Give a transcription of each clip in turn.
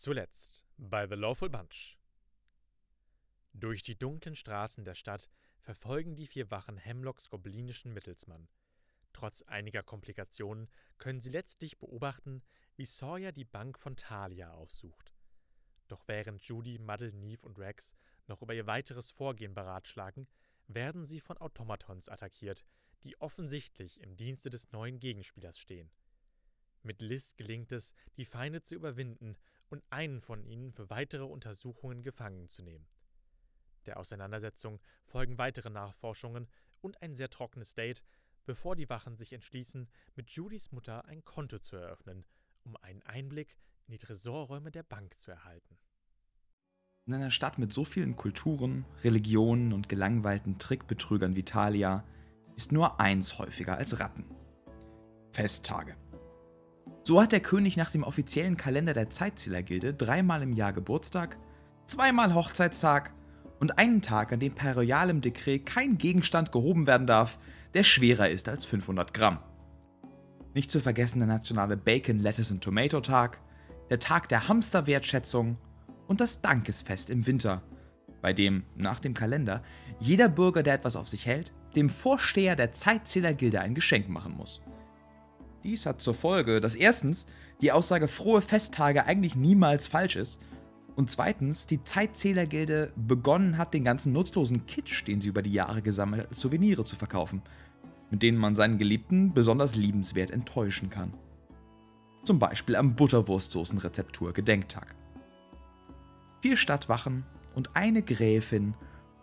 Zuletzt bei The Lawful Bunch. Durch die dunklen Straßen der Stadt verfolgen die vier Wachen Hemlocks goblinischen Mittelsmann. Trotz einiger Komplikationen können sie letztlich beobachten, wie Sawyer die Bank von Talia aufsucht. Doch während Judy, Muddle, Neve und Rex noch über ihr weiteres Vorgehen beratschlagen, werden sie von Automatons attackiert, die offensichtlich im Dienste des neuen Gegenspielers stehen. Mit Liz gelingt es, die Feinde zu überwinden und einen von ihnen für weitere Untersuchungen gefangen zu nehmen. Der Auseinandersetzung folgen weitere Nachforschungen und ein sehr trockenes Date, bevor die Wachen sich entschließen, mit Judys Mutter ein Konto zu eröffnen, um einen Einblick in die Tresorräume der Bank zu erhalten. In einer Stadt mit so vielen Kulturen, Religionen und gelangweilten Trickbetrügern wie Thalia ist nur eins häufiger als Ratten. Festtage. So hat der König nach dem offiziellen Kalender der Zeitzählergilde dreimal im Jahr Geburtstag, zweimal Hochzeitstag und einen Tag, an dem per royalem Dekret kein Gegenstand gehoben werden darf, der schwerer ist als 500 Gramm. Nicht zu vergessen der nationale Bacon, Lettuce und Tomato Tag, der Tag der Hamsterwertschätzung und das Dankesfest im Winter, bei dem, nach dem Kalender, jeder Bürger, der etwas auf sich hält, dem Vorsteher der Zeitzählergilde ein Geschenk machen muss. Dies hat zur Folge, dass erstens die Aussage frohe Festtage eigentlich niemals falsch ist und zweitens die Zeitzählergilde begonnen hat, den ganzen nutzlosen Kitsch, den sie über die Jahre gesammelt hat, Souvenire zu verkaufen, mit denen man seinen Geliebten besonders liebenswert enttäuschen kann. Zum Beispiel am Butterwurstsoßenrezeptur Gedenktag. Vier Stadtwachen und eine Gräfin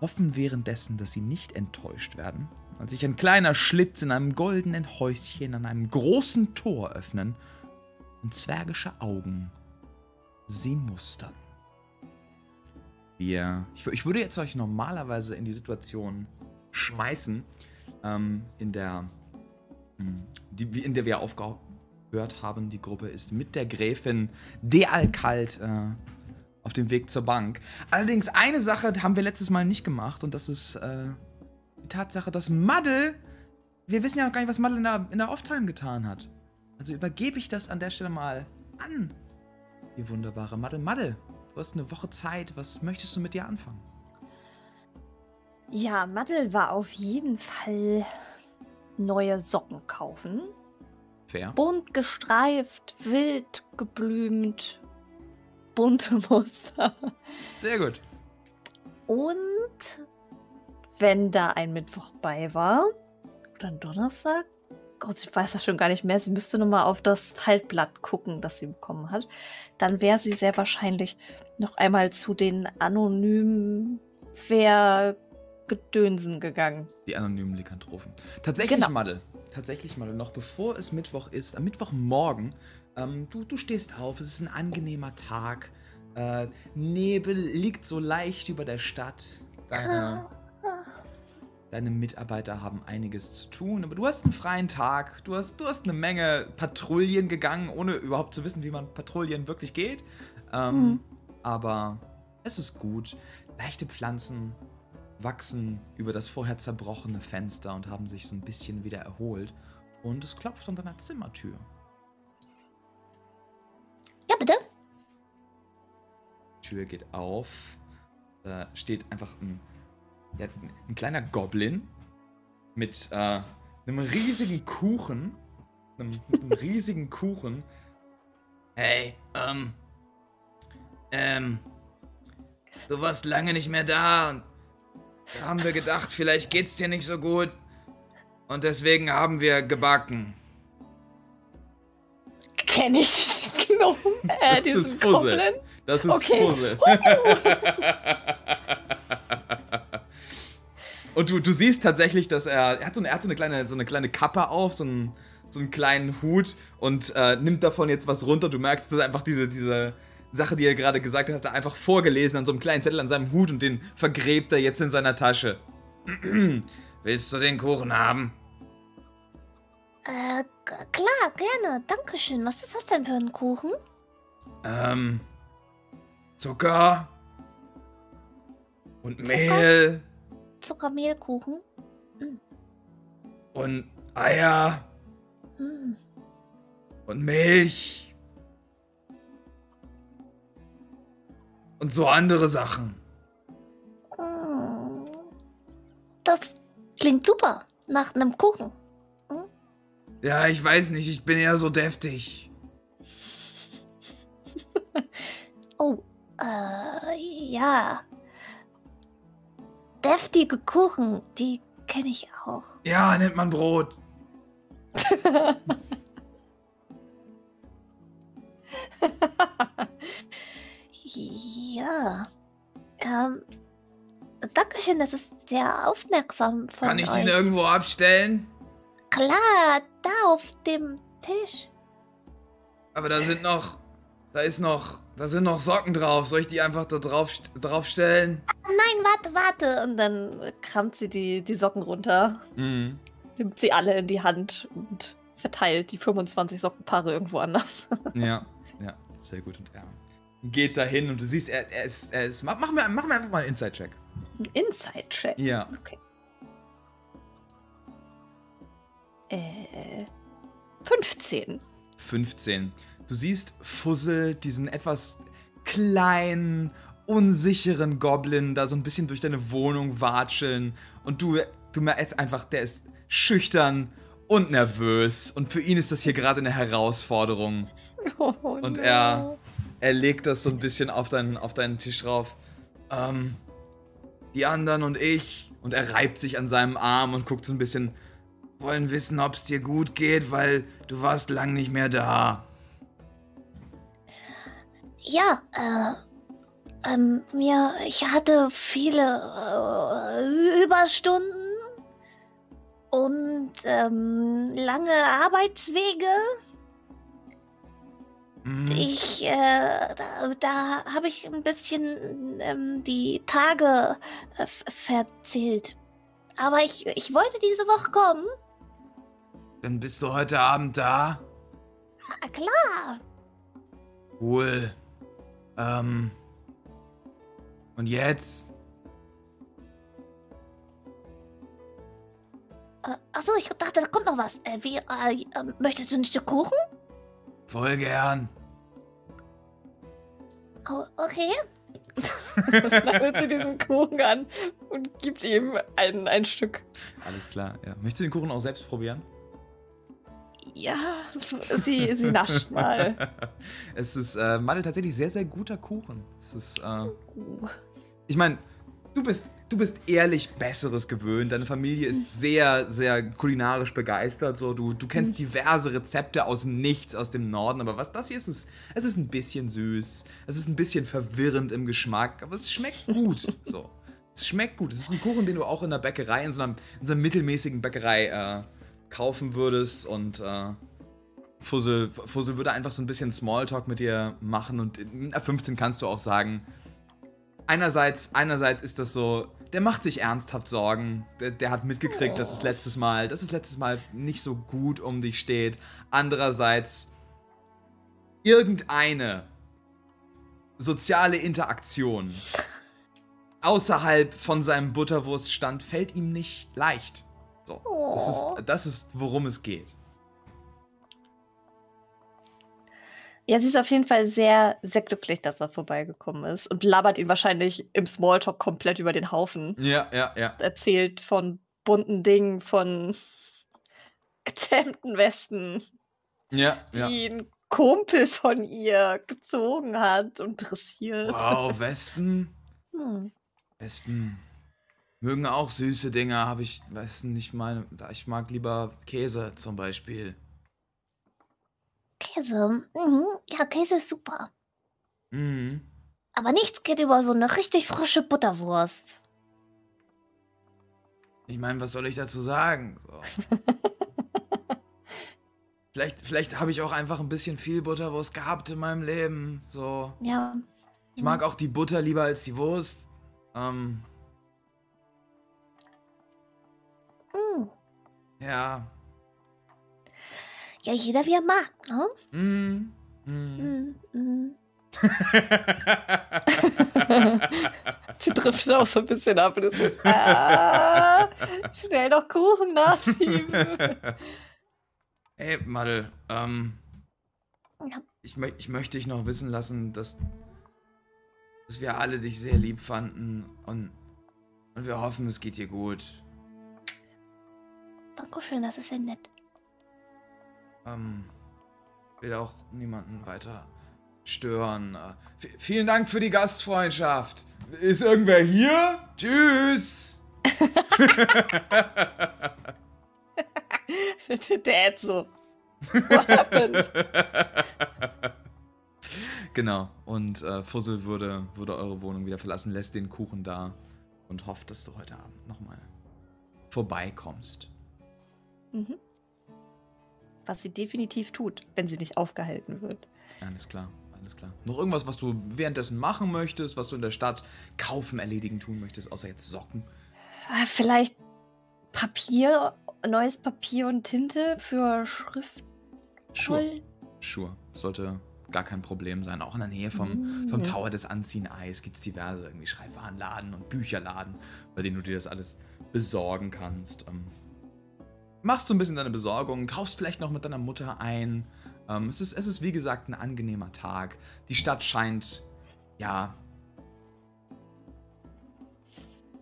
hoffen währenddessen, dass sie nicht enttäuscht werden, als sich ein kleiner Schlitz in einem goldenen Häuschen an einem großen Tor öffnen und zwergische Augen sie mustern. Wir, ich, ich würde jetzt euch normalerweise in die Situation schmeißen, ähm, in der, hm, die, in der wir aufgehört haben. Die Gruppe ist mit der Gräfin Dealkalt äh, auf dem Weg zur Bank. Allerdings eine Sache haben wir letztes Mal nicht gemacht und das ist äh, die Tatsache, dass Muddle, wir wissen ja noch gar nicht, was Muddle in der, in der Off-Time getan hat. Also übergebe ich das an der Stelle mal an die wunderbare Muddle. Muddle, du hast eine Woche Zeit. Was möchtest du mit dir anfangen? Ja, Muddle war auf jeden Fall neue Socken kaufen. Fair. Bunt gestreift, wild geblümt, bunte Muster. Sehr gut. Und wenn da ein Mittwoch bei war, oder ein Donnerstag, Gott, ich weiß das schon gar nicht mehr, sie müsste nur mal auf das Faltblatt gucken, das sie bekommen hat, dann wäre sie sehr wahrscheinlich noch einmal zu den anonymen Wehrgedönsen gegangen. Die anonymen Lykanthropen. Tatsächlich, Genau. Madel. Tatsächlich, Madel. Noch bevor es Mittwoch ist, am Mittwochmorgen, ähm, du, du stehst auf, es ist ein angenehmer Tag. Äh, Nebel liegt so leicht über der Stadt. Deine, deine Mitarbeiter haben einiges zu tun, aber du hast einen freien Tag. Du hast, du hast eine Menge Patrouillen gegangen, ohne überhaupt zu wissen, wie man Patrouillen wirklich geht. Ähm, Mhm. Aber es ist gut. Leichte Pflanzen wachsen über das vorher zerbrochene Fenster und haben sich so ein bisschen wieder erholt. Und es klopft an deiner Zimmertür. Ja, bitte. Die Tür geht auf. Da steht einfach ein, ja, ein kleiner Goblin mit äh, einem riesigen Kuchen. Einem, mit einem riesigen Kuchen. Hey, ähm. Ähm. Du warst lange nicht mehr da und da haben wir gedacht, vielleicht geht's dir nicht so gut. Und deswegen haben wir gebacken. Kenne ich diesen Knochen? Äh, Das diesen ist Fussel. Goblin? Das ist Okay. Fussel. Und du, du siehst tatsächlich, dass er, er hat so eine, er hat so eine, kleine, so eine kleine Kappe auf, so einen, so einen kleinen Hut und äh, nimmt davon jetzt was runter. Du merkst, das ist einfach diese, diese Sache, die er gerade gesagt hat, hat er einfach vorgelesen an so einem kleinen Zettel an seinem Hut und den vergräbt er jetzt in seiner Tasche. Willst du den Kuchen haben? Äh, klar, gerne. Dankeschön. Was ist das denn für ein Kuchen? Ähm, Zucker und Mehl Zuckermehlkuchen? und Eier Hm. und Milch und so andere Sachen. Mm. Das klingt super. Nach einem Kuchen. Ja, ich weiß nicht, ich bin eher so deftig. Oh, äh, ja. Deftige Kuchen, die kenne ich auch. Ja, nennt man Brot. ja. Ähm, Dankeschön, das ist sehr aufmerksam von Kann ich euch. den irgendwo abstellen? Klar, da auf dem Tisch. Aber da sind noch. Da ist noch. Da sind noch Socken drauf. Soll ich die einfach da drauf, drauf stellen? Nein, warte, warte. Und dann kramt sie die, die Socken runter, Mhm. nimmt sie alle in die Hand und verteilt die 25 Sockenpaare irgendwo anders. Ja, ja, sehr gut. Und er geht dahin und du siehst, er, er ist. Er ist mach, mir, mach mir einfach mal einen Inside-Check. Ein Inside-Check. Ja. Okay. Äh. 15. 15. Du siehst Fussel, diesen etwas kleinen, unsicheren Goblin, da so ein bisschen durch deine Wohnung watscheln. Und du, du merkst einfach, der ist schüchtern und nervös. Und für ihn ist das hier gerade eine Herausforderung. Oh, Und no. er, er legt das so ein bisschen auf deinen, auf deinen Tisch rauf. Ähm, die anderen und ich. Und er reibt sich an seinem Arm und guckt so ein bisschen. Wollen wissen, ob es dir gut geht, weil du warst lang nicht mehr da. Ja, äh, ähm, mir, ich hatte viele äh, Überstunden und ähm, lange Arbeitswege. Mhm. Ich, äh, da, da habe ich ein bisschen ähm, die Tage äh, verzählt. Aber ich, ich wollte diese Woche kommen. Dann bist du heute Abend da. Ah, klar. Cool. Ähm. Und jetzt? Äh, achso, ich dachte, da kommt noch was. Äh, wie, äh, äh, möchtest du ein Stück Kuchen? Voll gern. Oh, okay. Schneidet sie diesen Kuchen an und gibt ihm ein, ein Stück. Alles klar, ja. Möchtest du den Kuchen auch selbst probieren? Ja, sie, sie nascht mal. es ist, äh, Madel, tatsächlich sehr, sehr guter Kuchen. Es ist, äh, Uh, ich meine, du bist, du bist ehrlich Besseres gewöhnt. Deine Familie ist sehr, sehr kulinarisch begeistert. So, du, du kennst diverse Rezepte aus nichts aus dem Norden, aber was das hier ist, ist, es ist ein bisschen süß. Es ist ein bisschen verwirrend im Geschmack, aber es schmeckt gut. so. Es schmeckt gut. Es ist ein Kuchen, den du auch in der Bäckerei, in so einer, in so einer mittelmäßigen Bäckerei äh, kaufen würdest und äh, Fussel, Fussel würde einfach so ein bisschen Smalltalk mit dir machen und in einer 15 kannst du auch sagen, einerseits, einerseits ist das so, der macht sich ernsthaft Sorgen. Der, der hat mitgekriegt, dass es letztes Mal, dass es letztes Mal nicht so gut um dich steht. Andererseits irgendeine soziale Interaktion außerhalb von seinem Butterwurststand fällt ihm nicht leicht. So, das Oh. ist, das ist, worum es geht. Ja, sie ist auf jeden Fall sehr, sehr glücklich, dass er vorbeigekommen ist und labert ihn wahrscheinlich im Smalltalk komplett über den Haufen. Ja, ja, ja. Erzählt von bunten Dingen, von gezähmten Wespen, Ja, ja. die ein Kumpel von ihr gezogen hat und dressiert. Wow, Wespen. Hm. Wespen mögen auch süße Dinge, habe ich, weiß nicht, meine, ich mag lieber Käse zum Beispiel. Käse. Mhm. Ja, Käse ist super. Mhm. Aber nichts geht über so eine richtig frische Butterwurst. Ich meine, was soll ich dazu sagen? So. vielleicht vielleicht habe ich auch einfach ein bisschen viel Butterwurst gehabt in meinem Leben. So. Ja. Ich mag auch die Butter lieber als die Wurst. Ähm, Mhm. ja. Ja, jeder wie er mag, ne? Mhm. Mhm. Mhm. Mhm. Sie trifft auch so ein bisschen ab und ist so, ah, schnell noch Kuchen nachschieben. Hey, Madel, ähm, Ja. ich, mö ich möchte dich noch wissen lassen, dass dass wir alle dich sehr lieb fanden und, und wir hoffen, es geht dir gut. Dankeschön, das ist sehr nett. Ähm, will auch niemanden weiter stören. Äh, vielen Dank für die Gastfreundschaft. Ist irgendwer hier? Tschüss. Der Dad so. What happened? genau. Und äh, Fussel würde, würde eure Wohnung wieder verlassen, lässt den Kuchen da und hofft, dass du heute Abend nochmal vorbeikommst. Mhm. Was sie definitiv tut, wenn sie nicht aufgehalten wird. Alles klar, alles klar. Noch irgendwas, was du währenddessen machen möchtest, was du in der Stadt kaufen, erledigen, tun möchtest, außer jetzt Socken? Ah, vielleicht Papier, neues Papier und Tinte für Schrift. Sure. Sure. Sollte gar kein Problem sein. Auch in der Nähe vom, vom Tower des Anziehen Eis gibt es diverse irgendwie Schreibwarenladen und Bücherladen, bei denen du dir das alles besorgen kannst. Ähm, machst du ein bisschen deine Besorgung, kaufst vielleicht noch mit deiner Mutter ein. Ähm, es, ist, es ist wie gesagt ein angenehmer Tag. Die Stadt scheint, ja.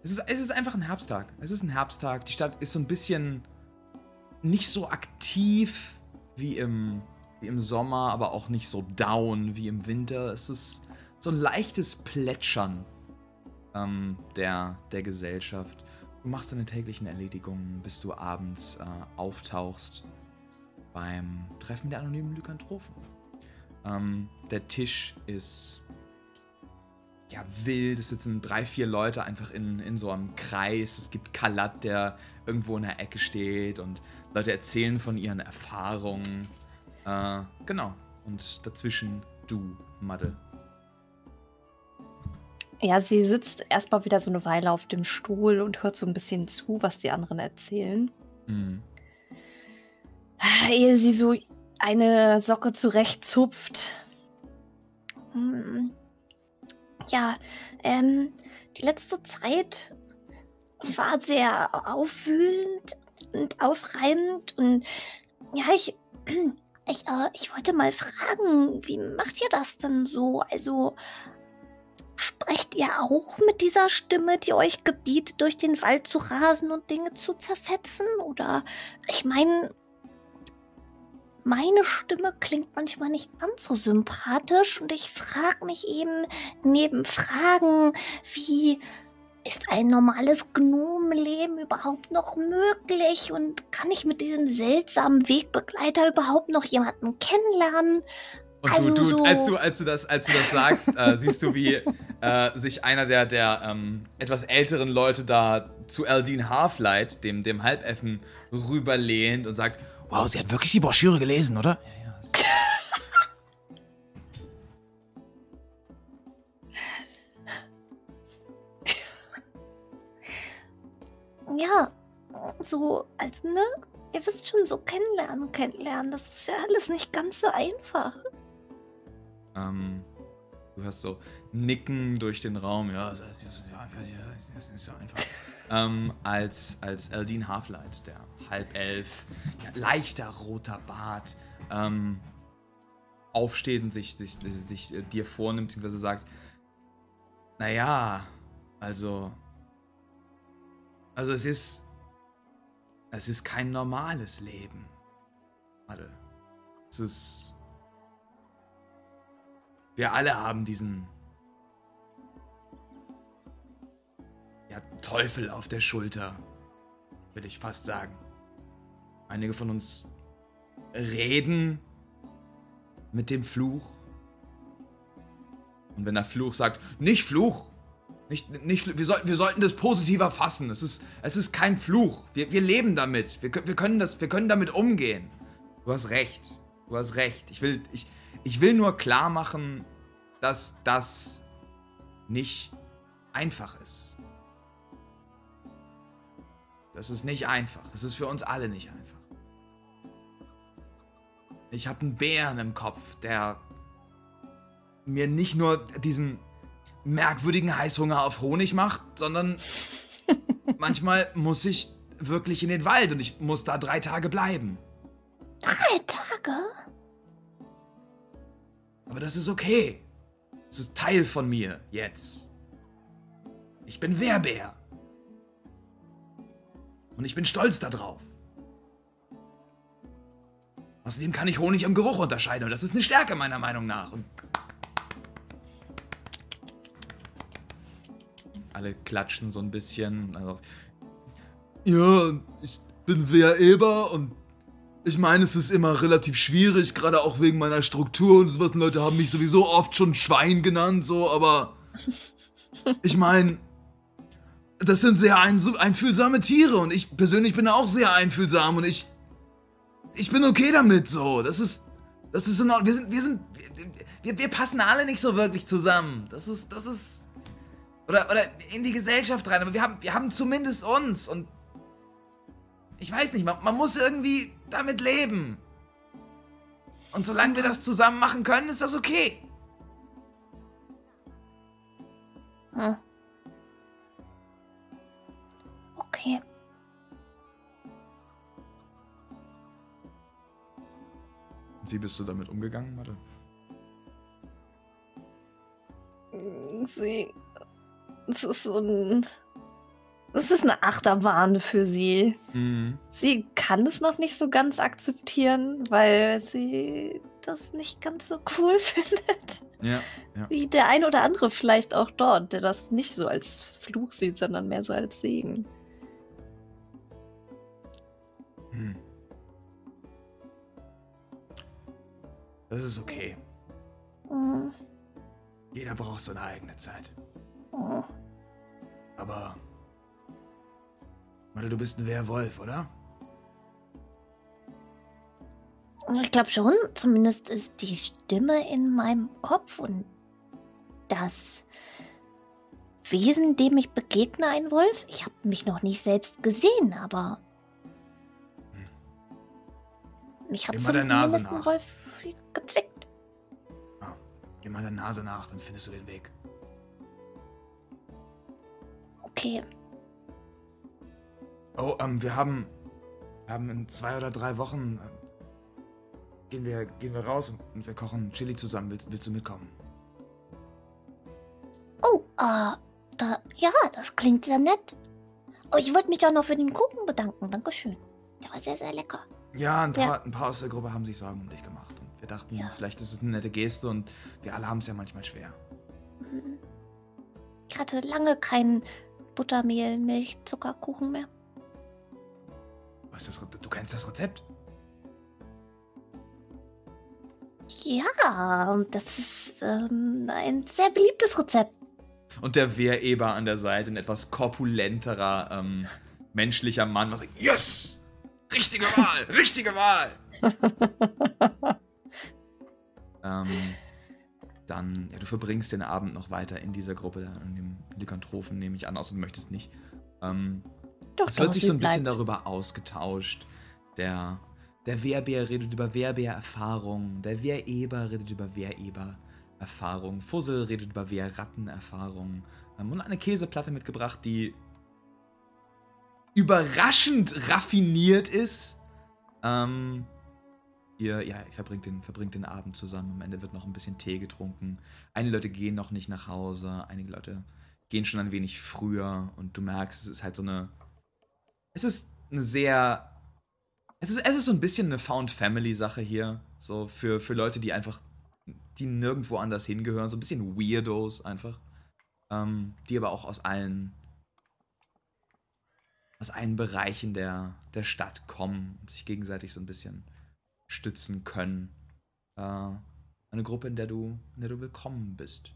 Es ist, es ist einfach ein Herbsttag. Es ist ein Herbsttag. Die Stadt ist so ein bisschen nicht so aktiv wie im, wie im Sommer, aber auch nicht so down wie im Winter. Es ist so ein leichtes Plätschern ähm, der, der Gesellschaft. Du machst deine täglichen Erledigungen, bis du abends äh, auftauchst beim Treffen der anonymen Lykanthropen. Ähm, der Tisch ist ja wild. Es sitzen drei, vier Leute einfach in, in so einem Kreis. Es gibt Kalat, der irgendwo in der Ecke steht und Leute erzählen von ihren Erfahrungen. Äh, genau. Und dazwischen du, Madde. Ja, sie sitzt erstmal wieder so eine Weile auf dem Stuhl und hört so ein bisschen zu, was die anderen erzählen. Mhm. Ehe sie so eine Socke zurechtzupft. Hm. Ja, ähm, die letzte Zeit war sehr aufwühlend und aufreibend und ja, ich, ich, äh, ich wollte mal fragen, wie macht ihr das denn so? Also, Sprecht ihr auch mit dieser Stimme, die euch gebietet, durch den Wald zu rasen und Dinge zu zerfetzen? Oder ich meine, meine Stimme klingt manchmal nicht ganz so sympathisch und ich frage mich eben neben Fragen wie ist ein normales Gnomenleben überhaupt noch möglich und kann ich mit diesem seltsamen Wegbegleiter überhaupt noch jemanden kennenlernen? Und also du, du, als du, als du das, als du das sagst, äh, siehst du, wie äh, sich einer der, der ähm, etwas älteren Leute da zu Aldine Halflight, dem, dem Halbeffen, rüberlehnt und sagt: Wow, sie hat wirklich die Broschüre gelesen, oder? Ja, ja. ja, so, also, ne? Ihr wisst schon, so kennenlernen, kennenlernen, das ist ja alles nicht ganz so einfach. Ähm, du hörst so Nicken durch den Raum. Ja, das ist, ja, das ist ja einfach. ähm, als, als Eldine Halflight, der halb elf, ja, leichter roter Bart, ähm, aufsteht und sich, sich, sich, sich äh, dir vornimmt, beziehungsweise sagt, naja, also, also es ist, es ist kein normales Leben. Warte, es ist wir alle haben diesen ja, Teufel auf der Schulter, würde ich fast sagen. Einige von uns reden mit dem Fluch. Und wenn der Fluch sagt, nicht Fluch, nicht, nicht, wir, sollten, wir sollten das positiver fassen. Es ist, es ist kein Fluch. Wir, wir leben damit. Wir, wir, können das, wir können damit umgehen. Du hast recht. Du hast recht. Ich will, ich, ich will nur klar machen, dass das nicht einfach ist. Das ist nicht einfach. Das ist für uns alle nicht einfach. Ich habe einen Bären im Kopf, der mir nicht nur diesen merkwürdigen Heißhunger auf Honig macht, sondern manchmal muss ich wirklich in den Wald und ich muss da drei Tage bleiben. Drei Tage? Aber das ist okay. Es ist Teil von mir jetzt. Ich bin Wehrbär. Und ich bin stolz darauf. Außerdem kann ich Honig im Geruch unterscheiden und das ist eine Stärke meiner Meinung nach. Und alle klatschen so ein bisschen. Also, Ja, ich bin Wea Eber und ich meine, es ist immer relativ schwierig, gerade auch wegen meiner Struktur und sowas. Und Leute haben mich sowieso oft schon Schwein genannt, so, aber ich meine, das sind sehr ein, einfühlsame Tiere und ich persönlich bin auch sehr einfühlsam und ich ich bin okay damit, so. Das ist das ist in Ordnung. Wir sind wir sind wir, wir passen alle nicht so wirklich zusammen. Das ist das ist oder oder in die Gesellschaft rein, aber wir haben wir haben zumindest uns und ich weiß nicht, man, man muss irgendwie damit leben. Und solange wir das zusammen machen können, ist das okay. Hm. Okay. Wie bist du damit umgegangen, Mathe? Sie. Es ist so ein. Es ist eine Achterbahn für sie. Mhm. Sie kann es noch nicht so ganz akzeptieren, weil sie das nicht ganz so cool findet. Ja, ja. Wie der ein oder andere vielleicht auch dort, der das nicht so als Fluch sieht, sondern mehr so als Segen. Hm. Das ist okay. Hm. Jeder braucht seine eigene Zeit. Hm. Aber. Warte, du bist ein Werwolf, oder? Ich glaube schon, zumindest ist die Stimme in meinem Kopf und das Wesen, dem ich begegne, ein Wolf. Ich habe mich noch nicht selbst gesehen, aber mich hat Immer der Nase nach. Wolf gezwickt. Ah, geh mal der Nase nach, dann findest du den Weg. Okay, Oh, ähm, wir haben. Haben in zwei oder drei Wochen. Äh, gehen, wir, gehen wir raus und, und wir kochen Chili zusammen. Willst, willst du mitkommen? Oh, äh, da, ja, das klingt sehr nett. Oh, ich wollte mich auch noch für den Kuchen bedanken. Dankeschön. Der war sehr, sehr lecker. Ja, ein paar, Ja. ein paar aus der Gruppe haben sich Sorgen um dich gemacht. Und wir dachten, Ja. vielleicht ist es eine nette Geste und wir alle haben es ja manchmal schwer. Mhm. Ich hatte lange keinen Buttermehl, Milch, Zuckerkuchen mehr. Was das, du kennst das Rezept? Ja, und das ist ähm, ein sehr beliebtes Rezept. Und der Wehreber an der Seite, ein etwas korpulenterer, ähm, menschlicher Mann, was sagt, yes! Richtige Wahl! richtige Wahl! ähm, dann, ja, du verbringst den Abend noch weiter in dieser Gruppe, da in dem Lykanthropen, nehme ich an, außer du möchtest nicht. Ähm, Doch, es wird sich so ein bisschen bleibt. darüber ausgetauscht. Der, der Wehrbär redet über Wehrbär-Erfahrung, der Wehreber redet über Wehreber-Erfahrung, Fussel redet über Wehrratten-Erfahrung ähm, und eine Käseplatte mitgebracht, die überraschend raffiniert ist. Ähm, ihr, ja, ihr verbringt den, verbringt den Abend zusammen. Am Ende wird noch ein bisschen Tee getrunken. Einige Leute gehen noch nicht nach Hause, einige Leute gehen schon ein wenig früher und du merkst, es ist halt so eine. Es ist eine sehr. Es ist, es ist so ein bisschen eine Found-Family-Sache hier. So für, für Leute, die einfach. die nirgendwo anders hingehören. So ein bisschen Weirdos einfach. Ähm, die aber auch aus allen. aus allen Bereichen der, der Stadt kommen und sich gegenseitig so ein bisschen stützen können. Äh, eine Gruppe, in der du, in der du willkommen bist.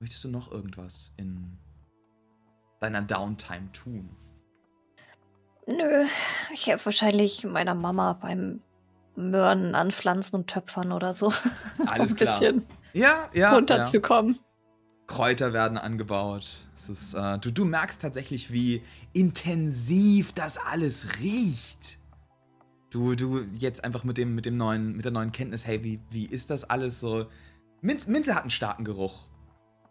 Möchtest du noch irgendwas in deiner Downtime tun? Nö, ich helfe wahrscheinlich meiner Mama beim Möhren anpflanzen und Töpfern oder so. Alles um ein klar. bisschen Ja, ja. ja. runterzukommen. Kräuter werden angebaut. Es ist, äh, du, du merkst tatsächlich, wie intensiv das alles riecht. Du, du jetzt einfach mit dem, mit dem neuen, mit der neuen Kenntnis, hey, wie, wie ist das alles so? Minze, Minze hat einen starken Geruch.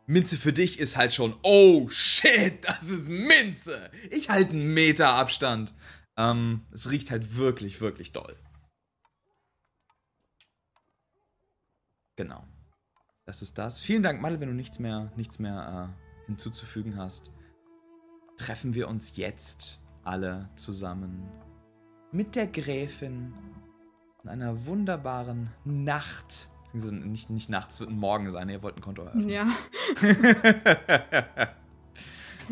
Minze für dich ist halt schon, oh shit, das ist Minze. Ich halte einen Meter Abstand. Ähm, es riecht halt wirklich, wirklich doll. Genau. das ist das. Vielen Dank, Madel, wenn du nichts mehr, nichts mehr äh, hinzuzufügen hast. Treffen wir uns jetzt alle zusammen mit der Gräfin in einer wunderbaren Nacht. Nicht, nicht nachts, es wird ein Morgen sein. Ihr wollt ein Konto eröffnen. Ja,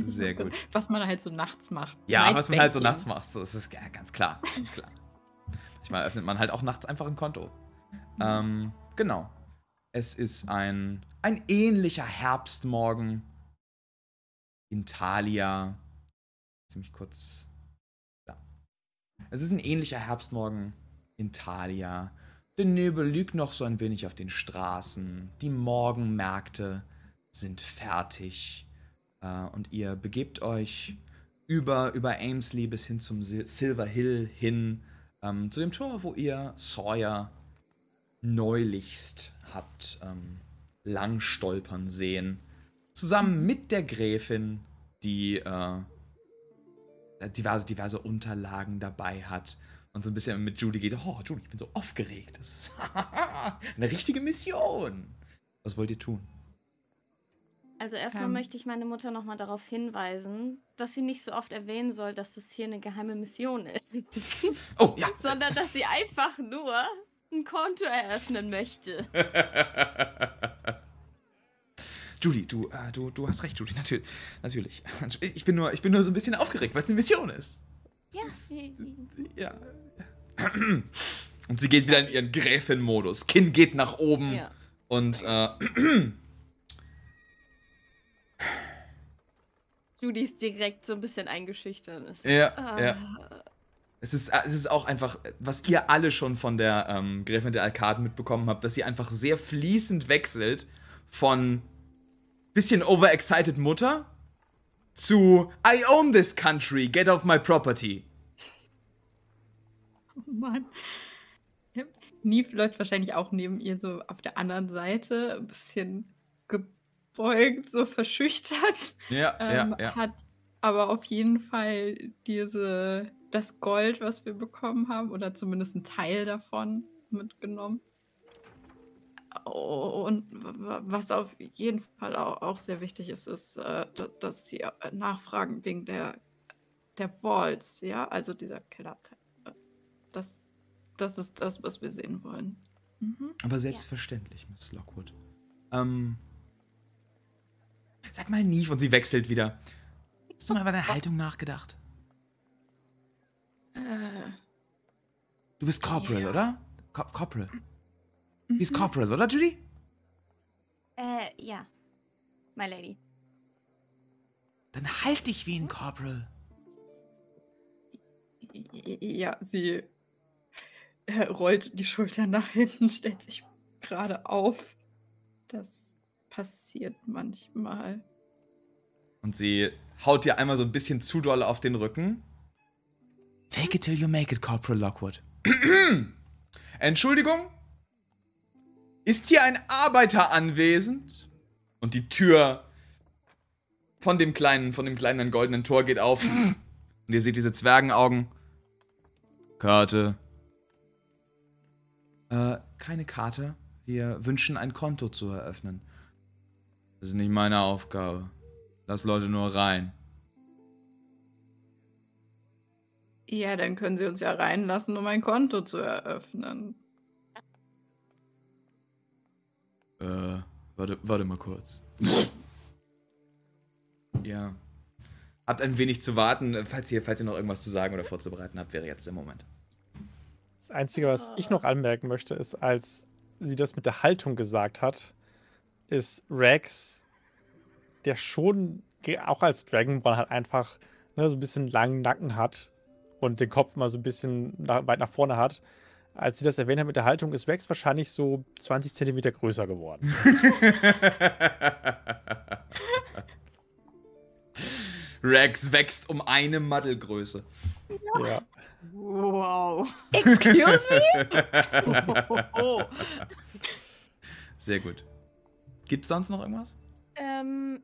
Sehr gut. was man halt so nachts macht. Ja, Night was man halt so nachts macht, so, das ist ja ganz klar. Ganz klar. Manchmal öffnet man halt auch nachts einfach ein Konto. Ähm, genau. Es ist ein, ein ähnlicher Herbstmorgen in Thalia. Ziemlich kurz. Da. Es ist ein ähnlicher Herbstmorgen in Thalia. Der Nebel liegt noch so ein wenig auf den Straßen. Die Morgenmärkte sind fertig. Äh, und ihr begebt euch über, über Amesley bis hin zum Sil Silver Hill hin, ähm, zu dem Tor, wo ihr Sawyer neulichst habt ähm, lang stolpern sehen. Zusammen mit der Gräfin, die äh, diverse, diverse Unterlagen dabei hat und so ein bisschen mit Judy geht. Oh, Judy, ich bin so aufgeregt. Das ist eine richtige Mission. Was wollt ihr tun? Also erstmal Ähm. möchte ich meine Mutter nochmal darauf hinweisen, dass sie nicht so oft erwähnen soll, dass das hier eine geheime Mission ist, Oh, ja. sondern dass sie einfach nur ein Konto eröffnen möchte. Judy, du, äh, du, du hast recht, Judy, natürlich. natürlich. Ich bin, nur, ich bin nur so ein bisschen aufgeregt, weil es eine Mission ist. Ja, Ja. Und sie geht wieder in ihren Gräfin-Modus. Kinn geht nach oben. ja. Und äh, Judy ist direkt so ein bisschen eingeschüchtert. Ist. ja, Ah. ja. Es ist, es ist auch einfach, was ihr alle schon von der ähm, Gräfin der Arkaden mitbekommen habt, dass sie einfach sehr fließend wechselt von bisschen overexcited Mutter zu I own this country, get off my property. Oh Mann. Neve läuft wahrscheinlich auch neben ihr so auf der anderen Seite, ein bisschen gebeugt, so verschüchtert. Ja, Ähm, ja, ja. Hat aber auf jeden Fall diese, das Gold, was wir bekommen haben, oder zumindest ein Teil davon mitgenommen. Oh, Und was auf jeden Fall auch, sehr wichtig ist, ist, äh, da- dass sie äh, nachfragen wegen der, der Vaults, ja, also dieser Kellerteil. Das, das ist das, was wir sehen wollen. Mhm. Aber selbstverständlich, Miss Lockwood. Ähm. Sag mal Neve und sie wechselt wieder. Hast du mal über deine Haltung nachgedacht? Äh, Du bist Corporal, Ja. oder? Co Corporal. Die ist mhm. Corporal, oder, Judy? Äh, ja. My Lady. Dann halt dich wie ein Corporal. Ja, sie äh, rollt die Schultern nach hinten, stellt sich gerade auf. Das passiert manchmal. Und sie haut dir einmal so ein bisschen zu doll auf den Rücken. Fake it till you make it, Corporal Lockwood. Entschuldigung? Ist hier ein Arbeiter anwesend? Und die Tür von dem kleinen, von dem kleinen goldenen Tor geht auf. Und ihr seht diese Zwergenaugen. Karte. Äh, keine Karte. Wir wünschen ein Konto zu eröffnen. Das ist nicht meine Aufgabe. Lass Leute nur rein. Ja, dann können sie uns ja reinlassen, um ein Konto zu eröffnen. Äh, warte, warte mal kurz. ja. Habt ein wenig zu warten. Falls ihr, falls ihr noch irgendwas zu sagen oder vorzubereiten habt, wäre jetzt der Moment. Das Einzige, was ich noch anmerken möchte, ist, als sie das mit der Haltung gesagt hat, ist Rex, der schon auch als Dragonborn halt einfach ne, so ein bisschen langen Nacken hat und den Kopf mal so ein bisschen nach, weit nach vorne hat. Als sie das erwähnt hat mit der Haltung, ist Rex wahrscheinlich so 20 Zentimeter größer geworden. Rex wächst um eine Maddelgröße. ja. Wow. Excuse me? Oh. Sehr gut. Gibt's sonst noch irgendwas? Ähm,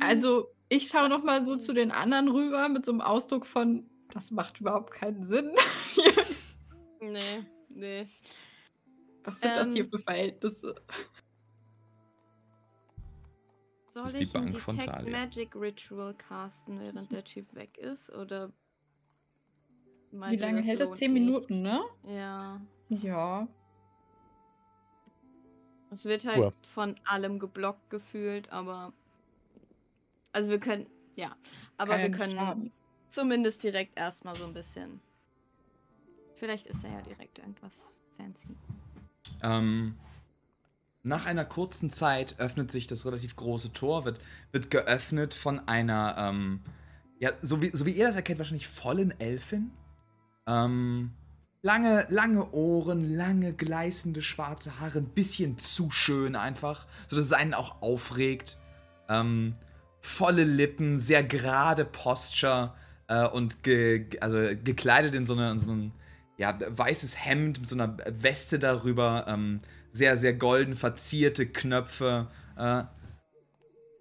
Also, ich schaue noch mal so zu den anderen rüber mit so einem Ausdruck von, das macht überhaupt keinen Sinn. Nee. Nee. Was sind das hier Ähm, für Verhältnisse? Soll ist die ich ein Bank von Detect Thalia. Magic Ritual casten, während der Typ weg ist? Oder. meint Wie lange hält das? Zehn? Minuten, ne? Ja. Ja. Es wird halt Uhr. von allem geblockt gefühlt, aber. Also wir können. Ja. Aber Kann wir können schaden. zumindest direkt erstmal so ein bisschen. Vielleicht ist er ja direkt irgendwas fancy. Ähm, nach einer kurzen Zeit öffnet sich das relativ große Tor, wird, wird geöffnet von einer, ähm, ja, so wie, so wie ihr das erkennt, wahrscheinlich vollen Elfin. Ähm, lange, lange Ohren, lange gleißende schwarze Haare, ein bisschen zu schön einfach, sodass es einen auch aufregt. Ähm, volle Lippen, sehr gerade Posture äh, und ge, also gekleidet in so, eine, in so ein ja, weißes Hemd mit so einer Weste darüber, ähm, sehr, sehr golden verzierte Knöpfe. Äh,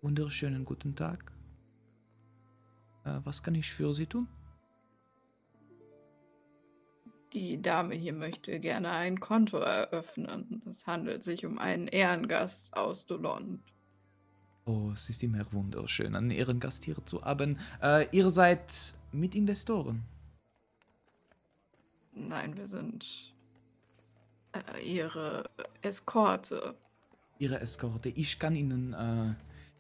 wunderschönen guten Tag. Äh, was kann ich für Sie tun? Die Dame hier möchte gerne ein Konto eröffnen. Es handelt sich um einen Ehrengast aus Dolond. Oh, es ist immer wunderschön, einen Ehrengast hier zu haben. Äh, ihr seid Mitinvestoren. Nein, wir sind äh, ihre Eskorte. Ihre Eskorte. Ich kann Ihnen äh,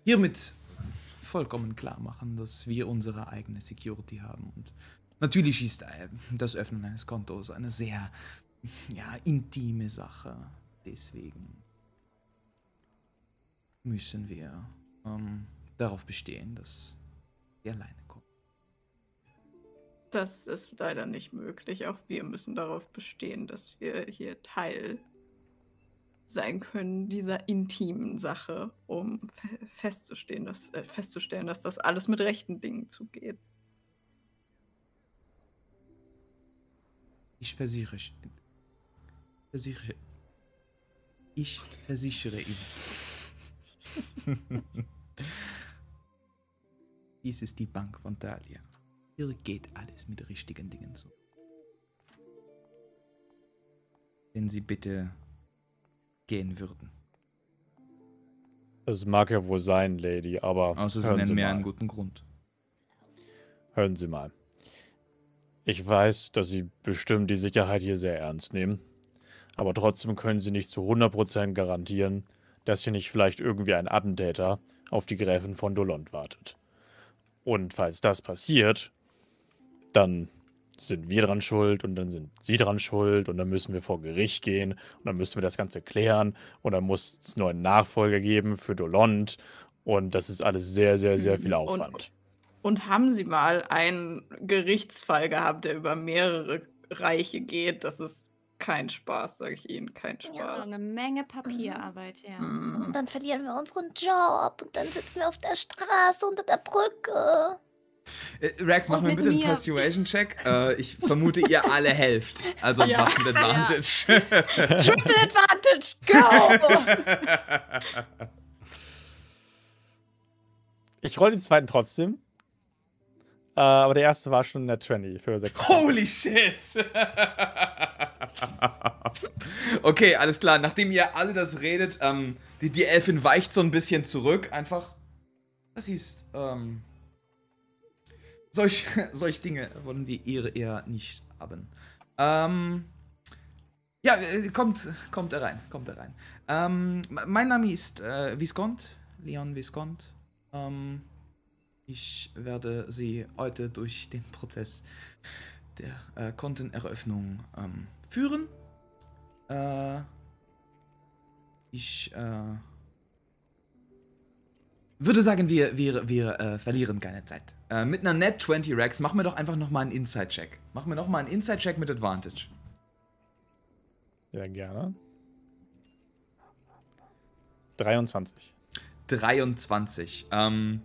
hiermit vollkommen klar machen, dass wir unsere eigene Security haben. Und natürlich ist äh, das Öffnen eines Kontos eine sehr ja, intime Sache. Deswegen müssen wir ähm, darauf bestehen, dass wir alleine kommen. Das ist leider nicht möglich. Auch wir müssen darauf bestehen, dass wir hier Teil sein können dieser intimen Sache, um fe- festzustehen, dass, äh, festzustellen, dass das alles mit rechten Dingen zugeht. Ich versichere, versichere, ich versichere Ihnen. Dies ist die Bank von Thalia. Hier geht alles mit richtigen Dingen zu. Wenn Sie bitte gehen würden. Es mag ja wohl sein, Lady, aber Außer Sie nennen Sie mir mal. einen guten Grund. Hören Sie mal. Ich weiß, dass Sie bestimmt die Sicherheit hier sehr ernst nehmen. Aber trotzdem können Sie nicht zu 100% garantieren, dass hier nicht vielleicht irgendwie ein Attentäter auf die Gräfin von Dolond wartet. Und falls das passiert, dann sind wir dran schuld und dann sind Sie dran schuld und dann müssen wir vor Gericht gehen und dann müssen wir das Ganze klären und dann muss es neuen Nachfolger geben für Dolond und das ist alles sehr, sehr, sehr viel Mhm. Und- Aufwand. Und haben Sie mal einen Gerichtsfall gehabt, der über mehrere Reiche geht? Das ist kein Spaß, sage ich Ihnen, kein Ja, Spaß. eine Menge Papierarbeit, ja. Mhm. Und dann verlieren wir unseren Job und dann sitzen wir auf der Straße unter der Brücke. Äh, Rex, mach mir bitte einen mir. Persuasion-Check. Äh, ich vermute, ihr alle helft. Also Ja. macht einen Advantage. Triple Advantage, go! Ich roll den zweiten trotzdem. Äh, aber der erste war schon in der 20 für 6. Holy shit! okay, alles klar. Nachdem ihr alle das redet, ähm, die, die Elfin weicht so ein bisschen zurück. Einfach. Das ist, ähm. Solch, solch Dinge wollen wir ihr eher nicht haben. Ähm. Ja, äh, kommt, kommt herein, kommt herein. Ähm, mein Name ist äh, Viscont, Leon Viscont. Ähm, ich werde Sie heute durch den Prozess der äh, Konteneröffnung ähm, führen. Äh, ich äh, würde sagen, wir, wir, wir äh, verlieren keine Zeit. Äh, mit einer Net 20 Rex, mach mir doch einfach nochmal einen Inside-Check. Mach mir nochmal einen Inside-Check mit Advantage. Ja, gerne. 23. 23. Ähm,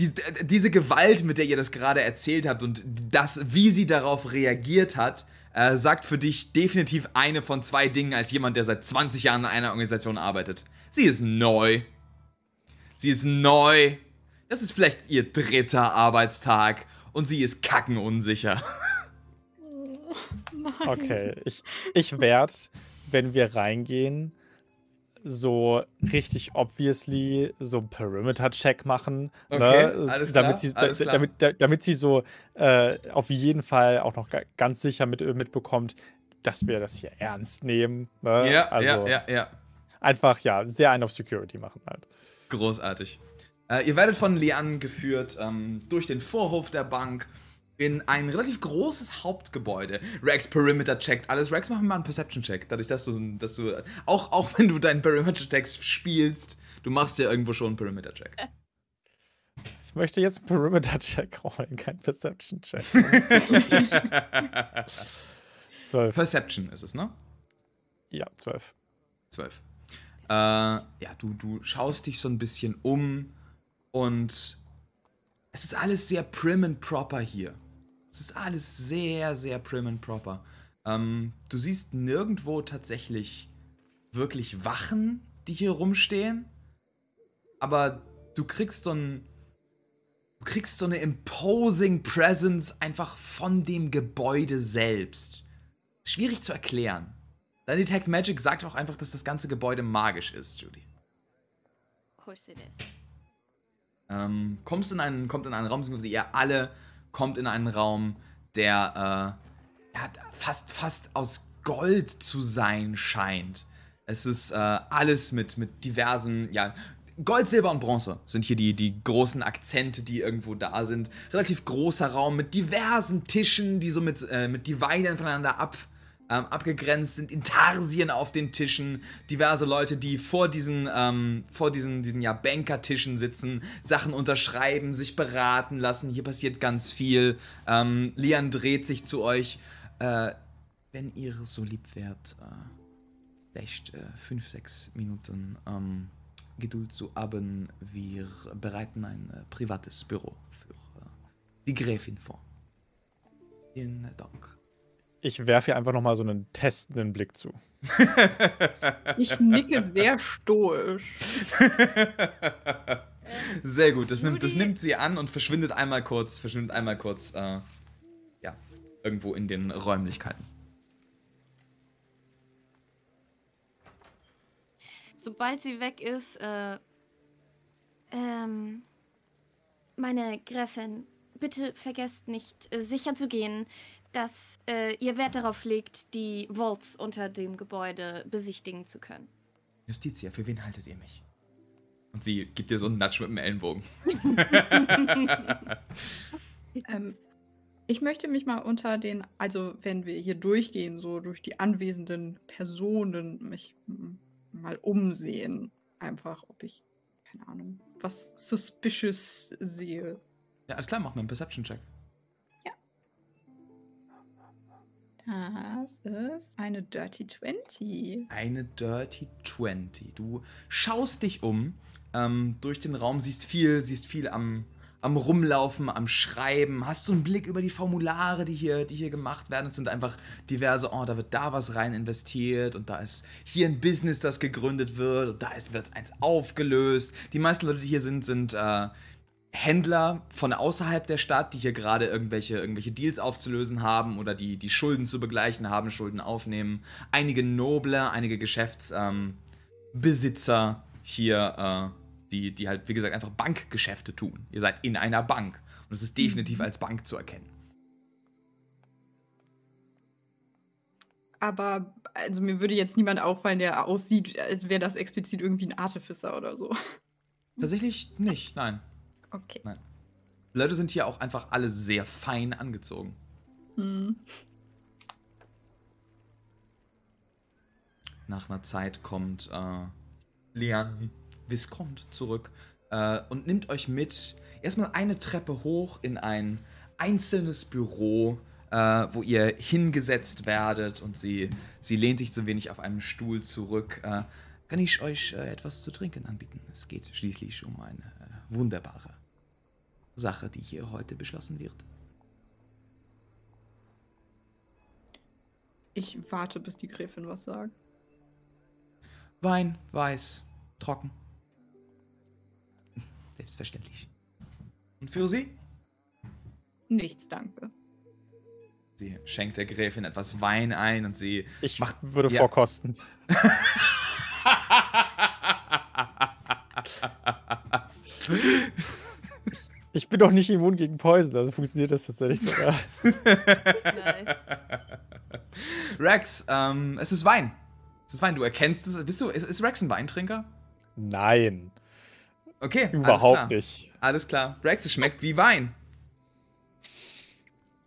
die, diese Gewalt, mit der ihr das gerade erzählt habt und das, wie sie darauf reagiert hat, äh, sagt für dich definitiv eine von zwei Dingen als jemand, der seit 20 Jahren in einer Organisation arbeitet. Sie ist neu. Sie ist neu. Das ist vielleicht ihr dritter Arbeitstag und sie ist kackenunsicher. Nein. Okay, ich, ich werde, wenn wir reingehen, so richtig obviously so einen Perimeter-Check machen. Okay, ne? alles klar, damit, sie, alles klar. Damit, da- damit sie so äh, auf jeden Fall auch noch ga- ganz sicher mit, mitbekommt, dass wir das hier ernst nehmen. Ne? Ja, also ja, ja, ja. einfach ja, sehr ein auf Security machen halt. Großartig. Äh, ihr werdet von Lian geführt ähm, durch den Vorhof der Bank in ein relativ großes Hauptgebäude. Rex Perimeter checkt alles. Rex, mach mir mal einen Perception-Check. Dadurch, dass du, dass du auch, auch wenn du deinen Perimeter-Check spielst, du machst ja irgendwo schon einen Perimeter-Check. Ich möchte jetzt einen Perimeter-Check rollen, kein Perception-Check. Zwölf. Perception ist es, ne? Ja, zwölf. 12. Äh, ja, du, du schaust dich so ein bisschen um und es ist alles sehr prim and proper hier. Es ist alles sehr, sehr prim and proper. Ähm, du siehst nirgendwo tatsächlich wirklich Wachen, die hier rumstehen, aber du kriegst so ein du kriegst so eine imposing Presence einfach von dem Gebäude selbst. Schwierig zu erklären. Dein Detect Magic sagt auch einfach, dass das ganze Gebäude magisch ist, Judy. Of course it is. Ähm, kommst in einen, kommt in einen Raum, beziehungsweise ihr alle kommt in einen Raum, der äh, ja, fast, fast aus Gold zu sein scheint. Es ist äh, alles mit, mit diversen, ja, Gold, Silber und Bronze sind hier die, die großen Akzente, die irgendwo da sind. Relativ großer Raum mit diversen Tischen, die so mit, äh, mit Dividern voneinander ab, ähm, abgegrenzt sind, Intarsien auf den Tischen, diverse Leute, die vor diesen, ähm, vor diesen, diesen ja, Bankertischen sitzen, Sachen unterschreiben, sich beraten lassen. Hier passiert ganz viel. Ähm, Lian dreht sich zu euch. Äh, wenn ihr so lieb wärt, äh, vielleicht äh, fünf, sechs Minuten ähm, Geduld zu haben, wir bereiten ein äh, privates Büro für äh, die Gräfin vor. Vielen Dank. Ich werfe hier einfach nochmal so einen testenden Blick zu. Ich nicke sehr stoisch. Sehr gut, das nimmt, das nimmt sie an und verschwindet einmal kurz, verschwindet einmal kurz, äh, ja, irgendwo in den Räumlichkeiten. Sobald sie weg ist, äh, ähm, meine Gräfin, bitte vergesst nicht, äh, sicher zu gehen, dass äh, ihr Wert darauf legt, die Vaults unter dem Gebäude besichtigen zu können. Justitia, für wen haltet ihr mich? Und sie gibt dir so einen Natsch mit dem Ellenbogen. Ähm, ich möchte mich mal unter den, also wenn wir hier durchgehen, so durch die anwesenden Personen, mich mal umsehen. Einfach, ob ich, keine Ahnung, was suspicious sehe. Ja, alles klar, mach mir einen Perception-Check. Das ist eine Dirty 20. Eine Dirty 20. Du schaust dich um ähm, durch den Raum, siehst viel, siehst viel am, am Rumlaufen, am Schreiben, hast so einen Blick über die Formulare, die hier, die hier gemacht werden. Es sind einfach diverse, oh, da wird da was rein investiert und da ist hier ein Business, das gegründet wird und da ist wird eins aufgelöst. Die meisten Leute, die hier sind, sind äh, Händler von außerhalb der Stadt, die hier gerade irgendwelche, irgendwelche Deals aufzulösen haben oder die, die Schulden zu begleichen haben, Schulden aufnehmen. Einige Noble, einige Geschäftsbesitzer ähm, hier, äh, die, die halt, wie gesagt, einfach Bankgeschäfte tun. Ihr seid in einer Bank und es ist definitiv als Bank zu erkennen. Aber also mir würde jetzt niemand auffallen, der aussieht, als wäre das explizit irgendwie ein Artificer oder so. Tatsächlich nicht, nein. Okay. Die Leute sind hier auch einfach alle sehr fein angezogen. Hm. Nach einer Zeit kommt äh, Lian Viscount zurück äh, und nimmt euch mit erstmal eine Treppe hoch in ein einzelnes Büro, äh, wo ihr hingesetzt werdet und sie, sie lehnt sich so wenig auf einem Stuhl zurück. Äh, kann ich euch äh, etwas zu trinken anbieten? Es geht schließlich um eine äh, wunderbare Sache, die hier heute beschlossen wird. Ich warte, bis die Gräfin was sagt. Wein, weiß, trocken. Selbstverständlich. Und für Sie? Nichts, danke. Sie schenkt der Gräfin etwas Wein ein und sie Ich macht. würde ja. vorkosten. Ich bin doch nicht immun gegen Poison, also funktioniert das tatsächlich sogar. Nice. Rex, ähm, es ist Wein. Es ist Wein. Du erkennst es. Bist du. Ist, ist Rex ein Weintrinker? Nein, Okay. alles überhaupt klar. nicht. Alles klar. Rex, es schmeckt wie Wein.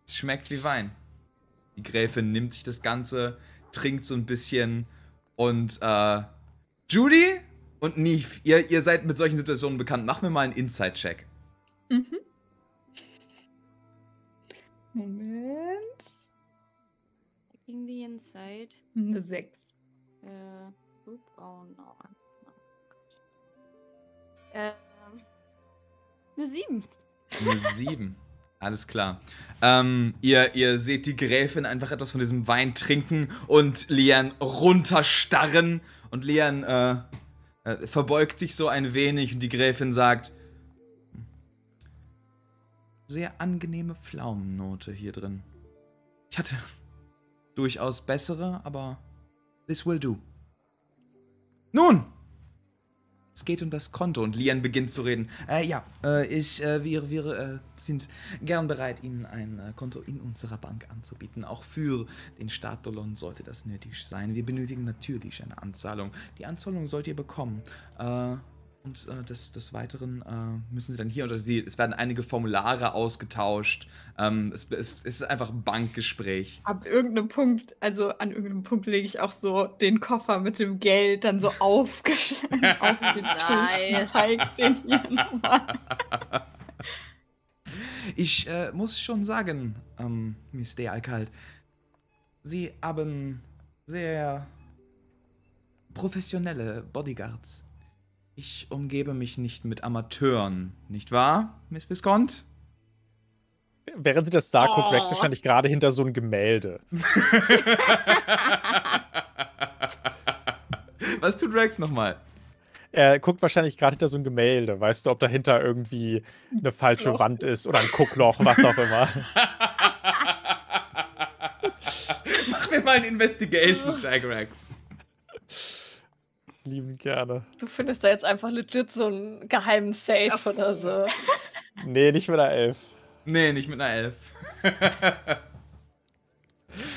Es schmeckt wie Wein. Die Gräfin nimmt sich das Ganze, trinkt so ein bisschen und äh, Judy und Neve, ihr, ihr seid mit solchen Situationen bekannt. Mach mir mal einen Inside-Check. Moment. Gegen die Inside. Eine 6. Äh, oh no. Oh Gott. Ähm, eine 7. Eine 7. Alles klar. Ähm, ihr, ihr seht die Gräfin einfach etwas von diesem Wein trinken und Lian runterstarren. Und Lian äh, äh, verbeugt sich so ein wenig und die Gräfin sagt: Sehr angenehme Pflaumennote hier drin. Ich hatte durchaus bessere, aber this will do. Nun, es geht um das Konto und Lian beginnt zu reden. Äh, ja, äh, ich, äh, wir, wir äh, sind gern bereit, Ihnen ein äh, Konto in unserer Bank anzubieten. Auch für den Staat Dolon sollte das nötig sein. Wir benötigen natürlich eine Anzahlung. Die Anzahlung sollt ihr bekommen. Und äh, des, des Weiteren äh, müssen Sie dann hier, oder Sie, es werden einige Formulare ausgetauscht. Ähm, es, es, es ist einfach ein Bankgespräch. Ab irgendeinem Punkt, also an irgendeinem Punkt lege ich auch so den Koffer mit dem Geld dann so aufgeschlagen auf den Tisch. Nice. Zeigt den hier nochmal. Ich äh, muss schon sagen, ähm, Mr. Alkalt, Sie haben sehr professionelle Bodyguards. Ich umgebe mich nicht mit Amateuren, nicht wahr, Miss Viscount? Während sie das sagt, guckt Rex Oh. wahrscheinlich gerade hinter so ein Gemälde. Was tut Rex nochmal? Er guckt wahrscheinlich gerade hinter so ein Gemälde. Weißt du, ob dahinter irgendwie eine falsche Loch. Wand ist oder ein Guckloch, was auch immer. Mach mir mal einen Investigation-Check, Rex. Lieben gerne. Du findest da jetzt einfach legit so einen geheimen Safe oder so. Nee, nicht mit der Elf. Nee, nicht mit einer Elf.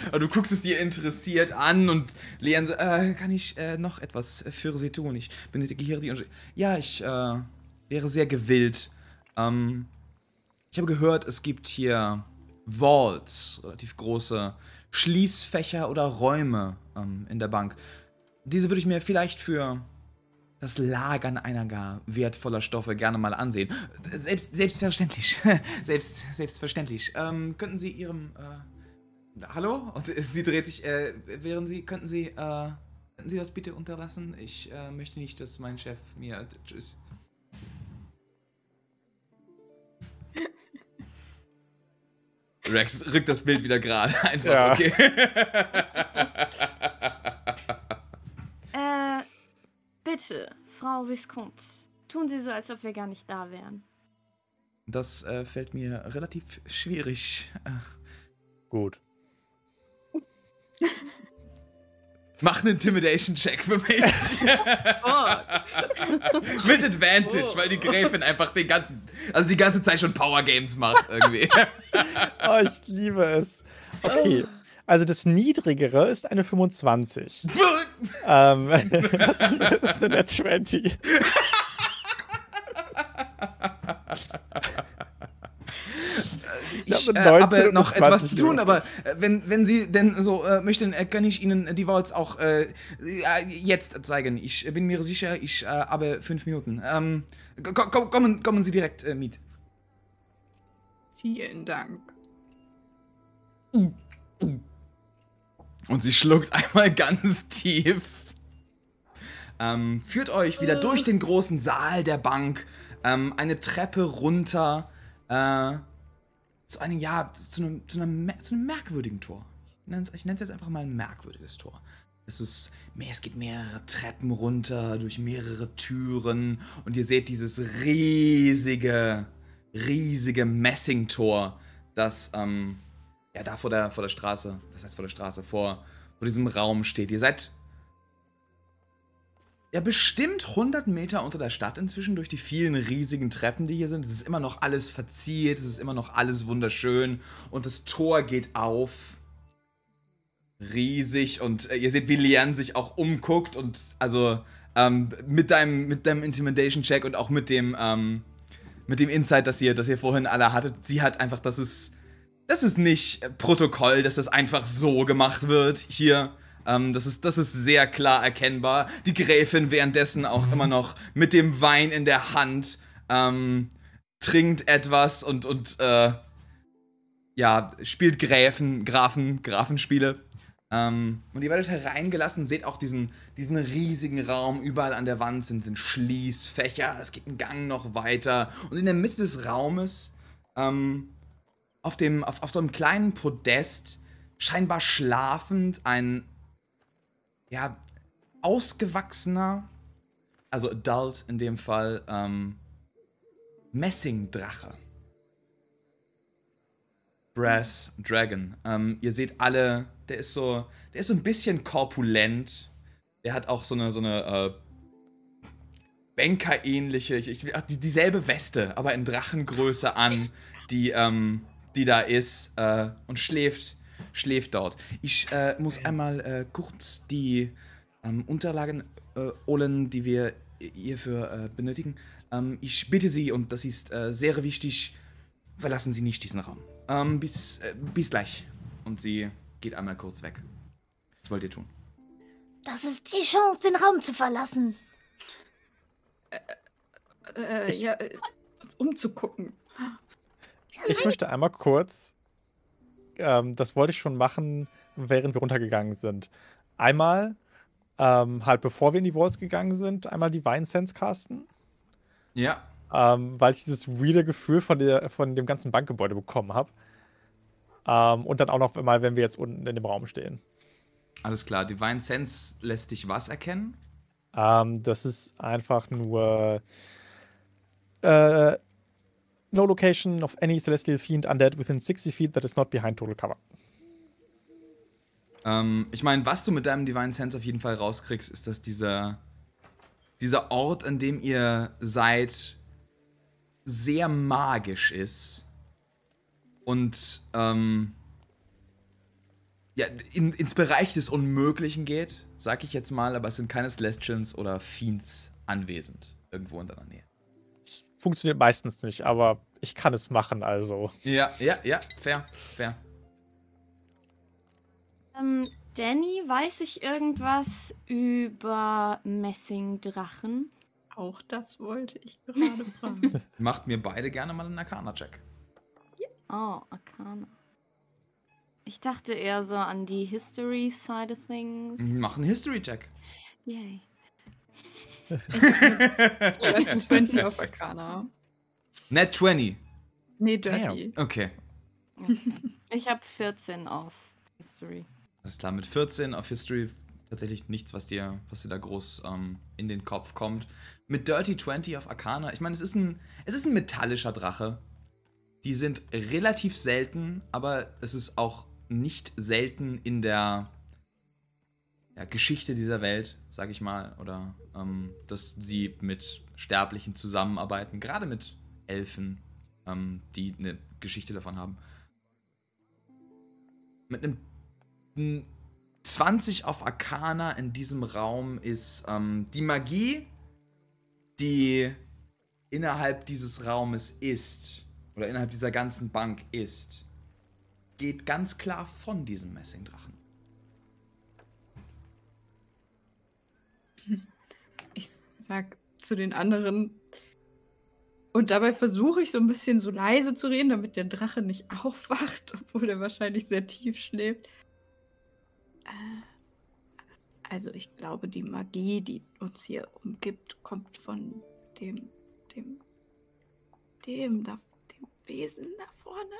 Aber du guckst es dir interessiert an und Leon so, äh, kann ich äh, noch etwas für Sie tun? Ich hier die... und Ja, ich äh, wäre sehr gewillt. Ähm, ich habe gehört, es gibt hier Vaults, relativ große Schließfächer oder Räume ähm, in der Bank. Diese würde ich mir vielleicht für das Lagern einer gar wertvoller Stoffe gerne mal ansehen. Selbst, selbstverständlich. Selbst, selbstverständlich. Ähm, könnten Sie Ihrem. Äh, hallo? Und sie dreht sich. Äh, wären Sie. Könnten Sie. Äh, könnten Sie das bitte unterlassen? Ich äh, möchte nicht, dass mein Chef mir. Tschüss. Rex rückt das Bild wieder gerade. Einfach, Ja. okay. Äh, bitte, Frau Viscount, tun Sie so, als ob wir gar nicht da wären. Das äh, fällt mir relativ schwierig. Gut. Mach einen Intimidation-Check für mich. Oh, Mit Advantage, weil die Gräfin einfach den ganzen, also die ganze Zeit schon Power Games macht irgendwie. Oh, ich liebe es. Okay. Also das niedrigere ist eine 25. ähm, das andere ist eine Net 20. Ich habe äh, eine 19 habe noch etwas 20 zu tun, aber wenn, wenn Sie denn so äh, möchten, äh, kann ich Ihnen die Vaults auch äh, jetzt zeigen. Ich bin mir sicher, ich äh, habe fünf Minuten. Ähm, ko- ko- kommen, kommen Sie direkt äh, mit. Vielen Dank. Und sie schluckt einmal ganz tief. Ähm, führt euch wieder durch den großen Saal der Bank, ähm, eine Treppe runter, äh, zu einem, ja, zu einem, zu einem, zu einem merkwürdigen Tor. Ich nenne es jetzt einfach mal ein merkwürdiges Tor. Es ist, mehr, es geht mehrere Treppen runter, durch mehrere Türen und ihr seht dieses riesige, riesige Messingtor, das, ähm, ja, da vor der, vor der Straße, das heißt vor der Straße, vor, vor diesem Raum steht. Ihr seid ja bestimmt 100 Meter unter der Stadt inzwischen durch die vielen riesigen Treppen, die hier sind. Es ist immer noch alles verziert, es ist immer noch alles wunderschön und das Tor geht auf. Riesig und äh, ihr seht, wie Lian sich auch umguckt und also ähm, mit deinem, mit deinem Intimidation-Check und auch mit dem, ähm, mit dem Insight, das ihr, das ihr vorhin alle hattet, sie hat einfach, das ist, das ist nicht Protokoll, dass das einfach so gemacht wird hier. Ähm, das, ist, das ist sehr klar erkennbar. Die Gräfin währenddessen auch immer noch mit dem Wein in der Hand ähm, trinkt etwas und, und äh, ja, spielt Gräfen, Grafen, Grafenspiele. Ähm, und ihr werdet hereingelassen, seht auch diesen, diesen riesigen Raum. Überall an der Wand sind, sind Schließfächer. Es geht einen Gang noch weiter. Und in der Mitte des Raumes, ähm, auf, dem, auf, auf so einem kleinen Podest, scheinbar schlafend, ein ja, ausgewachsener, also Adult in dem Fall, ähm, Messingdrache. Brass Dragon. Ähm, ihr seht alle, der ist so, der ist so ein bisschen korpulent. Der hat auch so eine, so eine äh, Banker-ähnliche, ich, ich, die, dieselbe Weste, aber in Drachengröße an, die, ähm, die da ist äh, und schläft, schläft dort. Ich äh, muss einmal äh, kurz die ähm, Unterlagen äh, holen, die wir hierfür äh, benötigen. Ähm, ich bitte Sie, und das ist äh, sehr wichtig, verlassen Sie nicht diesen Raum. Ähm, bis, äh, bis gleich. Und sie geht einmal kurz weg. Was wollt ihr tun? Das ist die Chance, den Raum zu verlassen. Äh, ja, äh, uns umzugucken. Ich möchte einmal kurz, ähm, das wollte ich schon machen, während wir runtergegangen sind. Einmal, ähm, halt bevor wir in die Walls gegangen sind, einmal die Wine Sense casten. Ja. ähm, weil ich dieses weirde Gefühl von, der, von dem ganzen Bankgebäude bekommen habe. Ähm, und dann auch noch mal, wenn wir jetzt unten in dem Raum stehen. Alles klar. Divine Sense lässt dich was erkennen? Ähm, das ist einfach nur äh, No location of any celestial fiend undead within 60 feet that is not behind total cover. Ähm, ich meine, was du mit deinem Divine Sense auf jeden Fall rauskriegst, ist, dass dieser, dieser Ort, an dem ihr seid, sehr magisch ist. Und ähm, ja, in, ins Bereich des Unmöglichen geht, sag ich jetzt mal, aber es sind keine Celestials oder Fiends anwesend irgendwo in deiner Nähe. Funktioniert meistens nicht, aber ich kann es machen, also. Ja, ja, ja, fair, fair. Ähm, Danny, weiß ich irgendwas über Messingdrachen? Auch das wollte ich gerade fragen. Macht mir beide gerne mal einen Arcana-Check. Oh, Arcana. Ich dachte eher so an die History Side of things. Mach einen History-Check. Yay. 20 auf Arcana. Net 20. Nee, Dirty. Okay. Ich habe 14 auf History. Alles klar, mit 14 auf History tatsächlich nichts, was dir, was dir da groß ähm, in den Kopf kommt. Mit Dirty 20 auf Arcana, ich meine, es ist ein, es ist ein metallischer Drache. Die sind relativ selten, aber es ist auch nicht selten in der ja, Geschichte dieser Welt, sag ich mal, oder ähm, dass sie mit Sterblichen zusammenarbeiten, gerade mit Elfen, ähm, die eine Geschichte davon haben. Mit einem m, 20 auf Arcana in diesem Raum ist ähm, die Magie, die innerhalb dieses Raumes ist, oder innerhalb dieser ganzen Bank ist, geht ganz klar von diesem Messingdrachen. Ich sag zu den anderen. Und dabei versuche ich so ein bisschen so leise zu reden, damit der Drache nicht aufwacht, obwohl er wahrscheinlich sehr tief schläft. Äh, Also ich glaube, die Magie, die uns hier umgibt, kommt von dem, dem, dem, da, dem Wesen da vorne.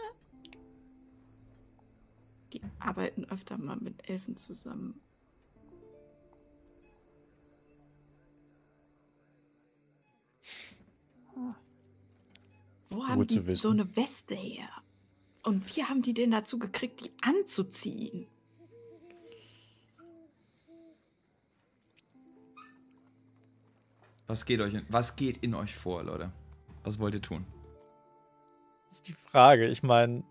Die arbeiten öfter mal mit Elfen zusammen. Wo haben die so eine Weste her? Und wie haben die denn dazu gekriegt, die anzuziehen? Was geht, euch in, was geht in euch vor, Leute? Was wollt ihr tun? Das ist die Frage. Ich meine,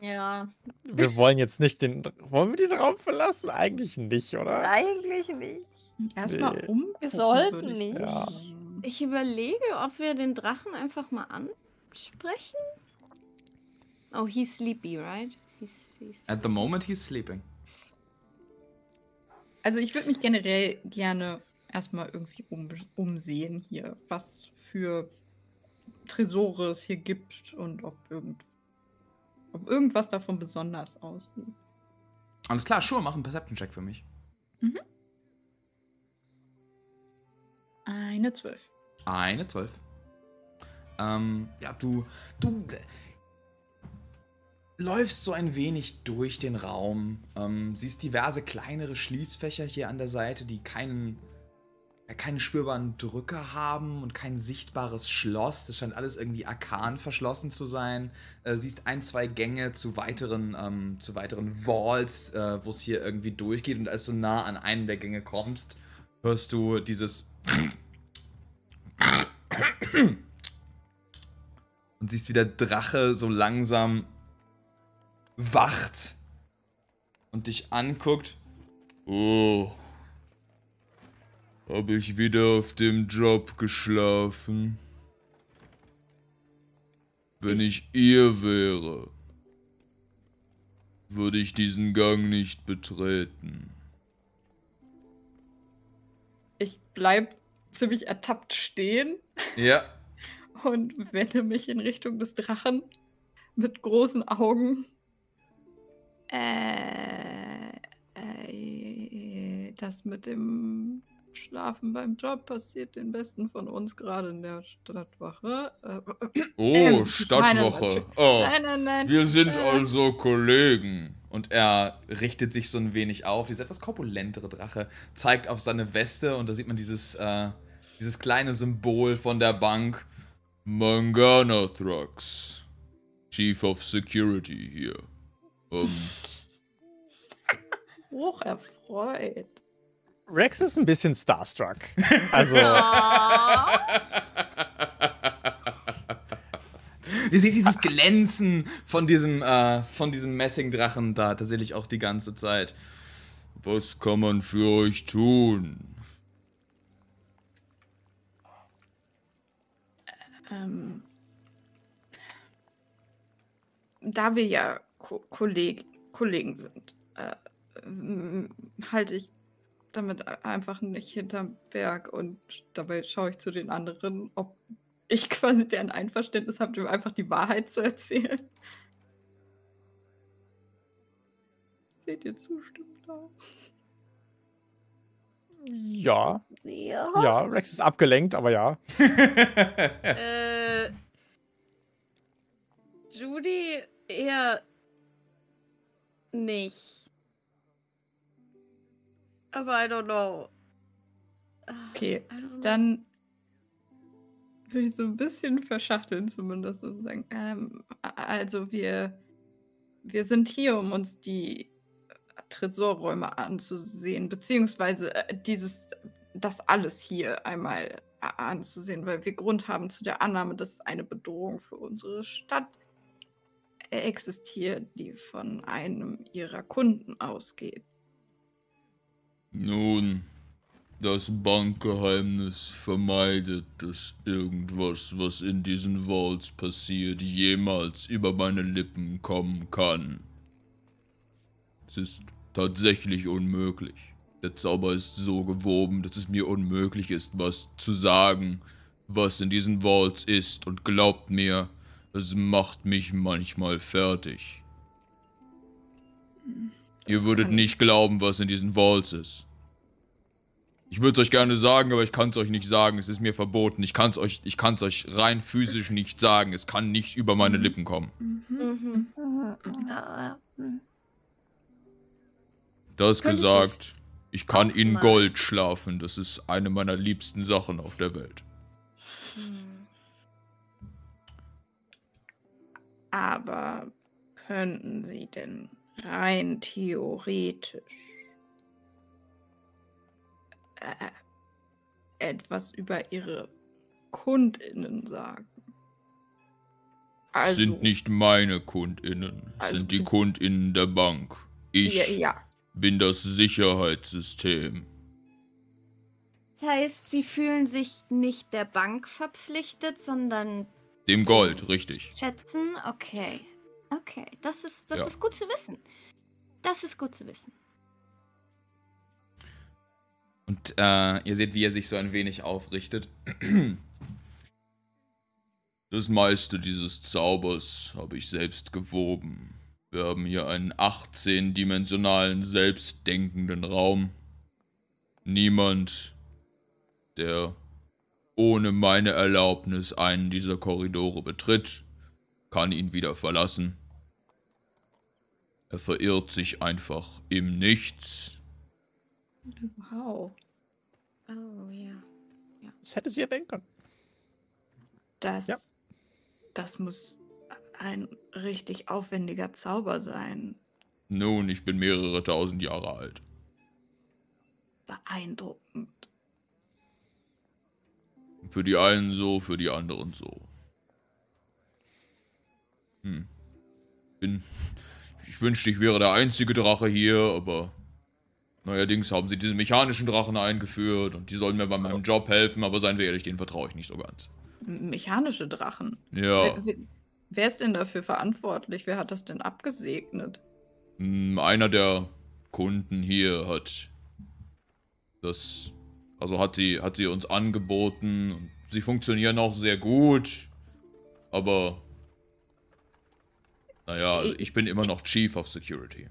Ja, wir wollen jetzt nicht den. Wollen wir den Raum verlassen? Eigentlich nicht, oder? eigentlich nicht. Erstmal Nee. um. Wir sollten nicht. Ja. Ich überlege, ob wir den Drachen einfach mal ansprechen. Oh, he's sleepy, right? He's, he's At the moment he's sleeping. Also ich würde mich generell gerne erstmal irgendwie um, umsehen hier, was für Tresore es hier gibt und ob, irgend, ob irgendwas davon besonders aussieht. Alles klar, Schuhe, mach einen Perception-Check für mich. Eine Zwölf. Eine 12. Ähm, ja, du, du äh, läufst so ein wenig durch den Raum, ähm, siehst diverse kleinere Schließfächer hier an der Seite, die keinen, ja, keine spürbaren Drücker haben und kein sichtbares Schloss. Das scheint alles irgendwie arkan verschlossen zu sein. Äh, siehst ein, zwei Gänge zu weiteren, ähm, zu weiteren Vaults, äh, wo es hier irgendwie durchgeht. Und als du nah an einen der Gänge kommst, hörst du dieses und siehst, wie der Drache so langsam wacht und dich anguckt. Oh. Hab ich wieder auf dem Job geschlafen? Wenn ich ihr wäre, würde ich diesen Gang nicht betreten. Ich bleib ziemlich ertappt stehen Ja. Und wende mich in Richtung des Drachen mit großen Augen. Äh, äh, das mit dem Schlafen beim Job passiert den Besten von uns gerade in der Stadtwache. Äh, Oh, Stadtwoche. Oh, nein, nein, nein. wir sind äh, also Kollegen. Und er richtet sich so ein wenig auf. Dieser etwas korpulentere Drache zeigt auf seine Weste und da sieht man dieses, äh, dieses kleine Symbol von der Bank. Mangana Thrax. Chief of Security hier. Ähm, hoch erfreut. Rex ist ein bisschen starstruck. Also, Ihr seht dieses Glänzen von diesem, äh, von diesem Messingdrachen da tatsächlich auch die ganze Zeit. was kann man für euch tun? Ähm, da wir ja Ko Kolleg Kollegen sind, äh, halte ich damit einfach nicht hinterm Berg und dabei schaue ich zu den anderen, ob ich quasi deren Einverständnis habe, dem einfach die Wahrheit zu erzählen. Seht ihr zustimmend aus? Ja, Ja. ja, Rex ist abgelenkt, aber ja. Äh. Judy eher nicht. Aber I don't know. Okay, don't know. dann würde ich so ein bisschen verschachteln zumindest und sagen, ähm, also wir, wir sind hier, um uns die Tresorräume anzusehen, beziehungsweise äh, dieses, das alles hier einmal a- anzusehen, weil wir Grund haben zu der Annahme, dass eine Bedrohung für unsere Stadt existiert, die von einem ihrer Kunden ausgeht. Nun, das Bankgeheimnis vermeidet, dass irgendwas, was in diesen Vaults passiert, jemals über meine Lippen kommen kann. Es ist tatsächlich unmöglich. Der Zauber ist so gewoben, dass es mir unmöglich ist, was zu sagen, was in diesen Vaults ist. Und glaubt mir, es macht mich manchmal fertig. Ihr würdet nicht glauben, was in diesen Vaults ist. Ich würde es euch gerne sagen, aber ich kann es euch nicht sagen. Es ist mir verboten. Ich kann es euch, ich kann's euch rein physisch nicht sagen. Es kann nicht über meine Lippen kommen. Mhm. Das Könntest gesagt, ich kann in aufmalen? Gold schlafen. Das ist eine meiner liebsten Sachen auf der Welt. Hm. Aber könnten Sie denn rein theoretisch äh, etwas über Ihre KundInnen sagen? Also, sind nicht meine KundInnen, Also sind die KundInnen der Bank. Ich Ja, ja. Bin das Sicherheitssystem. Das heißt, Sie fühlen sich nicht der Bank verpflichtet, sondern Dem Gold, richtig. schätzen. Okay. Okay, das ist, das Ja. ist gut zu wissen. Das ist gut zu wissen. Und äh, ihr seht, wie er sich so ein wenig aufrichtet. Das meiste dieses Zaubers habe ich selbst gewoben. Wir haben hier einen 18-dimensionalen, selbstdenkenden Raum. Niemand, der ohne meine Erlaubnis einen dieser Korridore betritt, kann ihn wieder verlassen. Er verirrt sich einfach im Nichts. Wow. Oh ja. Das hätte sie erwähnen können. Das, Ja. das muss ein richtig aufwendiger Zauber sein. Nun, ich bin mehrere tausend Jahre alt. Beeindruckend. Für die einen so, für die anderen so. Hm. Bin. Ich wünschte, ich wäre der einzige Drache hier, aber. Neuerdings haben sie diese mechanischen Drachen eingeführt und die sollen mir bei meinem Job helfen, aber seien wir ehrlich, denen vertraue ich nicht so ganz. Mechanische Drachen. Ja, Wer, wer, wer ist denn dafür verantwortlich? Wer hat das denn abgesegnet? hm, einer der Kunden hier hat das. Also hat sie, hat sie uns angeboten sie funktionieren auch sehr gut, aber. Naja, also ich bin immer noch Chief of Security.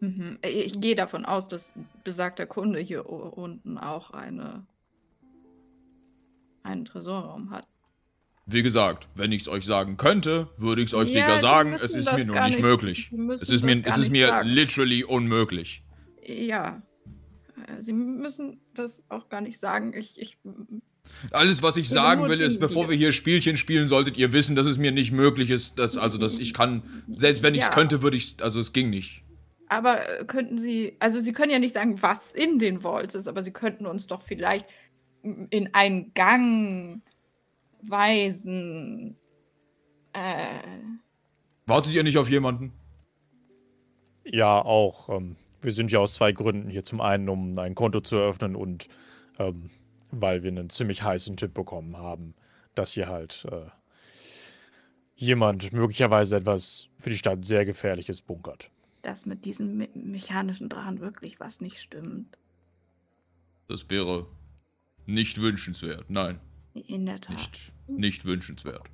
Mhm. Ich gehe davon aus, dass besagter Kunde hier unten auch eine, einen Tresorraum hat. Wie gesagt, wenn ich es euch sagen könnte, würde ich es euch Ja, sicher sagen. Es ist mir nur nicht nicht- möglich. Es ist mir, es ist mir sagen. literally unmöglich. Ja. Äh, Sie müssen das auch gar nicht sagen. Ich, ich Alles, was ich sagen will, ist, bevor wir hier Spielchen spielen, solltet ihr wissen, dass es mir nicht möglich ist, dass, also, dass ich kann, selbst wenn ich es Ja. könnte, würde ich, also es ging nicht. Aber äh, könnten Sie, also Sie können ja nicht sagen, was in den Vaults ist, aber Sie könnten uns doch vielleicht in einen Gang weisen. Äh, Wartet ihr nicht auf jemanden? Ja, auch. Ähm, wir sind ja aus zwei Gründen hier. Zum einen, um ein Konto zu eröffnen und ähm, weil wir einen ziemlich heißen Tipp bekommen haben, dass hier halt äh, jemand möglicherweise etwas für die Stadt sehr gefährliches bunkert. dass mit diesen me mechanischen Drachen wirklich was nicht stimmt. Das wäre nicht wünschenswert. Nein, In der Tat. nicht, nicht wünschenswert.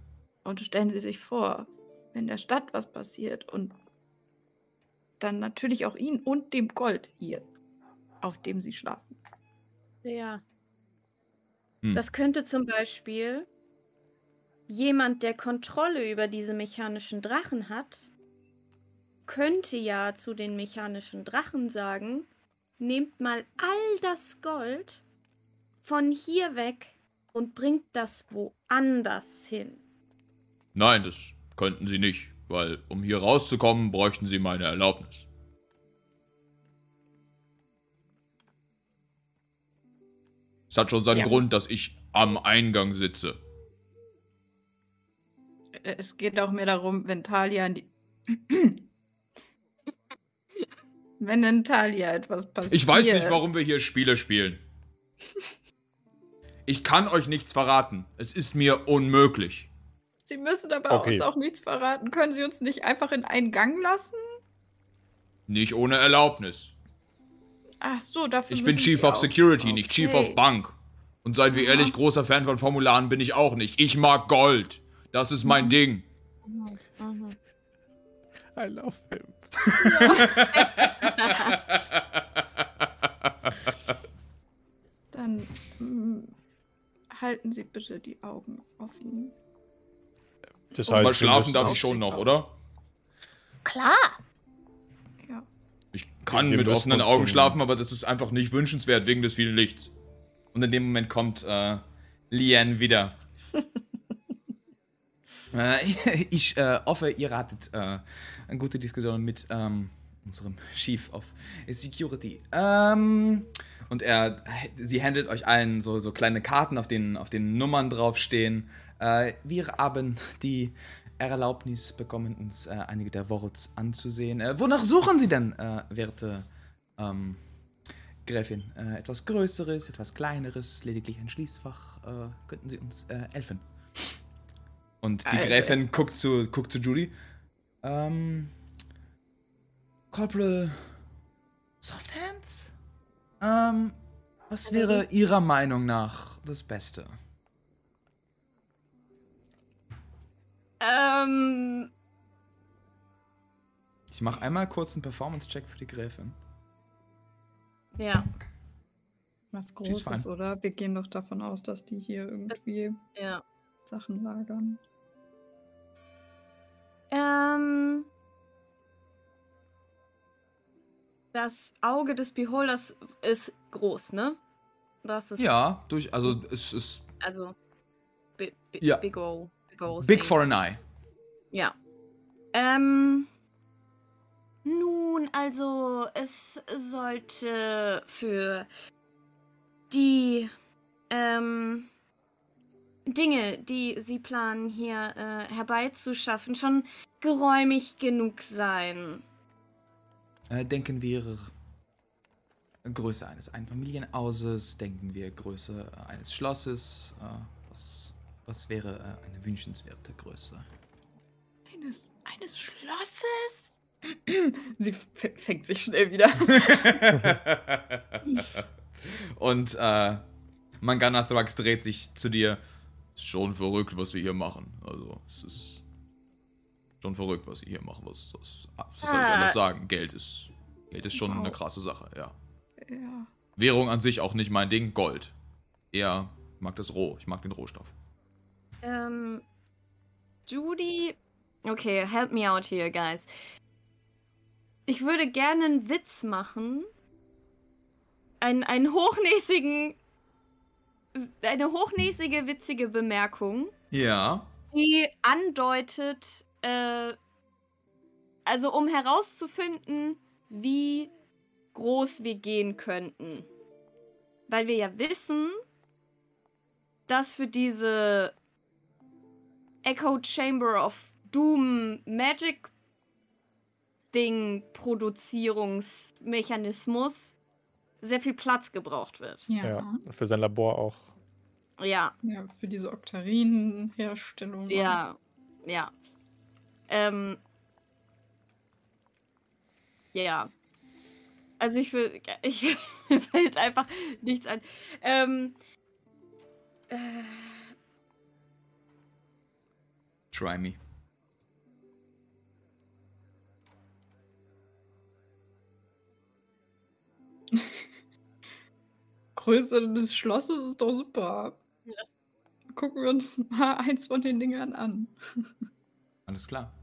Und stellen Sie sich vor, wenn der Stadt was passiert und dann natürlich auch Ihnen und dem Gold hier, auf dem Sie schlafen. Ja. Hm. Das könnte zum Beispiel jemand, der Kontrolle über diese mechanischen Drachen hat, könnte ja zu den mechanischen Drachen sagen, nehmt mal all das Gold von hier weg und bringt das woanders hin. Nein, das könnten sie nicht, weil um hier rauszukommen, bräuchten sie meine Erlaubnis. Es hat schon seinen Ja. Grund, dass ich am Eingang sitze. Äh, Es geht auch mehr darum, wenn Talia in die. wenn in Talia etwas passiert. Ich weiß nicht, warum wir hier Spiele spielen. Ich kann euch nichts verraten. Es ist mir unmöglich. Sie müssen aber Okay. uns auch nichts verraten. Können Sie uns nicht einfach in einen Gang lassen? Nicht ohne Erlaubnis. Ach so, dafür Ich bin Chief Sie of auch- Security, nicht Chief Okay. of Bank. Und seid wir ehrlich, großer Fan von Formularen bin ich auch nicht. Ich mag Gold. Das ist mein Ding. Mhm. I love him. Dann mm, halten Sie bitte die Augen offen. Das heißt, wir schlafen darf ich schon noch, oder? Klar. Ja. Ich kann Wir mit offenen Augen schlafen, aber das ist einfach nicht wünschenswert wegen des vielen Lichts. Und in dem Moment kommt äh, Lian wieder. Äh, ich äh, hoffe, ihr hattet äh, eine gute Diskussion mit ähm, unserem Chief of Security. Ähm, und er, sie handelt euch allen so, so kleine Karten, auf denen, auf denen Nummern draufstehen. Äh, wir haben die Erlaubnis bekommen, uns äh, einige der Worts anzusehen. Äh, wonach suchen Sie denn, äh, werte ähm, Gräfin? Äh, etwas Größeres, etwas Kleineres, lediglich ein Schließfach? Äh, könnten Sie uns helfen? Und die Alter. Gräfin guckt zu, guckt zu Judy. Ähm, Corporal Softhand? Ähm, was wäre Ihrer Meinung nach das Beste? Ähm, Ich mache einmal kurz einen Performance-Check für die Gräfin. ja, Was Großes, oder? Wir gehen doch davon aus, dass die hier irgendwie ja. Sachen lagern. Ähm, das Auge des Beholders ist groß, ne? Das ist Ja, durch, also es ist also bi bi Ja. big ol, big ol big for an eye. Ja. Ähm. Nun, also, es sollte für die ähm, Dinge, die Sie planen, hier äh, herbeizuschaffen, schon geräumig genug sein. Äh, denken wir Größe eines Einfamilienhauses, denken wir Größe äh, eines Schlosses. Äh, was, was wäre äh, eine wünschenswerte Größe? Eines, eines Schlosses? Sie fängt sich schnell wieder. Und äh, Manganathrax dreht sich zu dir. Ist schon verrückt, was wir hier machen. Also, es ist schon verrückt, was wir hier machen. Was, was, was soll ich Ah. anders sagen? Geld ist, Geld ist schon Wow. eine krasse Sache, ja. ja. Währung an sich auch nicht mein Ding. Gold. Er mag das roh. Ich mag den Rohstoff. Ähm, Judy. Okay, help me out here, guys. Ich würde gerne einen Witz machen. Ein, einen hochnäsigen. Eine hochnäsige, witzige Bemerkung, Ja. die andeutet, äh, also um herauszufinden, wie groß wir gehen könnten. Weil wir ja wissen, dass für diese Echo Chamber of Doom Magic Ding Produzierungsmechanismus sehr viel Platz gebraucht wird. Ja. Ja. Für sein Labor auch. Ja, Ja, für diese Oktarinenherstellung. ja, ja. Ähm, ja. Also ich will, ich mir fällt einfach nichts ein. Ähm, äh, Try me. Größe des Schlosses ist doch super. Ja. Gucken wir uns mal eins von den Dingern an. Alles klar.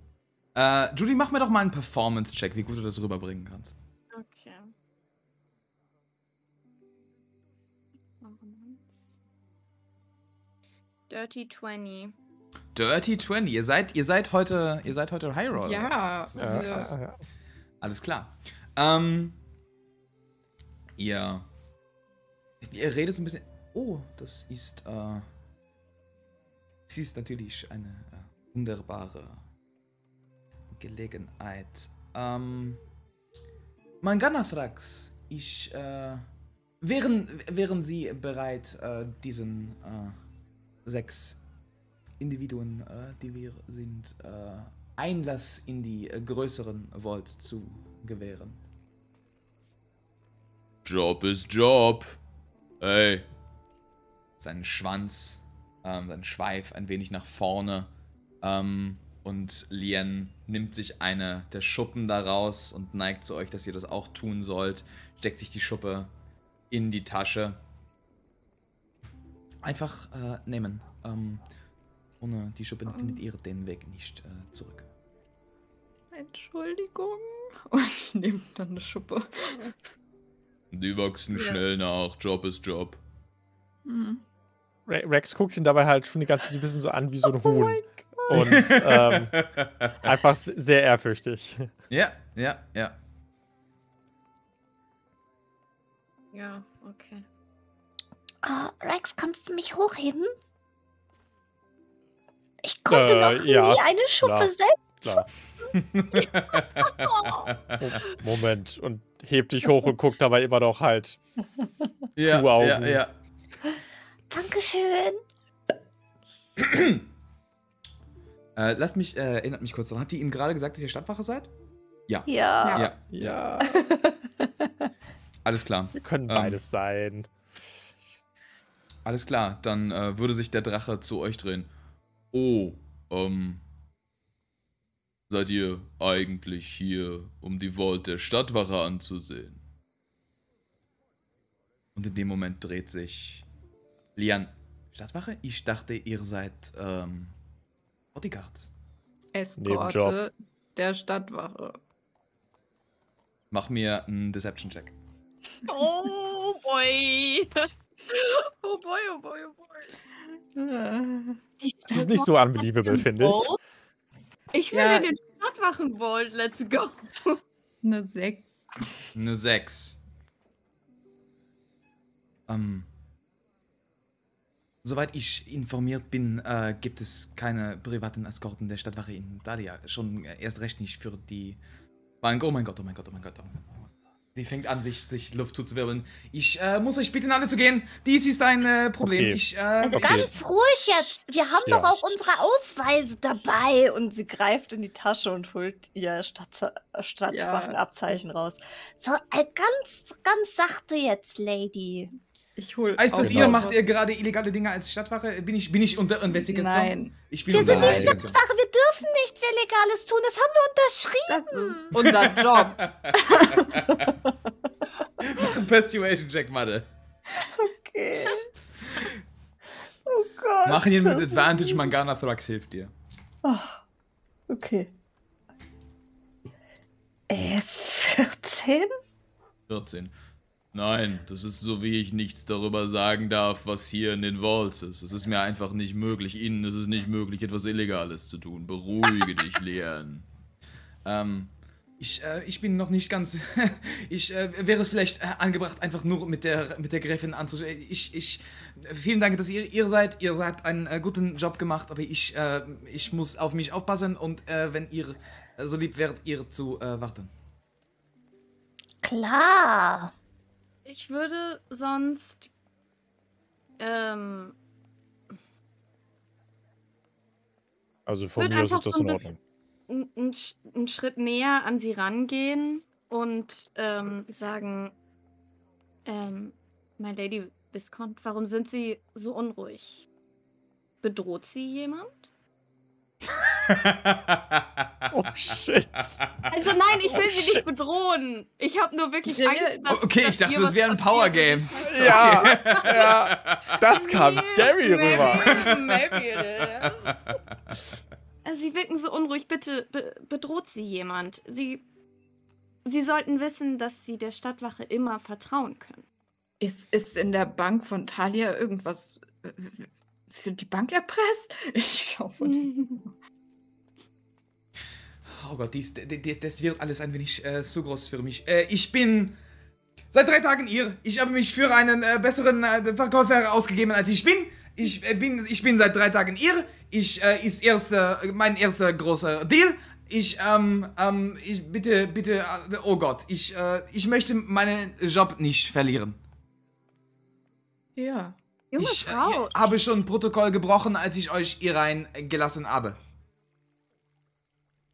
Äh, Judy, mach mir doch mal einen Performance-Check, wie gut du das rüberbringen kannst. okay. Dirty 20. Dirty 20. Ihr seid, ihr seid heute, ihr seid heute High Roller. Ja, Ja, ja. Alles klar. Ähm, ihr, ihr redet so ein bisschen. Oh, das ist, äh, es ist natürlich eine äh, wunderbare Gelegenheit. Ähm, Manganathrax, ich, äh, wären, wären Sie bereit, äh, diesen äh, sechs Individuen, äh, die wir sind, äh, Einlass in die äh, größeren Vault zu gewähren? Job ist Job. Ey, Sein Schwanz, ähm, sein Schweif ein wenig nach vorne. Ähm, und Lien nimmt sich eine der Schuppen daraus und neigt zu euch, dass ihr das auch tun sollt. Steckt sich die Schuppe in die Tasche. Einfach äh, nehmen. Ähm, ohne die Schuppe findet ihr den Weg nicht äh, zurück. Entschuldigung. Und ich nehme dann eine Schuppe. die wachsen Ja. schnell nach. Job ist Job. Hm. Re- Rex guckt ihn dabei halt schon die ganze Zeit so ein bisschen so an wie so ein Oh Huhn. Und ähm, einfach sehr ehrfürchtig. Ja, ja, ja. Ja, okay. Ah, Rex, kannst du mich hochheben? Ich konnte Äh, noch ja, nie eine Schuppe klar. selbst. Klar. Moment. Und hebt dich hoch und guckt dabei immer noch halt. Ja, ja, ja. Dankeschön. Äh, lasst mich, äh, erinnert mich kurz daran. Habt ihr ihm gerade gesagt, dass ihr Stadtwache seid? Ja. Ja. Ja, ja. Ja, Alles klar. wir können Ähm. beides sein. Alles klar. Dann äh, würde sich der Drache zu euch drehen. Oh, ähm. Seid ihr eigentlich hier, um die Vault der Stadtwache anzusehen? Und in dem Moment dreht sich Lian. Stadtwache? Ich dachte, ihr seid, ähm, Bodyguards. Eskorte Nebenjob. der Stadtwache. Mach mir einen Deception-Check. Oh boy. Oh boy, oh boy, oh boy. Das ist nicht so unbelievable, finde ich. Ich will Ja. in den Stadtwachenvault. Let's go. Eine 6. Eine 6. Ähm. Soweit ich informiert bin, äh, gibt es keine privaten Eskorten der Stadtwache in Dalia. Schon äh, erst recht nicht für die Bank. Oh mein Gott, oh mein Gott, oh mein Gott. Oh mein Gott. Sie fängt an, sich, sich Luft zuzuwirbeln. Ich äh, muss euch bitten, alle zu gehen. Dies ist ein äh, Problem. Okay. Ich, äh, Also Okay. ganz ruhig jetzt. Wir haben Ja. doch auch unsere Ausweise dabei. Und sie greift in die Tasche und holt ihr Stadt Stadtwachenabzeichen raus. So, äh, ganz, ganz sachte jetzt, Lady. Ich hol. heißt das, ihr macht ihr gerade illegale Dinge als Stadtwache? Bin ich, bin ich unter Investigation? Nein. Ich bin Wir unter sind die. Stadtwache, wir dürfen nichts Illegales tun. Das haben wir unterschrieben. Das ist unser Job. Mach einen Persuasion-Check, Madde. Okay. Oh Gott. Mach ihn mit das ist- Advantage, Mangana Thrax hilft dir. Oh, okay. Äh, 14? 14. Nein, das ist so, wie ich nichts darüber sagen darf, was hier in den Vaults ist. Es ist mir einfach nicht möglich. Ihnen ist es nicht möglich, etwas Illegales zu tun. Beruhige dich, Leon. Ähm, ich, äh, ich bin noch nicht ganz. ich äh, wäre es vielleicht äh, angebracht, einfach nur mit der mit der Gräfin anzuschauen. Ich, ich. Vielen Dank, dass ihr ihr seid. Ihr habt einen äh, guten Job gemacht, aber ich, äh, ich muss auf mich aufpassen und äh, wenn ihr äh, so lieb wärt, ihr zu äh, warten. Klar. Ich würde sonst. Ähm, Also von mir aus ist das so in Ordnung. einen einen Schritt näher an sie rangehen und ähm, sagen: ähm, My Lady Viscount, warum sind Sie so unruhig? Bedroht Sie jemand? Oh shit. Also nein, ich will Oh, sie shit. nicht bedrohen. Ich habe nur wirklich Angst, dass okay, dass ich dachte, das wären Power. Games. Ja, ja. Das kam scary rüber. Maybe, maybe it is. Also, Sie wirken so unruhig. Bitte be bedroht Sie jemand. Sie, Sie sollten wissen, dass Sie der Stadtwache immer vertrauen können. Ist, ist in der Bank von Talia irgendwas für die Bank erpresst? Ich schau von. Oh Gott, dies, d- d- das wird alles ein wenig äh, zu groß für mich. Äh, ich bin seit drei Tagen hier. Ich habe mich für einen äh, besseren äh, Verkäufer ausgegeben, als ich bin. Ich, äh, bin. ich bin seit drei Tagen hier. Ich äh, ist erster, mein erster großer Deal. Ich, ähm, ähm, ich bitte, bitte, oh Gott, ich, ich möchte meinen Job nicht verlieren. Ja. Junge ich Frau. Äh, habe schon Protokoll gebrochen, als ich euch hier reingelassen habe.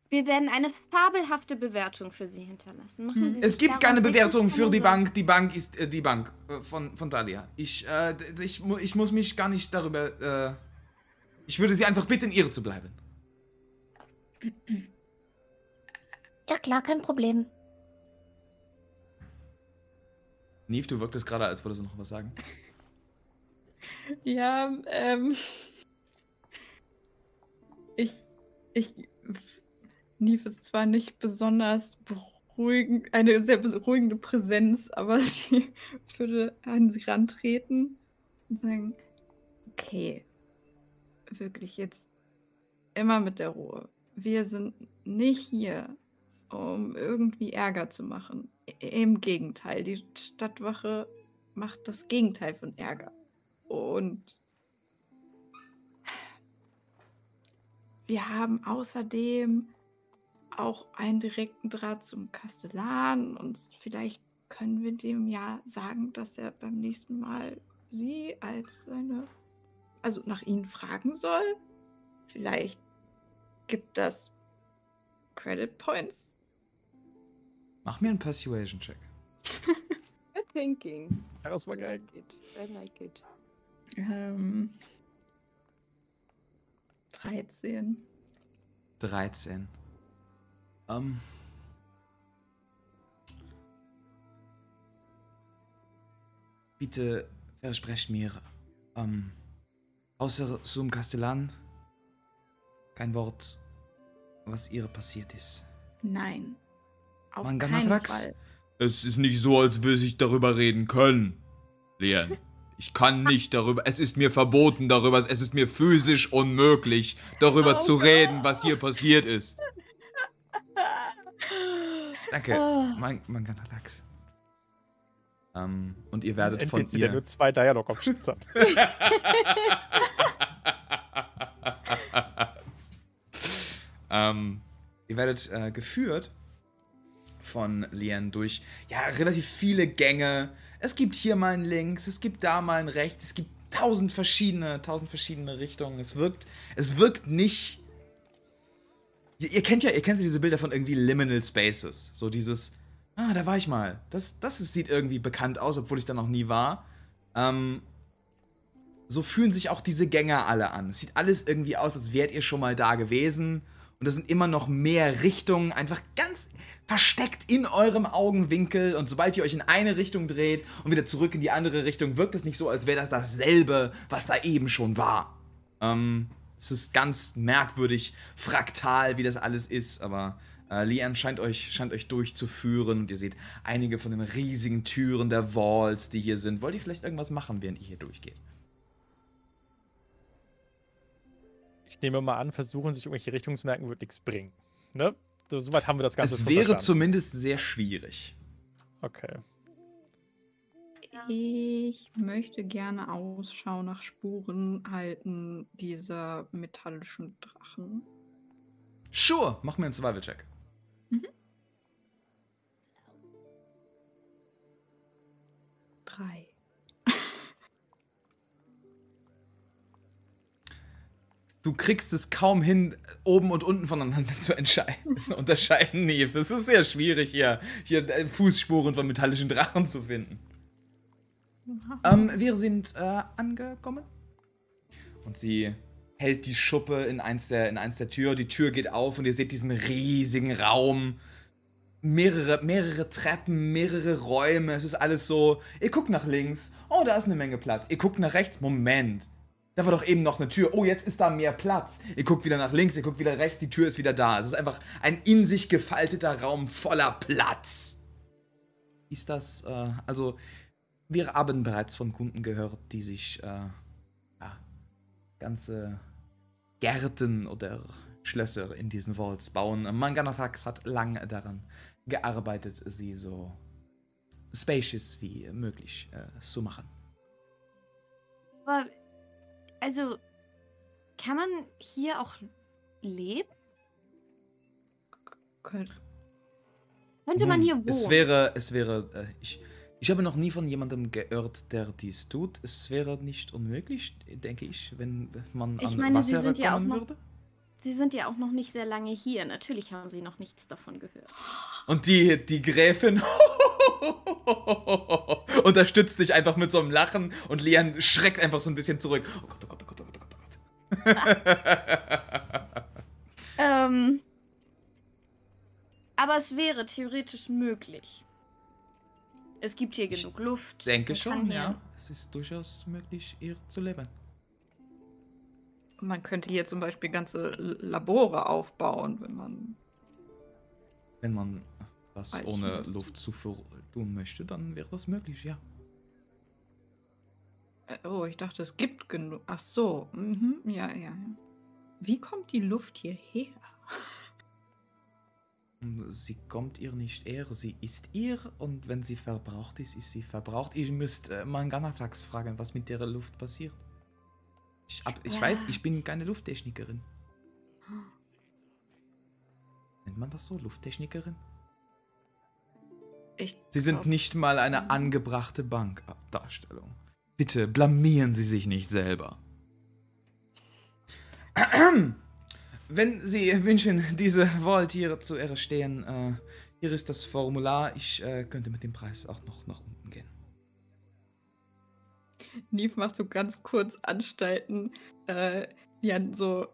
Wir werden eine fabelhafte Bewertung für Sie hinterlassen. Machen Sie Es gibt keine Bewertung für die. Bank. Die Bank ist äh, die Bank äh, von, von Talia. Ich, äh, ich, ich muss mich gar nicht darüber. Äh, ich würde sie einfach bitten, ihr zu bleiben. Ja, klar, kein Problem. Neve, du wirktest gerade, als würdest du noch was sagen. Ja, ähm. Ich. Ich. Neve ist zwar nicht besonders beruhigend, eine sehr beruhigende Präsenz, aber sie würde an sie rantreten und sagen: Okay, wirklich jetzt. immer mit der Ruhe. Wir sind nicht hier, um irgendwie Ärger zu machen. Im Gegenteil, die Stadtwache macht das Gegenteil von Ärger. Und wir haben außerdem auch einen direkten Draht zum Kastellan und vielleicht können wir dem ja sagen, dass er beim nächsten Mal sie als seine, also nach ihnen fragen soll. Vielleicht gibt das Credit Points. Mach mir einen Persuasion-Check. Good thinking. Das war I geil. like it. I like it. Ähm, 13. 13. Ähm. Bitte versprecht mir, ähm, außer zum Kastellan kein Wort, was ihr passiert ist. Nein. Auf Manga keinen? Fall. Es ist nicht so, als würde ich darüber reden können. Leon, ich kann nicht darüber. Es ist mir verboten darüber. Es ist mir physisch unmöglich, darüber Oh zu Gott. reden, was hier passiert ist. Danke, Ah. mein, Manganax. Ähm, und ihr werdet von NPC, der ihr. nur zwei Dialog-Options hat. ähm, Ihr werdet äh, geführt von Lien durch ja relativ viele Gänge. Es gibt hier mal einen links, es gibt da mal einen rechts, es gibt tausend verschiedene, tausend verschiedene Richtungen. Es wirkt, es wirkt nicht. Ihr, ihr kennt ja, ihr kennt ja diese Bilder von irgendwie Liminal Spaces, so dieses. Ah, da war ich mal. Das, das sieht irgendwie bekannt aus, obwohl ich da noch nie war. Ähm, so fühlen sich auch diese Gänge alle an. Es sieht alles irgendwie aus, als wärt ihr schon mal da gewesen. Und es sind immer noch mehr Richtungen, einfach ganz versteckt in eurem Augenwinkel. Und sobald ihr euch in eine Richtung dreht und wieder zurück in die andere Richtung, wirkt es nicht so, als wäre das dasselbe, was da eben schon war. Ähm, es ist ganz merkwürdig, fraktal, wie das alles ist, aber äh, Lian scheint euch, scheint euch durchzuführen und ihr seht einige von den riesigen Türen der Vaults, die hier sind. Wollt ihr vielleicht irgendwas machen, während ihr hier durchgeht? Ich nehme mal an, versuchen sich irgendwelche Richtungsmerken wird nichts bringen. Ne? So, Soweit haben wir das Ganze Es wäre verstanden. zumindest sehr schwierig. Okay. Ich möchte gerne Ausschau nach Spuren halten dieser metallischen Drachen. Sure, mach mir einen Survival-Check. Drei. Du kriegst es kaum hin, oben und unten voneinander zu unterscheiden, Neve. Es ist sehr schwierig, hier, hier äh, Fußspuren von metallischen Drachen zu finden. Ähm, wir sind äh, angekommen. Und sie hält die Schuppe in eins, der, in eins der Tür. Die Tür geht auf und ihr seht diesen riesigen Raum. Mehrere, mehrere Treppen, mehrere Räume. Es ist alles so. Ihr guckt nach links. Oh, da ist eine Menge Platz. Ihr guckt nach rechts. Moment. Da war doch eben noch eine Tür. Oh, jetzt ist da mehr Platz. Ihr guckt wieder nach links, ihr guckt wieder rechts, die Tür ist wieder da. Es ist einfach ein in sich gefalteter Raum voller Platz. Ist das, äh, also, wir haben bereits von Kunden gehört, die sich, äh, ja, ganze Gärten oder Schlösser in diesen Vaults bauen. Manganafax hat lange daran gearbeitet, sie so spacious wie möglich äh, zu machen. Aber, also, kann man hier auch leben? Könnt, Könnte man hier wohnen? Es wäre, es wäre, äh, ich, ich habe noch nie von jemandem gehört, der dies tut. Es wäre nicht unmöglich, denke ich, wenn man Ich an meine, Sie Wasser sind ja auch noch- würde. Sie sind ja auch noch nicht sehr lange hier. Natürlich haben Sie noch nichts davon gehört. Und die, die Gräfin unterstützt sich einfach mit so einem Lachen und Leon schreckt einfach so ein bisschen zurück. Oh Gott, oh Gott, oh Gott, oh Gott, oh Gott, oh Gott. Ähm. Aber es wäre theoretisch möglich. Es gibt hier Ich genug Luft. Denke schon, ja. Es ist durchaus möglich, hier zu leben. man könnte hier zum Beispiel ganze Labore aufbauen, wenn man. Wenn man das Alchemist. ohne Luftzufuhr tun möchte, dann wäre das möglich, ja. Äh, Oh, ich dachte, es gibt genug. Ach so. Mhm. Ja, ja, ja. Wie kommt die Luft hierher? Sie kommt ihr nicht eher, sie ist ihr und wenn sie verbraucht ist, ist sie verbraucht. Ihr müsst äh, Manganaflax fragen, was mit der Luft passiert. Ich, hab, ich Ja. weiß, ich bin keine Lufttechnikerin. Nennt man das so, Lufttechnikerin? Ich Sie sind nicht mal eine angebrachte Bankdarstellung. Bitte blamieren Sie sich nicht selber. Wenn Sie wünschen, diese hier zu erstehen, äh, hier ist das Formular. Ich äh, könnte mit dem Preis auch noch nach unten gehen. Neve macht so ganz kurz Anstalten, äh, Jan so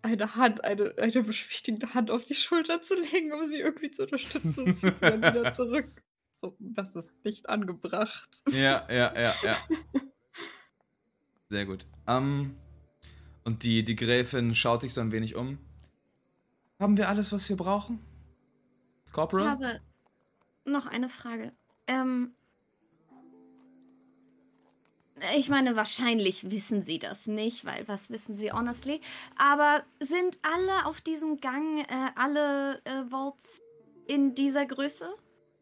eine Hand, eine, eine beschwichtigende Hand auf die Schulter zu legen, um sie irgendwie zu unterstützen und sie dann wieder zurück. So, das ist nicht angebracht. Ja, ja, ja, ja. Sehr gut. Ähm, und die, die Gräfin schaut sich so ein wenig um. Haben wir alles, was wir brauchen? Ich Corporal? habe noch eine Frage. Ähm, ich meine, wahrscheinlich wissen Sie das nicht, weil was wissen Sie honestly? Aber sind alle auf diesem Gang, äh, alle äh, Vaults in dieser Größe?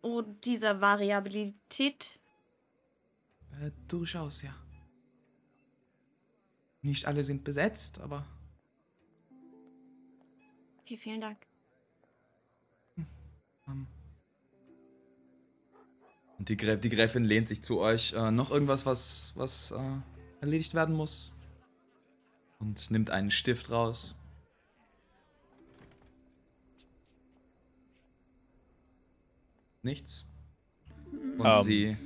Und dieser Variabilität? Äh, durchaus, ja. Nicht alle sind besetzt, aber Okay, vielen Dank. ähm. Und die, Grä die Gräfin lehnt sich zu euch. Äh, noch irgendwas, was, was äh, erledigt werden muss? Und nimmt einen Stift raus. Nichts. Und Ähm, sie.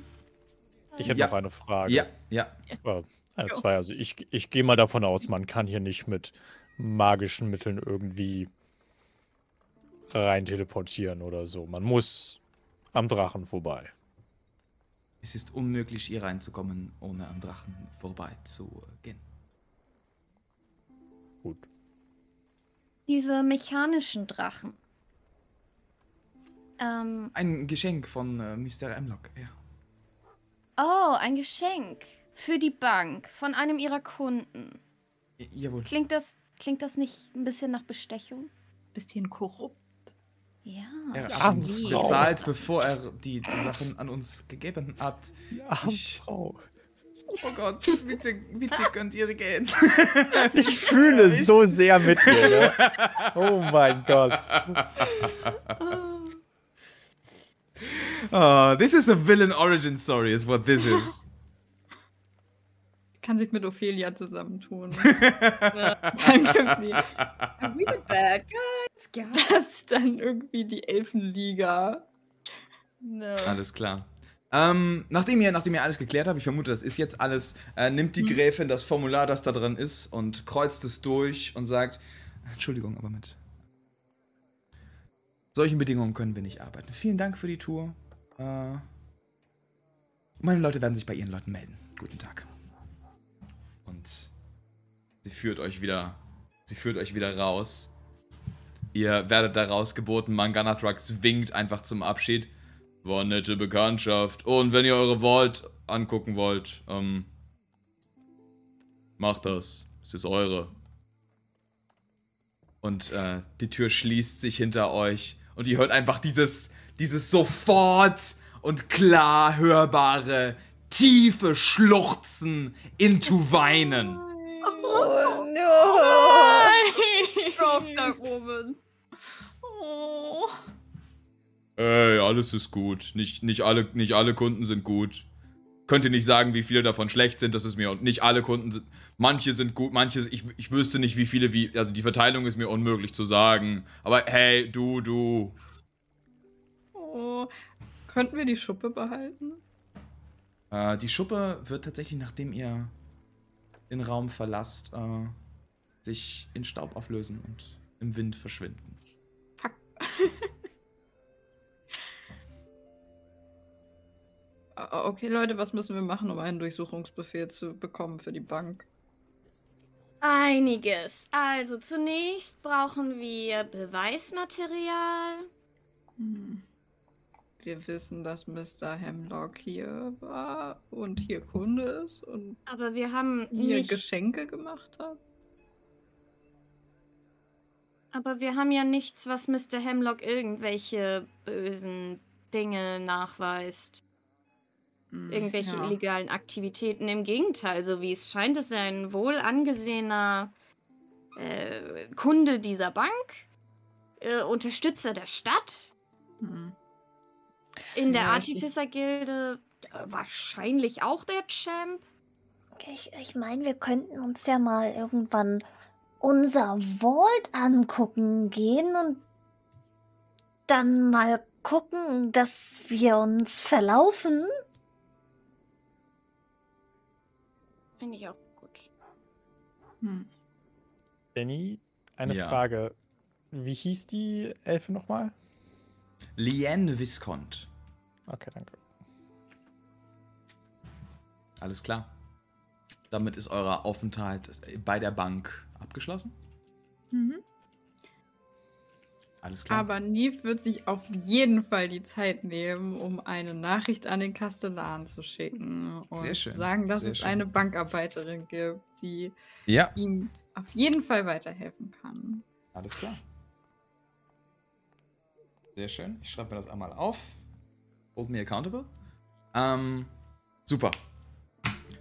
Ich hätte Ja. noch eine Frage. Ja, ja. Äh, eine, zwei. Also ich, ich gehe mal davon aus, man kann hier nicht mit magischen Mitteln irgendwie rein teleportieren oder so. Man muss am Drachen vorbei. Es ist unmöglich, hier reinzukommen, ohne am Drachen vorbeizugehen. Gut. Diese mechanischen Drachen. Ähm, Ein Geschenk von äh, Mr. Emlock, ja. oh, ein Geschenk für die Bank von einem ihrer Kunden. J jawohl. Klingt das, klingt das nicht ein bisschen nach Bestechung? Bisschen korrupt. Ja. Er Ja, hat uns Frau. bezahlt, bevor er die, die Sachen an uns gegeben hat. Ja, Ich- Frau. Oh Gott, bitte, bitte könnt ihr gehen. Ich fühle so sehr mit dir. Ne? Oh mein Gott. Oh, this is a villain origin story, is what this is. Kann sich mit Ophelia zusammentun. Dann gibt's die, We went back. Guys, das ist dann irgendwie die Elfenliga. No. Alles klar. Ähm, nachdem ihr, nachdem ihr alles geklärt habt, ich vermute, das ist jetzt alles, äh, nimmt die Gräfin das Formular, das da drin ist, und kreuzt es durch und sagt: Entschuldigung, aber mit solchen Bedingungen können wir nicht arbeiten. Vielen Dank für die Tour. Äh, meine Leute werden sich bei ihren Leuten melden. Guten Tag. Und sie führt euch wieder, sie führt euch wieder raus. Ihr werdet da rausgeboten. Manganathrax winkt einfach zum Abschied. War eine nette Bekanntschaft. Und wenn ihr eure Vault angucken wollt, ähm, macht das. Es ist eure. Und äh, die Tür schließt sich hinter euch. Und ihr hört einfach dieses, dieses sofort und klar hörbare, tiefe Schluchzen into Weinen. Oh no! Drop that woman. Oh. Ey, alles ist gut. Nicht, nicht, alle, nicht alle Kunden sind gut. Könnt ihr nicht sagen, wie viele davon schlecht sind, das ist mir. Und nicht alle Kunden sind. Manche sind gut, manche. Ich, ich wüsste nicht, wie viele, wie. Also die Verteilung ist mir unmöglich zu sagen. Aber hey, du, du. Oh. Könnten wir die Schuppe behalten? Äh, die Schuppe wird tatsächlich, nachdem ihr den Raum verlasst, äh, sich in Staub auflösen und im Wind verschwinden. Fuck. Okay, Leute, was müssen wir machen, um einen Durchsuchungsbefehl zu bekommen für die Bank? Einiges. Also zunächst brauchen wir Beweismaterial. Hm. Wir wissen, dass Mr. Hemlock hier war und hier Kunde ist und Aber wir haben hier nicht. Geschenke gemacht hat. Aber wir haben ja nichts, was Mr. Hemlock irgendwelche bösen Dinge nachweist. Hm, Irgendwelche ja. illegalen Aktivitäten. Im Gegenteil, so wie es scheint, ist er ein wohl angesehener äh, Kunde dieser Bank, äh, Unterstützer der Stadt, Hm. In der Ja, Artificer-Gilde äh, wahrscheinlich auch der Champ. Ich, ich meine, wir könnten uns ja mal irgendwann unser Vault angucken gehen und dann mal gucken, dass wir uns verlaufen. Finde ich auch gut. Hm. Danny, eine Ja. Frage. Wie hieß die Elfe nochmal? Liane Viscont. Okay, danke. Alles klar. Damit ist euer Aufenthalt bei der Bank abgeschlossen. Mhm. Alles klar. Aber Neve wird sich auf jeden Fall die Zeit nehmen, um eine Nachricht an den Kastellan zu schicken und Sehr schön, sagen, dass sehr es schön. eine Bankarbeiterin gibt, die ja, ihm auf jeden Fall weiterhelfen kann. alles klar. Sehr schön. Ich schreibe mir das einmal auf. Hold me accountable. Ähm, super.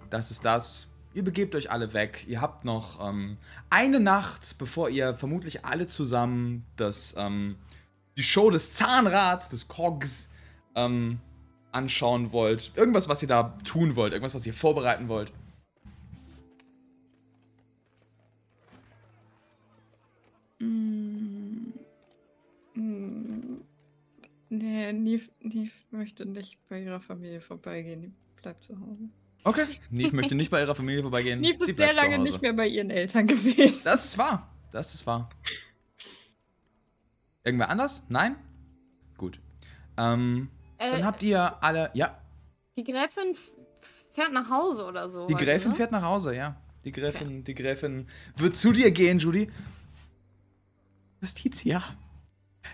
Das ist das. Ihr begebt euch alle weg. Ihr habt noch ähm, eine Nacht, bevor ihr vermutlich alle zusammen das, ähm, die Show des Zahnrads, des Cogs, ähm, anschauen wollt. Irgendwas, was ihr da tun wollt. Irgendwas, was ihr vorbereiten wollt. Nee, Neve, Neve möchte nicht bei ihrer Familie vorbeigehen. Die bleibt zu Hause. Okay. Neve möchte nicht bei ihrer Familie vorbeigehen. Neve Sie ist sehr lange nicht mehr bei ihren Eltern gewesen. Das ist wahr. Das ist wahr. Irgendwer anders? Nein? Gut. Ähm, Äh, dann habt ihr alle. Ja, die Gräfin fährt nach Hause oder so. die heute, Gräfin ne? fährt nach Hause, ja. Die Gräfin, die Gräfin wird zu dir gehen, Judy. Justitia.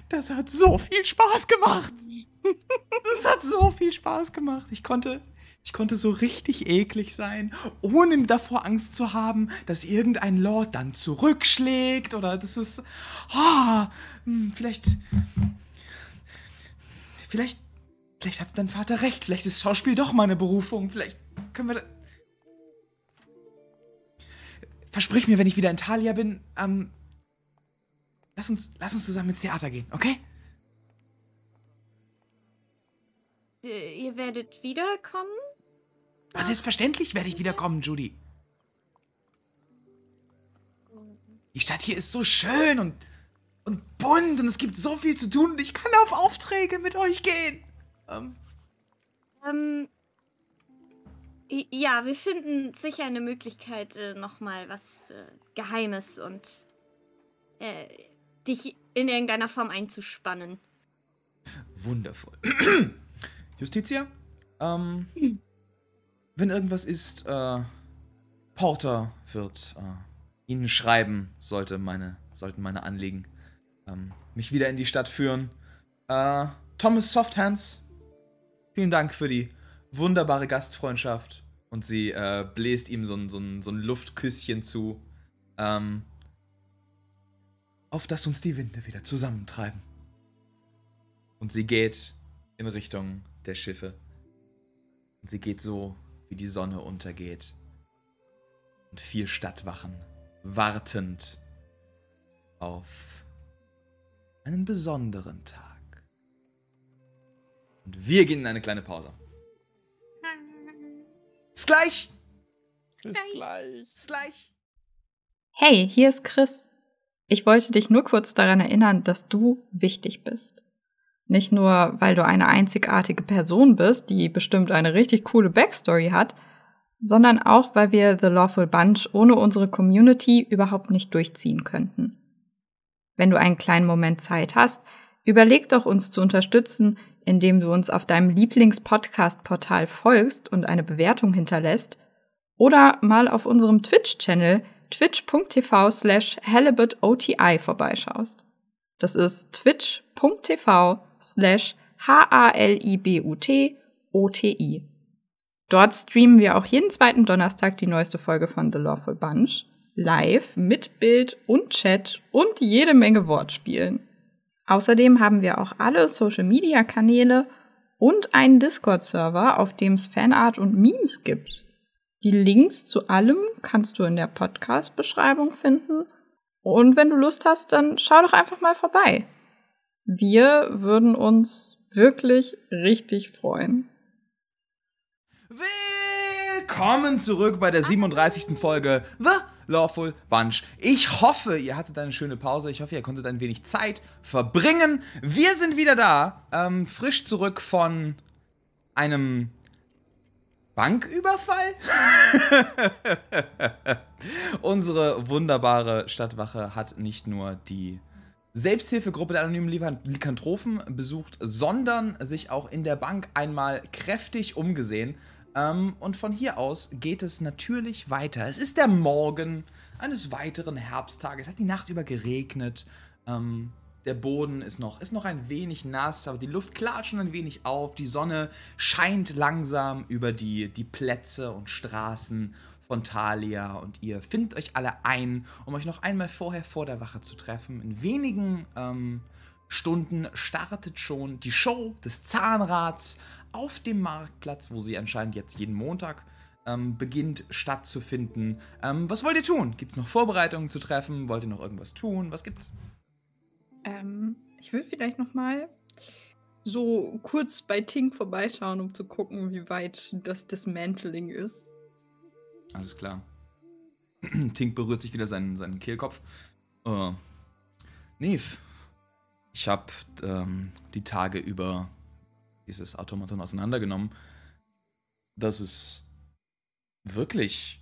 Das hat so viel Spaß gemacht. Das hat so viel Spaß gemacht. Ich konnte, ich konnte so richtig eklig sein, ohne davor Angst zu haben, dass irgendein Lord dann zurückschlägt oder das ist. Hm, vielleicht. Vielleicht. Vielleicht hat dein Vater recht. Vielleicht ist Schauspiel doch meine Berufung. Vielleicht können wir. Versprich mir, wenn ich wieder in Thalia bin, ähm. Lass uns, lass uns zusammen ins Theater gehen, okay? Äh, Ihr werdet wiederkommen? Aber selbstverständlich werde ich wiederkommen, Judy. Die Stadt hier ist so schön und, und bunt und es gibt so viel zu tun und ich kann auf Aufträge mit euch gehen. Ähm, Ähm, ja, wir finden sicher eine Möglichkeit, äh, nochmal was äh, Geheimes und äh, dich in irgendeiner Form einzuspannen. wundervoll. Justitia, ähm, wenn irgendwas ist, äh, Porter wird äh, Ihnen schreiben, sollte meine, sollten meine Anliegen ähm, mich wieder in die Stadt führen. Äh, Thomas Softhands, vielen Dank für die wunderbare Gastfreundschaft. Und sie äh, bläst ihm so ein, so, ein, so ein Luftküsschen zu. Ähm, auf dass uns die Winde wieder zusammentreiben. Und sie geht in Richtung der Schiffe. Und sie geht so, wie die Sonne untergeht. Und vier Stadtwachen wartend auf einen besonderen Tag. Und wir gehen in eine kleine Pause. Bis gleich! Bis gleich. Bis gleich! Hey, hier ist Chris. Ich wollte dich nur kurz daran erinnern, dass du wichtig bist. Nicht nur, weil du eine einzigartige Person bist, die bestimmt eine richtig coole Backstory hat, sondern auch, weil wir The Lawful Bunch ohne unsere Community überhaupt nicht durchziehen könnten. Wenn du einen kleinen Moment Zeit hast, überleg doch uns zu unterstützen, indem du uns auf deinem Lieblings-Podcast-Portal folgst und eine Bewertung hinterlässt oder mal auf unserem Twitch-Channel twitch.tv slash halibutoti vorbeischaust. Das ist twitch.tv slash H-A-L-I-B-U-T-O-T-I. Dort streamen wir auch jeden zweiten Donnerstag die neueste Folge von The Lawful Bunch. live mit Bild und Chat und jede Menge Wortspielen. Außerdem haben wir auch alle Social-Media-Kanäle und einen Discord-Server, auf dem es Fanart und Memes gibt. Die Links zu allem kannst du in der Podcast-Beschreibung finden. Und wenn du Lust hast, dann schau doch einfach mal vorbei. Wir würden uns wirklich richtig freuen. Willkommen zurück bei der 37. Folge The Lawful Bunch. Ich hoffe, ihr hattet eine schöne Pause. Ich hoffe, ihr konntet ein wenig Zeit verbringen. Wir sind wieder da, ähm, frisch zurück von einem Banküberfall? Unsere wunderbare Stadtwache hat nicht nur die Selbsthilfegruppe der anonymen Lykanthropen besucht, sondern sich auch in der Bank einmal kräftig umgesehen. Ähm, und von hier aus geht es natürlich weiter. Es ist der Morgen eines weiteren Herbsttages. Es hat die Nacht über geregnet. Ähm, der Boden ist noch, ist noch ein wenig nass, aber die Luft klart schon ein wenig auf. Die Sonne scheint langsam über die, die Plätze und Straßen von Thalia und ihr findet euch alle ein, um euch noch einmal vorher vor der Wache zu treffen. In wenigen ähm, Stunden startet schon die Show des Zahnrads auf dem Marktplatz, wo sie anscheinend jetzt jeden Montag ähm, beginnt stattzufinden. Ähm, was wollt ihr tun? Gibt es noch Vorbereitungen zu treffen? Wollt ihr noch irgendwas tun? Was gibt's? Ähm, ich will vielleicht noch mal so kurz bei Tink vorbeischauen, um zu gucken, wie weit das Dismantling ist. Alles klar. Tink berührt sich wieder seinen, seinen Kehlkopf. Uh, Neve, ich habe ähm, die Tage über dieses Automaton auseinandergenommen. Das ist wirklich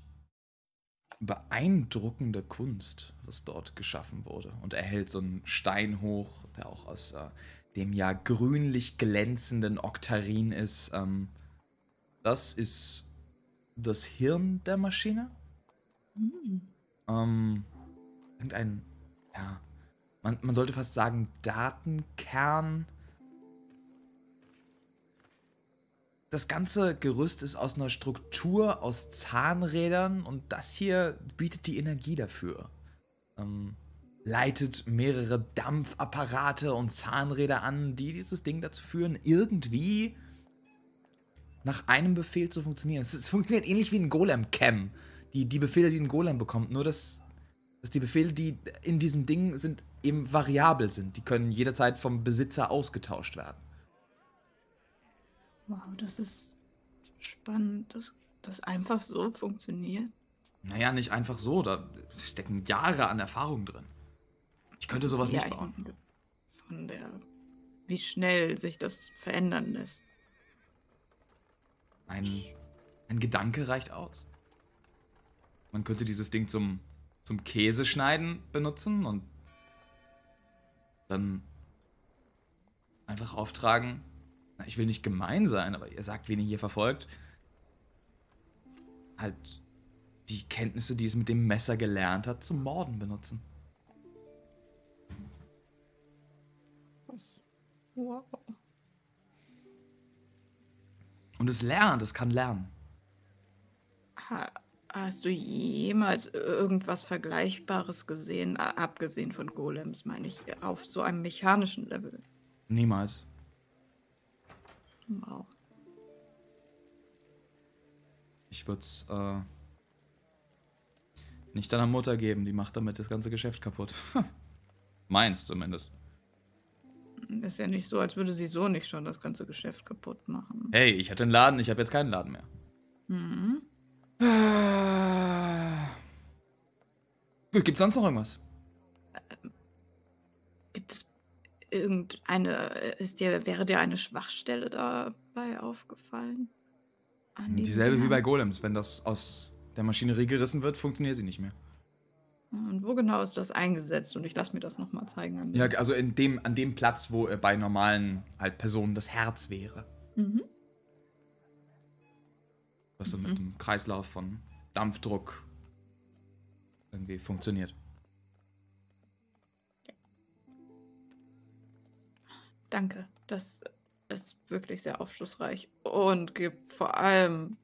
beeindruckende Kunst, was dort geschaffen wurde. Und er hält so einen Stein hoch, der auch aus äh, dem ja grünlich glänzenden Oktarin ist. Ähm, das ist das Hirn der Maschine. Mhm. Ähm, irgendein, ja, man, man sollte fast sagen, Datenkern das ganze Gerüst ist aus einer Struktur aus Zahnrädern und das hier bietet die Energie dafür. Ähm, leitet mehrere Dampfapparate und Zahnräder an, die dieses Ding dazu führen, irgendwie nach einem Befehl zu funktionieren. Es, es funktioniert ähnlich wie ein Golem-Cam. Die, die Befehle, die ein Golem bekommt, nur dass, dass die Befehle, die in diesem Ding sind, eben variabel sind. Die können jederzeit vom Besitzer ausgetauscht werden. Wow, das ist spannend, dass das einfach so funktioniert. Naja, nicht einfach so. Da stecken Jahre an Erfahrung drin. Ich könnte sowas ja, nicht bauen. Von der, wie schnell sich das verändern lässt. Ein, ein Gedanke reicht aus. Man könnte dieses Ding zum, zum Käseschneiden benutzen und dann einfach auftragen, ich will nicht gemein sein, aber ihr sagt, wen ihr hier verfolgt, halt die Kenntnisse, die es mit dem Messer gelernt hat, zum Morden benutzen. Was? Wow. Und es lernt, es kann lernen. Ha, hast du jemals irgendwas Vergleichbares gesehen, abgesehen von Golems, meine ich, auf so einem mechanischen Level? Niemals. Wow. Ich würde es äh, nicht deiner Mutter geben, die macht damit das ganze Geschäft kaputt. Meins zumindest. Ist ja nicht so, als würde sie so nicht schon das ganze Geschäft kaputt machen. Hey, ich hatte einen Laden, ich habe jetzt keinen Laden mehr. Mhm. Gut, gibt's sonst noch irgendwas? Gibt es irgendeine, ist dir, wäre dir eine Schwachstelle dabei aufgefallen? Dieselbe Jahren? wie bei Golems. Wenn das aus der Maschinerie gerissen wird, funktioniert sie nicht mehr. Und wo genau ist das eingesetzt? Und ich lasse mir das nochmal zeigen. ja, also in dem, an dem Platz, wo bei normalen halt Personen das Herz wäre. Mhm. Was so mhm. mit dem Kreislauf von Dampfdruck irgendwie funktioniert. Danke. Das ist wirklich sehr aufschlussreich und gibt vor allem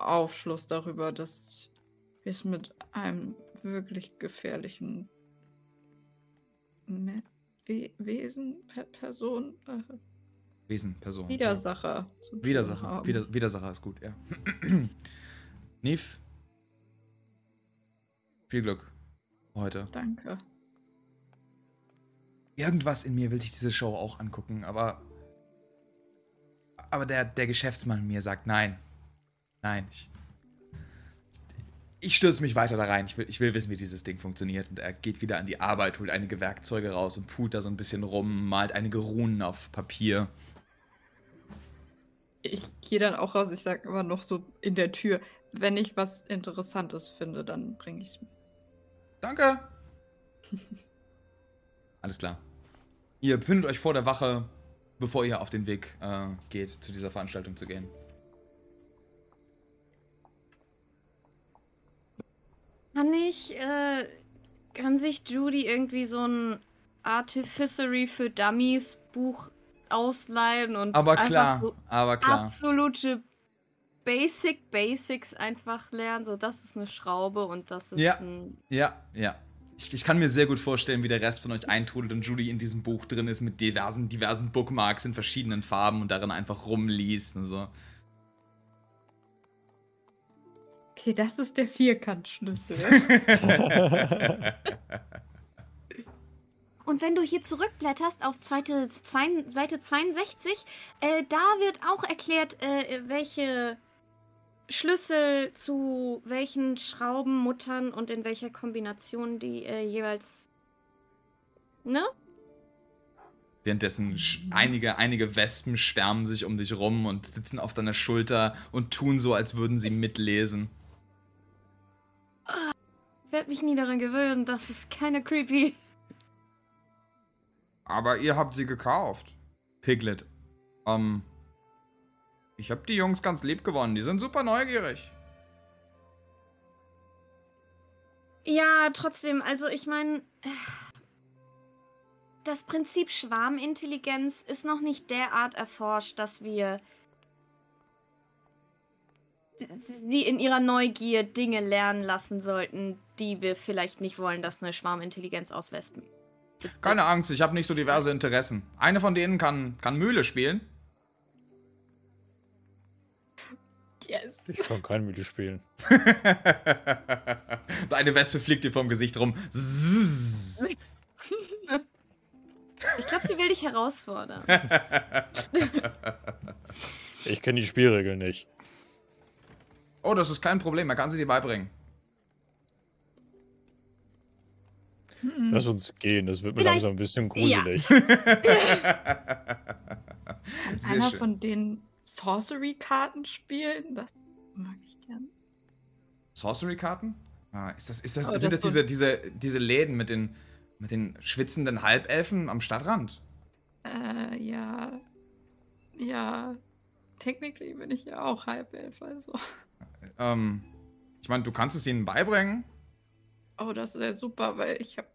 Aufschluss darüber, dass wir es mit einem wirklich gefährlichen Me We Wesen, per Person, äh, Wesen, Person. Widersacher. tun Widersacher. Wider, Widersacher ist gut, ja. Neve. Viel Glück heute. Danke. Irgendwas in mir will sich diese Show auch angucken, aber. Aber der, der Geschäftsmann in mir sagt nein. Nein. Ich, ich stürze mich weiter da rein. Ich will, ich will wissen, wie dieses Ding funktioniert. Und er geht wieder an die Arbeit, holt einige Werkzeuge raus und put da so ein bisschen rum, malt einige Runen auf Papier. Ich gehe dann auch raus, ich sage immer noch so in der Tür, wenn ich was Interessantes finde, dann bringe ich Danke. Alles klar. Ihr befindet euch vor der Wache, bevor ihr auf den Weg äh, geht, zu dieser Veranstaltung zu gehen. Kann ich, äh, kann sich Judy irgendwie so ein Artificery für Dummies Buch ausleihen und Aber einfach klar, so aber klar. absolute Basic Basics einfach lernen. So, das ist eine Schraube und das ist Ja. ein. Ja, ja. Ich, ich kann mir sehr gut vorstellen, wie der Rest von euch eintrudelt und Judy in diesem Buch drin ist mit diversen, diversen Bookmarks in verschiedenen Farben und darin einfach rumliest und so. Okay, das ist der Vierkantschlüssel. Und wenn du hier zurückblätterst auf zweite, zwei, Seite 62, äh, da wird auch erklärt, äh, welche Schlüssel zu welchen Schraubenmuttern und in welcher Kombination die äh, jeweils. Ne? Währenddessen einige, einige Wespen schwärmen sich um dich rum und sitzen auf deiner Schulter und tun so, als würden sie mitlesen. Ich werde mich nie daran gewöhnen, das ist keine creepy. Aber ihr habt sie gekauft. Piglet. Ähm. Ich hab die Jungs ganz lieb gewonnen. Die sind super neugierig. Ja, trotzdem, also ich meine, das Prinzip Schwarmintelligenz ist noch nicht derart erforscht, dass wir sie in ihrer Neugier Dinge lernen lassen sollten, die wir vielleicht nicht wollen, dass eine Schwarmintelligenz aus Wespen. Keine Angst, ich habe nicht so diverse Interessen. Eine von denen kann, kann Mühle spielen. yes. Ich kann kein Mühle spielen. Eine Wespe fliegt dir vom Gesicht rum. Ich glaube, sie will dich herausfordern. Ich kenne die Spielregeln nicht. Oh, das ist kein Problem. Er kann sie dir beibringen. Lass uns gehen, das wird mir Vielleicht- langsam ein bisschen gruselig. Sehr Einer schön. von den Sorcery-Karten spielen, das mag ich gern. Sorcery-Karten? Ah, ist das, ist das, Oh, sind das das so- diese, diese, diese Läden mit den, mit den schwitzenden Halbelfen am Stadtrand? Äh, ja. Ja. Technically bin ich ja auch Halbelf, also. Ähm, ich meine, du kannst es ihnen beibringen. Oh, das wäre super, weil ich habe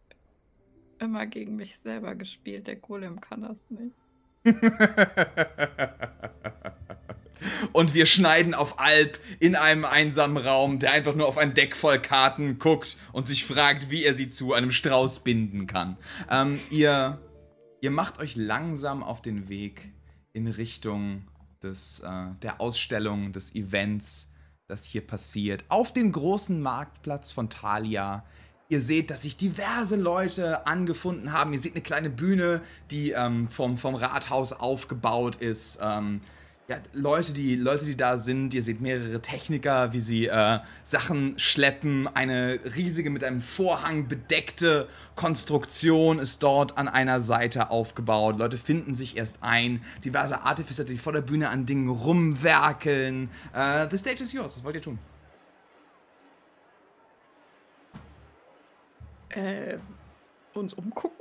immer gegen mich selber gespielt. Der Golem kann das nicht. Und wir schneiden auf Alp in einem einsamen Raum, der einfach nur auf ein Deck voll Karten guckt und sich fragt, wie er sie zu einem Strauß binden kann. Ähm, ihr, ihr macht euch langsam auf den Weg in Richtung des, äh, der Ausstellung, des Events, das hier passiert. Auf dem großen Marktplatz von Thalia. Ihr seht, dass sich diverse Leute angefunden haben. Ihr seht eine kleine Bühne, die ähm, vom, vom Rathaus aufgebaut ist. Ähm, Leute, die, Leute, die da sind, ihr seht mehrere Techniker, wie sie äh, Sachen schleppen. Eine riesige, mit einem Vorhang bedeckte Konstruktion ist dort an einer Seite aufgebaut. Leute finden sich erst ein. Diverse Artificer, die vor der Bühne an Dingen rumwerkeln. Äh, the stage is yours. Was wollt ihr tun? Äh, uns umgucken?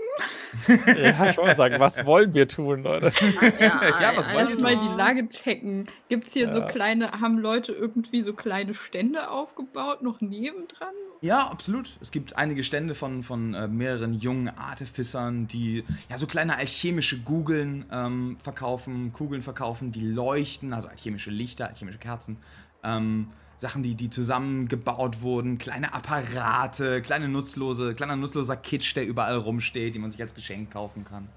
ja, ich wollte sagen, was wollen wir tun, Leute? Ja, was wollt ihr Lass tun? mal die Lage checken. Gibt's hier so Ja. kleine, haben Leute irgendwie so kleine Stände aufgebaut, noch nebendran? Ja, absolut. Es gibt einige Stände von, von äh, mehreren jungen Artificern, die ja so kleine alchemische Kugeln ähm, verkaufen, Kugeln verkaufen, die leuchten, also alchemische Lichter, alchemische Kerzen. Ähm, Sachen, die, die zusammengebaut wurden, kleine Apparate, kleine nutzlose, kleiner nutzloser Kitsch, der überall rumsteht, die man sich als Geschenk kaufen kann.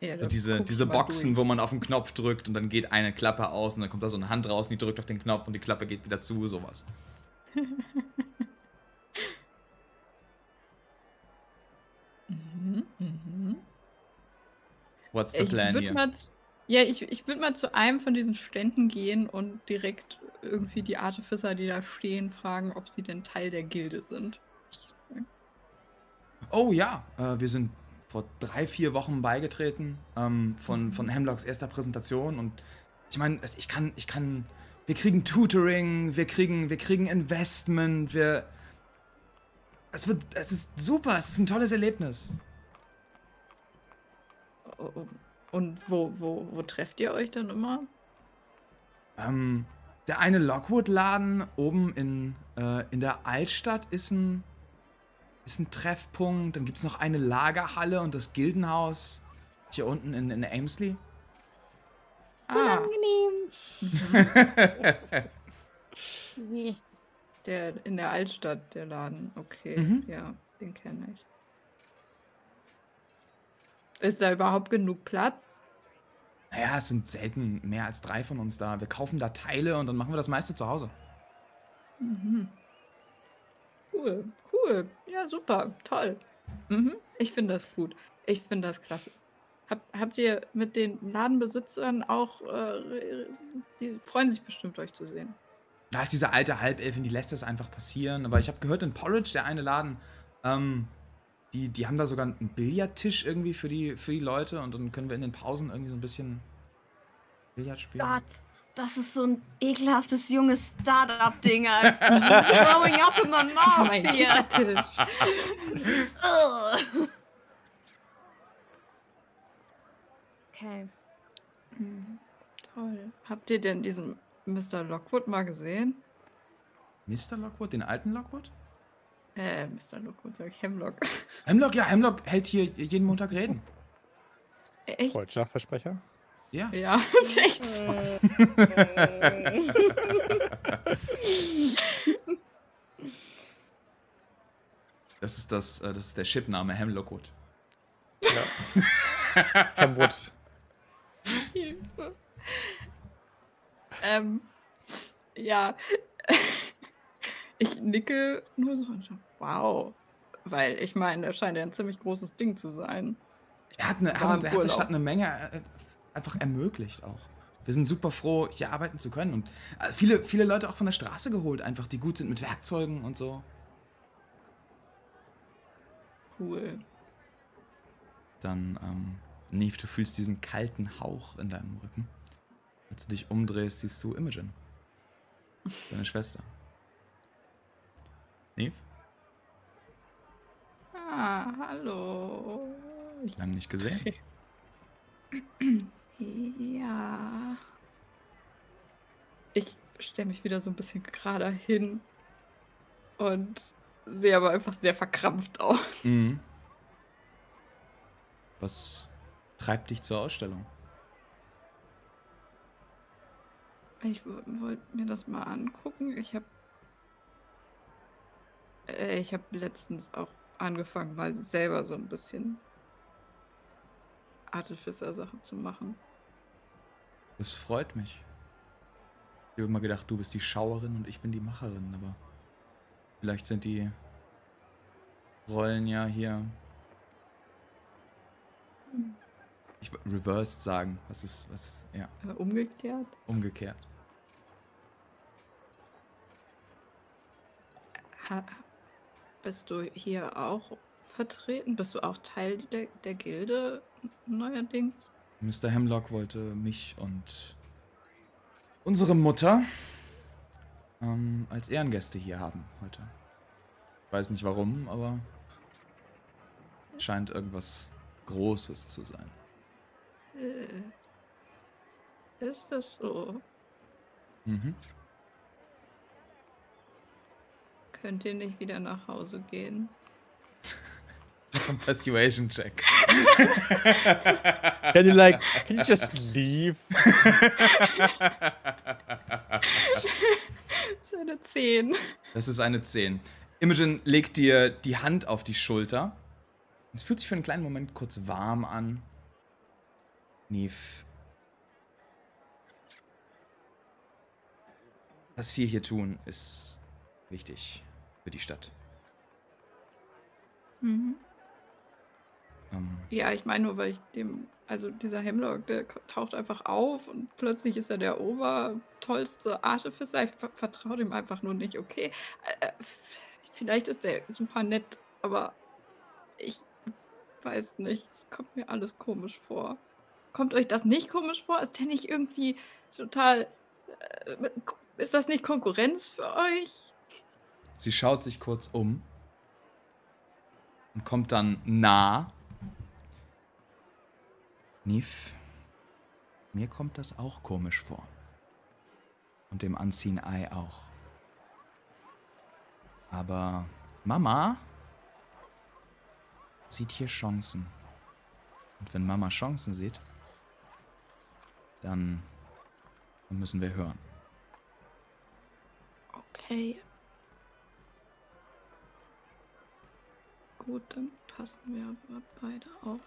Ja, diese, diese Boxen, wo man auf den Knopf drückt und dann geht eine Klappe aus und dann kommt da so eine Hand raus und die drückt auf den Knopf und die Klappe geht wieder zu, sowas. Mhm, mhm. What's the Ich plan z- ja, ich, ich würde mal zu einem von diesen Ständen gehen und direkt irgendwie die Artificer, die da stehen, fragen, ob sie denn Teil der Gilde sind. Oh ja, äh, wir sind vor drei, vier Wochen beigetreten ähm, von, von Hemlocks erster Präsentation und ich meine, ich kann, ich kann, wir kriegen Tutoring, wir kriegen, wir kriegen Investment, wir, es wird, es ist super, es ist ein tolles Erlebnis. Oh, oh. Und wo, wo, wo trefft ihr euch dann immer? Ähm, der eine Lockwood-Laden oben in, äh, in der Altstadt ist ein, ist ein Treffpunkt. Dann gibt es noch eine Lagerhalle und das Gildenhaus hier unten in, in Amesley. Ah, Nee. der in der Altstadt, der Laden. Okay, Mhm. ja, den kenne ich. Ist da überhaupt genug Platz? Naja, es sind selten mehr als drei von uns da. Wir kaufen da Teile und dann machen wir das meiste zu Hause. Mhm. Cool, cool. Ja, super, toll. Mhm. Ich finde das gut. Ich finde das klasse. Hab, habt ihr mit den Ladenbesitzern auch, äh, die freuen sich bestimmt, euch zu sehen. Da ist diese alte Halbelfin, die lässt das einfach passieren. Aber ich habe gehört, in Porridge, der eine Laden, ähm, die, die haben da sogar einen Billardtisch irgendwie für die, für die Leute und dann können wir in den Pausen irgendwie so ein bisschen Billard spielen. Gott, das ist so ein ekelhaftes junges Startup-Ding. Alter. Growing up in my mouth Mein hier. Tisch. Ugh. Okay. Toll. Habt ihr denn diesen Mr. Lockwood mal gesehen? Mr. Lockwood, den alten Lockwood? Äh, Mr. Lockwood, sag ich Hemlock. Hemlock, ja, Hemlock hält hier jeden Montag Reden. Echt? Freundschaftsversprecher? Ja. Ja, ist echt so. Das ist das, äh, das ist der Chipname Hemlockwood. Ja. Hemwood. Hilfe. Ähm, ja. Ich nicke nur so so, wow. Weil ich meine, das scheint ja ein ziemlich großes Ding zu sein. Er hat, eine, er hat, er hat der. Stadt eine Menge äh, einfach ermöglicht auch. Wir sind super froh, hier arbeiten zu können. Und äh, viele, viele Leute auch von der Straße geholt, einfach, die gut sind mit Werkzeugen und so. Cool. Dann, ähm, Neve, du fühlst diesen kalten Hauch in deinem Rücken. Als du dich umdrehst, siehst du Imogen. Deine Schwester. Neve? Ah, hallo. Ich, Lang nicht gesehen. ja. Ich stelle mich wieder so ein bisschen gerade hin und sehe aber einfach sehr verkrampft aus. Mhm. Was treibt dich zur Ausstellung? Ich wollte mir das mal angucken. Ich habe äh, ich habe letztens auch angefangen, mal selber so ein bisschen Artificer-Sachen zu machen. Das freut mich. Ich habe immer gedacht, du bist die Schauerin und ich bin die Macherin, aber vielleicht sind die Rollen ja hier. Ich wollte reversed sagen. Was ist, was ist, ja, Äh, umgekehrt. umgekehrt. Ha, bist du hier auch vertreten? Bist du auch Teil der, der Gilde neuerdings? Mr. Hemlock wollte mich und unsere Mutter ähm, als Ehrengäste hier haben heute. Ich weiß nicht warum, aber scheint irgendwas Großes zu sein. Äh, ist das so? Mhm. Könnt ihr nicht wieder nach Hause gehen? auf einen Persuasion-Check. Can you like, can you just leave? Das ist eine 10. Das ist eine 10. Imogen legt dir die Hand auf die Schulter. Es fühlt sich für einen kleinen Moment kurz warm an. Neve. Was wir hier tun, ist wichtig für die Stadt. Mhm. Ähm, Ja, ich meine nur, weil ich dem, also dieser Hemlock, der taucht einfach auf und plötzlich ist er der obertollste Artificer. Ich ver vertraue dem einfach nur nicht, okay. Äh, äh, vielleicht ist der super nett, aber ich weiß nicht. Es kommt mir alles komisch vor. Kommt euch das nicht komisch vor? Ist der nicht irgendwie total. Äh, ist das nicht Konkurrenz für euch? Sie schaut sich kurz um und kommt dann nah. Neve, mir kommt das auch komisch vor. Und dem Unseen Eye auch. Aber Mama sieht hier Chancen. Und wenn Mama Chancen sieht, dann müssen wir hören. Okay. Gut, dann passen wir aber beide auf.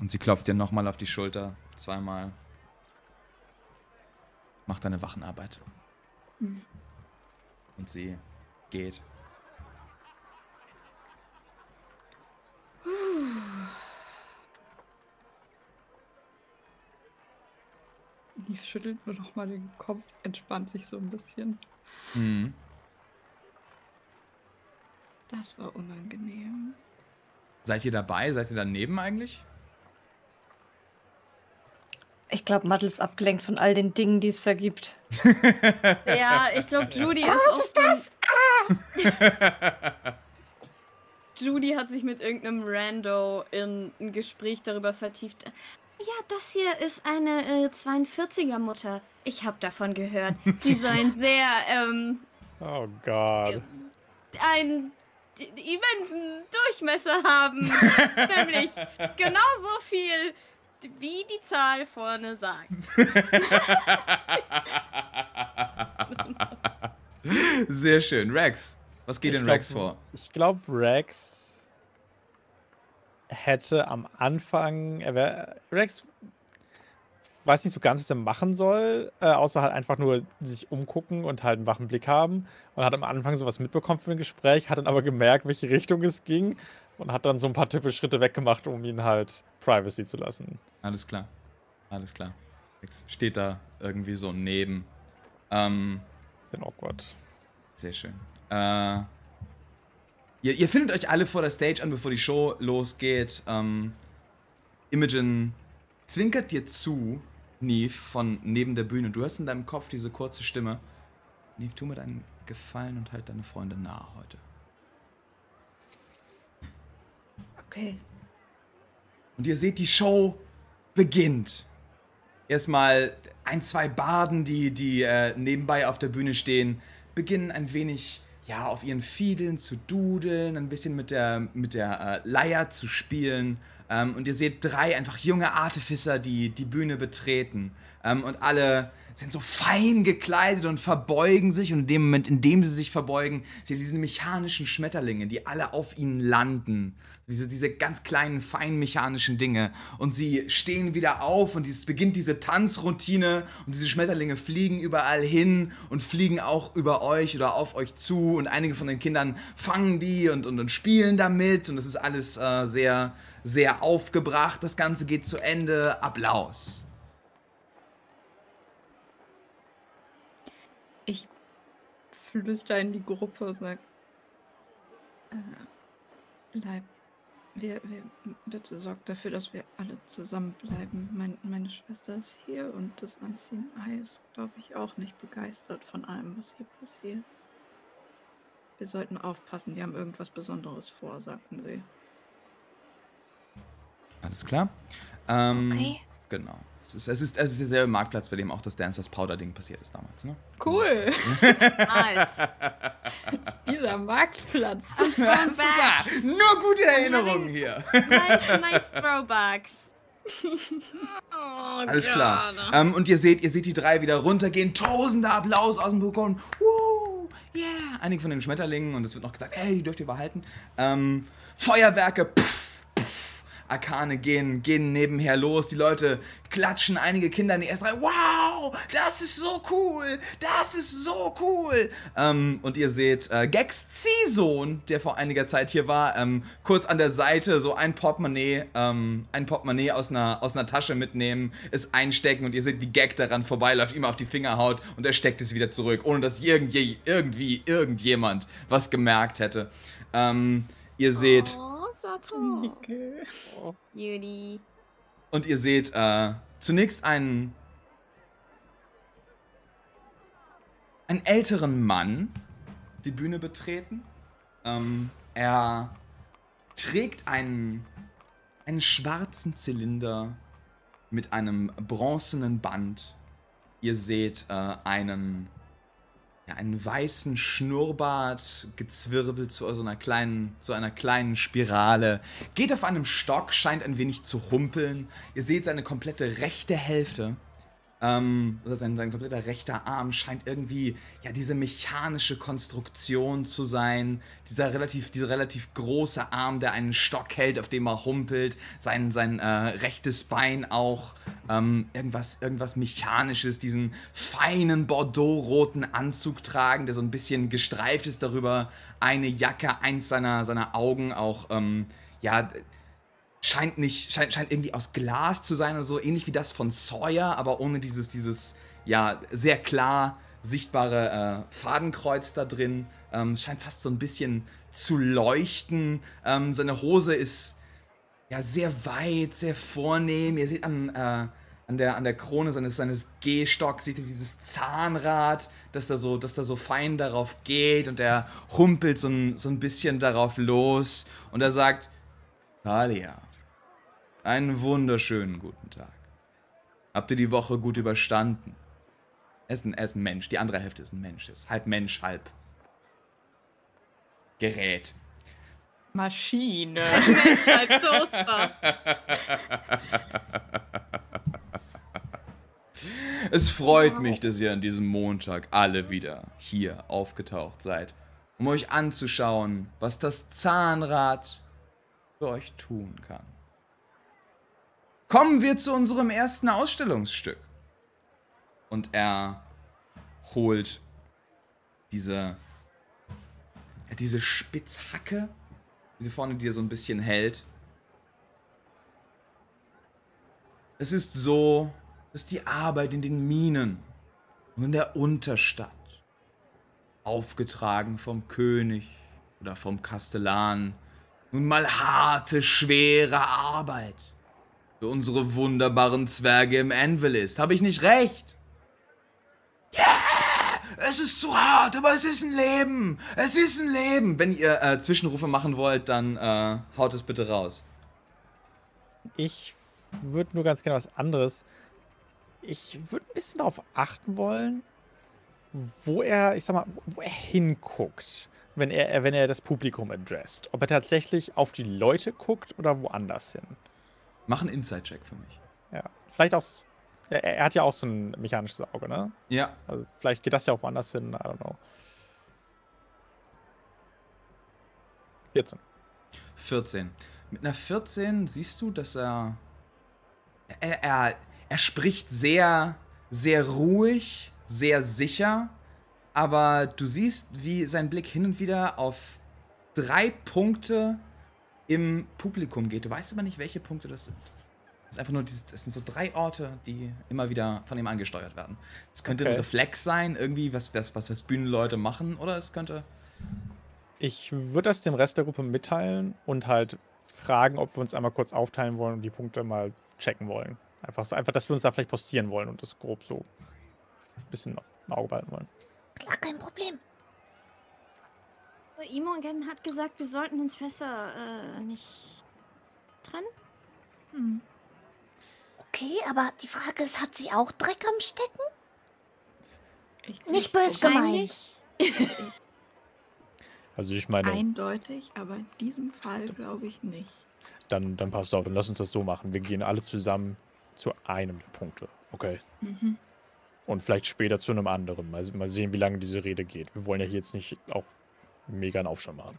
Und sie klopft dir nochmal auf die Schulter, zweimal. Mach deine Wachenarbeit. Mhm. Und sie geht. Neve schüttelt nur noch mal den Kopf, entspannt sich so ein bisschen. Mhm. Das war unangenehm. Seid ihr dabei? Seid ihr daneben eigentlich? Ich glaube, Mattel ist abgelenkt von all den Dingen, die es da gibt. Ja, ich glaube, Judy ist auch so. Judy hat sich mit irgendeinem Rando in ein Gespräch darüber vertieft. Ja, das hier ist eine äh, 42er Mutter. Ich habe davon gehört. Sie sollen sehr, ähm, Oh Gott. einen immensen Durchmesser haben. Nämlich genauso viel, wie die Zahl vorne sagt. Sehr schön. Rex, was geht Ich in glaub, Rex vor? Ich glaube, Rex hätte am Anfang. Er wär, Rex weiß nicht so ganz, was er machen soll, äh, außer halt einfach nur sich umgucken und halt einen wachen Blick haben. Und hat am Anfang sowas mitbekommen für ein Gespräch, hat dann aber gemerkt, welche Richtung es ging und hat dann so ein paar Tippelschritte weggemacht, um ihn halt Privacy zu lassen. Alles klar. Alles klar. Steht da irgendwie so neben. Ähm, Bisschen awkward. Sehr schön. Äh, ihr, ihr findet euch alle vor der Stage an, bevor die Show losgeht. Ähm, Imogen zwinkert dir zu, Neve, von neben der Bühne. Du hörst in deinem Kopf diese kurze Stimme. Neve, tu mir deinen Gefallen und halt deine Freunde nahe heute. Okay. Und ihr seht, die Show beginnt. Erstmal ein, zwei Barden, die, die äh, nebenbei auf der Bühne stehen, beginnen ein wenig ja, auf ihren Fiedeln zu dudeln, ein bisschen mit der, mit der äh, Leier zu spielen. Ähm, und ihr seht drei einfach junge Artificer, die die Bühne betreten. Ähm, und alle sind so fein gekleidet und verbeugen sich. Und in dem Moment, in dem sie sich verbeugen, seht ihr diese mechanischen Schmetterlinge, die alle auf ihnen landen. Diese, diese ganz kleinen, fein mechanischen Dinge. Und sie stehen wieder auf und es beginnt diese Tanzroutine. Und diese Schmetterlinge fliegen überall hin und fliegen auch über euch oder auf euch zu. Und einige von den Kindern fangen die und, und, und spielen damit. Und es ist alles äh, sehr, sehr aufgebracht. Das Ganze geht zu Ende. Applaus. Ich flüster in die Gruppe und sag, äh, bleib, wir, wir, bitte sorgt dafür, dass wir alle zusammenbleiben. Mein, meine Schwester ist hier und das Anziehen Ei ist, glaube ich, auch nicht begeistert von allem, was hier passiert. Wir sollten aufpassen, die haben irgendwas Besonderes vor, sagten sie. Alles klar. Ähm, Okay. Genau. Es ist, es, ist, es ist derselbe Marktplatz, bei dem auch das Dancers Powder Ding passiert ist damals, ne? Cool! Nice. Dieser Marktplatz. Das ist ja nur gute Erinnerungen hier. Nice, nice Throwbacks. Oh, Alles klar. Ähm, und ihr seht, ihr seht die drei wieder runtergehen. Tausende Applaus aus dem Balkon. Woo, yeah. Einige von den Schmetterlingen und es wird noch gesagt, hey, die dürft ihr behalten. Ähm, Feuerwerke. Pff. Arkane gehen, gehen nebenher los. Die Leute klatschen. Einige Kinder in die erste Reihe. Wow, das ist so cool. Das ist so cool. Ähm, und ihr seht äh, Gex Ziehsohn, der vor einiger Zeit hier war, ähm, kurz an der Seite so ein Portemonnaie, ähm, ein Portemonnaie aus einer, aus einer Tasche mitnehmen, es einstecken und ihr seht, wie Gag daran vorbeiläuft, ihm auf die Finger haut und er steckt es wieder zurück, ohne dass irgendwie, irgendwie irgendjemand was gemerkt hätte. Ähm, ihr seht. Oh, Sato. Judy. Und ihr seht äh, zunächst einen, einen älteren Mann die Bühne betreten. Ähm, er trägt einen, einen schwarzen Zylinder mit einem bronzenen Band. Ihr seht äh, einen, ja, einen weißen Schnurrbart, gezwirbelt zu so einer kleinen, zu einer kleinen Spirale. Geht auf einem Stock, scheint ein wenig zu humpeln. Ihr seht seine komplette rechte Hälfte. Ähm, also sein, sein kompletter rechter Arm scheint irgendwie ja diese mechanische Konstruktion zu sein. Dieser relativ, dieser relativ große Arm, der einen Stock hält, auf dem er humpelt. Sein, sein äh, rechtes Bein auch. Ähm, irgendwas, irgendwas Mechanisches, diesen feinen Bordeaux-roten Anzug tragen, der so ein bisschen gestreift ist darüber. Eine Jacke, eins seiner, seiner Augen auch, ähm, ja, scheint nicht, scheint, scheint irgendwie aus Glas zu sein oder so, ähnlich wie das von Sawyer, aber ohne dieses, dieses, ja, sehr klar sichtbare äh, Fadenkreuz da drin. Ähm, scheint fast so ein bisschen zu leuchten. Ähm, seine Hose ist ja sehr weit, sehr vornehm. Ihr seht an, äh, an, der, an der Krone seines, seines Gehstocks, seht ihr dieses Zahnrad, das da so, das da so fein darauf geht und er humpelt so ein, so ein bisschen darauf los und er sagt, Talia, einen wunderschönen guten Tag. Habt ihr die Woche gut überstanden? Er ist ein, er ist ein Mensch, die andere Hälfte ist ein Mensch, ist halb Mensch, halb Gerät. Maschine. Mensch, halt Toaster. Es freut mich, dass ihr an diesem Montag alle wieder hier aufgetaucht seid, um euch anzuschauen, was das Zahnrad für euch tun kann. Kommen wir zu unserem ersten Ausstellungsstück. Und er holt diese, diese Spitzhacke, die vorne dir so ein bisschen hält. Es ist so, dass die Arbeit in den Minen und in der Unterstadt, aufgetragen vom König oder vom Kastellan, nun mal harte, schwere Arbeit für unsere wunderbaren Zwerge im Anvil ist. Habe ich nicht recht? Yeah! Es ist zu hart, aber es ist ein Leben. Es ist ein Leben. Wenn ihr äh, Zwischenrufe machen wollt, dann äh, haut es bitte raus. Ich würde nur ganz gerne was anderes. Ich würde ein bisschen darauf achten wollen, wo er, ich sag mal, wo er hinguckt, wenn er, wenn er das Publikum adresst. Ob er tatsächlich auf die Leute guckt oder woanders hin. Mach einen Inside-Check für mich. Ja, vielleicht auch. Er, er hat ja auch so ein mechanisches Auge, ne? Ja. Also vielleicht geht das ja auch woanders hin, I don't know. 14. 14. Mit einer 14 siehst du, dass er. Er, er, er spricht sehr, sehr ruhig, sehr sicher, aber du siehst, wie sein Blick hin und wieder auf drei Punkte im Publikum geht. Du weißt aber nicht, welche Punkte das sind. Das, ist einfach nur dieses, das sind so drei Orte, die immer wieder von ihm angesteuert werden. Es könnte ein Okay. Reflex sein, irgendwie, was, was, was das Bühnenleute machen, oder es könnte. Ich würde das dem Rest der Gruppe mitteilen und halt fragen, ob wir uns einmal kurz aufteilen wollen und die Punkte mal checken wollen. Einfach, so, einfach dass wir uns da vielleicht postieren wollen und das grob so ein bisschen im Auge behalten wollen. Klar, kein Problem. Aber Imogen hat gesagt, wir sollten uns besser äh, nicht trennen. Hm. Okay, aber die Frage ist, hat sie auch Dreck am Stecken? Ich Nicht böse gemeint. Also ich meine, Eindeutig, aber in diesem Fall glaube ich nicht. dann, dann passt auf, dann lass uns das so machen. Wir gehen alle zusammen zu einem der Punkte. Okay. Mhm. Und vielleicht später zu einem anderen. Mal, mal sehen, wie lange diese Rede geht. Wir wollen ja hier jetzt nicht auch mega einen Aufstand machen.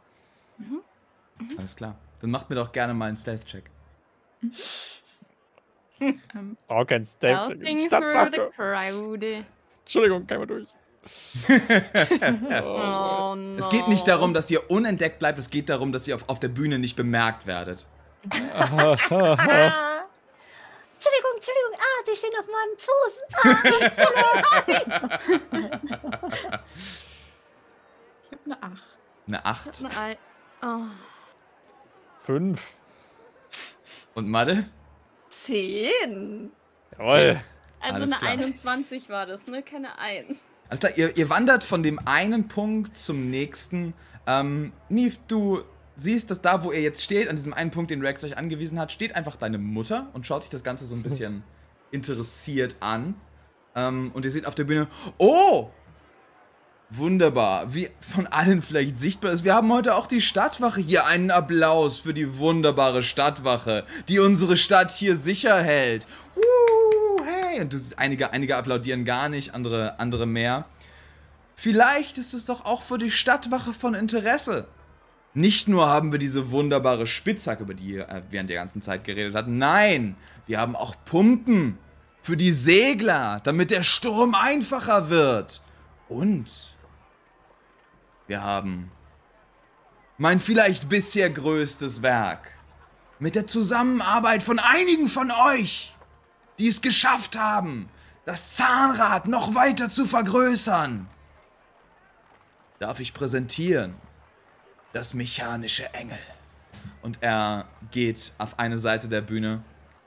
Alles klar. Dann macht mir doch gerne mal einen Stealth-Check. Ähm, Oh, kein Stealth. Stealthing through the Stadtwache. crowd. Entschuldigung, kein mal durch. Oh no. Es geht nicht darum, dass ihr unentdeckt bleibt, es geht darum, dass ihr auf, auf der Bühne nicht bemerkt werdet. Entschuldigung, Entschuldigung. Ah, Sie stehen auf meinem Fuß. Ah, ich habe eine 8. Eine 8. Nein. Oh. Fünf. Und Madde? Zehn. Jawohl. Also Alles eine klar. 21 war das, ne? Keine 1. Alles klar, ihr, ihr wandert von dem einen Punkt zum nächsten. Ähm, Neve, du siehst, dass da, wo ihr jetzt steht, an diesem einen Punkt, den Rex euch angewiesen hat, steht einfach deine Mutter und schaut sich das Ganze so ein bisschen interessiert an. Ähm, und ihr seht auf der Bühne, oh! Wunderbar, wie von allen vielleicht sichtbar ist. Wir haben heute auch die Stadtwache hier. Einen Applaus für die wunderbare Stadtwache, die unsere Stadt hier sicher hält. Uh, hey! Und siehst, einige, einige applaudieren gar nicht, andere, andere mehr. Vielleicht ist es doch auch für die Stadtwache von Interesse. Nicht nur haben wir diese wunderbare Spitzhacke, über die ihr äh, während der ganzen Zeit geredet habt. Nein, wir haben auch Pumpen für die Segler, damit der Sturm einfacher wird. Und wir haben mein vielleicht bisher größtes Werk. Mit der Zusammenarbeit von einigen von euch, die es geschafft haben, das Zahnrad noch weiter zu vergrößern. Darf ich präsentieren? Das mechanische Engel. Und er geht auf eine Seite der Bühne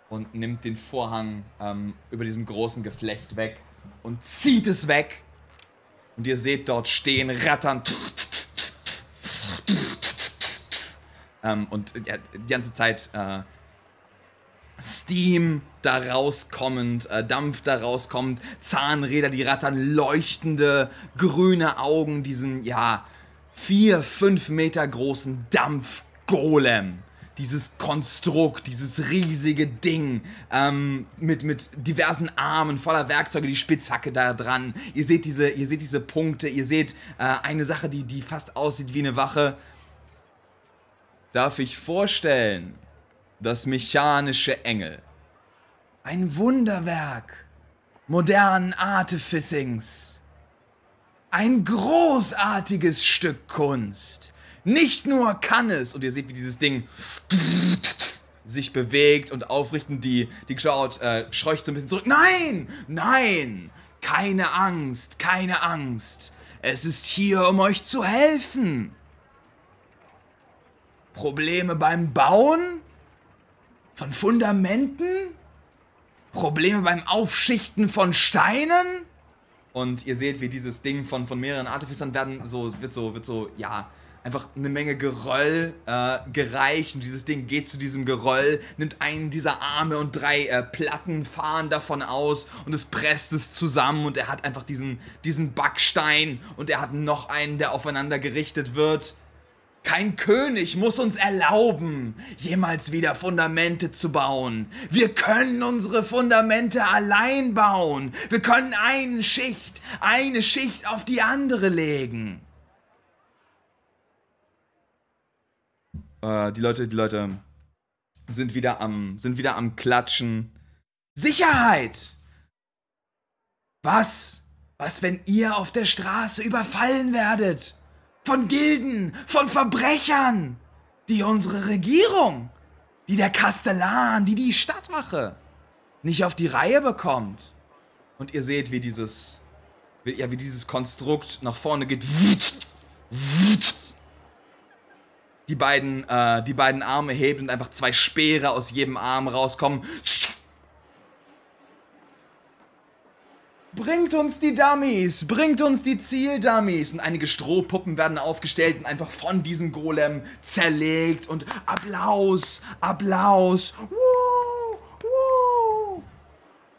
und nimmt den Vorhang ähm, über diesem großen Geflecht weg und zieht es weg. Und ihr seht dort stehen Rattern. Ähm, und ja, die ganze Zeit äh, Steam da rauskommend, äh, Dampf da rauskommend, Zahnräder, die rattern, leuchtende grüne Augen, diesen, ja, vier, fünf Meter großen Dampfgolem. Dieses Konstrukt, dieses riesige Ding ähm, mit, mit diversen Armen voller Werkzeuge, die Spitzhacke da dran. Ihr seht diese, ihr seht diese Punkte, ihr seht äh, eine Sache, die, die fast aussieht wie eine Wache. Darf ich vorstellen, das mechanische Engel. Ein Wunderwerk modernen Artificings. Ein großartiges Stück Kunst. Nicht nur kann es, und ihr seht, wie dieses Ding sich bewegt und aufrichtend die, die Crowd äh, scheucht so ein bisschen zurück. Nein, nein, keine Angst, keine Angst. Es ist hier, um euch zu helfen. Probleme beim Bauen? Von Fundamenten? Probleme beim Aufschichten von Steinen? Und ihr seht, wie dieses Ding von, von mehreren Artificern werden so, wird so, wird so, ja, einfach eine Menge Geröll äh, gereicht. Und dieses Ding geht zu diesem Geröll, nimmt einen dieser Arme und drei äh, Platten fahren davon aus und es presst es zusammen und er hat einfach diesen, diesen Backstein und er hat noch einen, der aufeinander gerichtet wird. Kein König muss uns erlauben, jemals wieder Fundamente zu bauen. Wir können unsere Fundamente allein bauen. Wir können eine Schicht, eine Schicht auf die andere legen. Äh, die Leute, die Leute sind wieder am, sind wieder am Klatschen. Sicherheit! Was? Was, wenn ihr auf der Straße überfallen werdet? Von Gilden, von Verbrechern, die unsere Regierung, die der Kastellan, die die Stadtwache nicht auf die Reihe bekommt. Und ihr seht, wie dieses, wie, ja, wie dieses Konstrukt nach vorne geht. Die beiden, äh, die beiden Arme hebt und einfach zwei Speere aus jedem Arm rauskommen. Bringt uns die Dummies, bringt uns die Zieldummies. Und einige Strohpuppen werden aufgestellt und einfach von diesem Golem zerlegt. Und Applaus, Applaus. Woo, woo.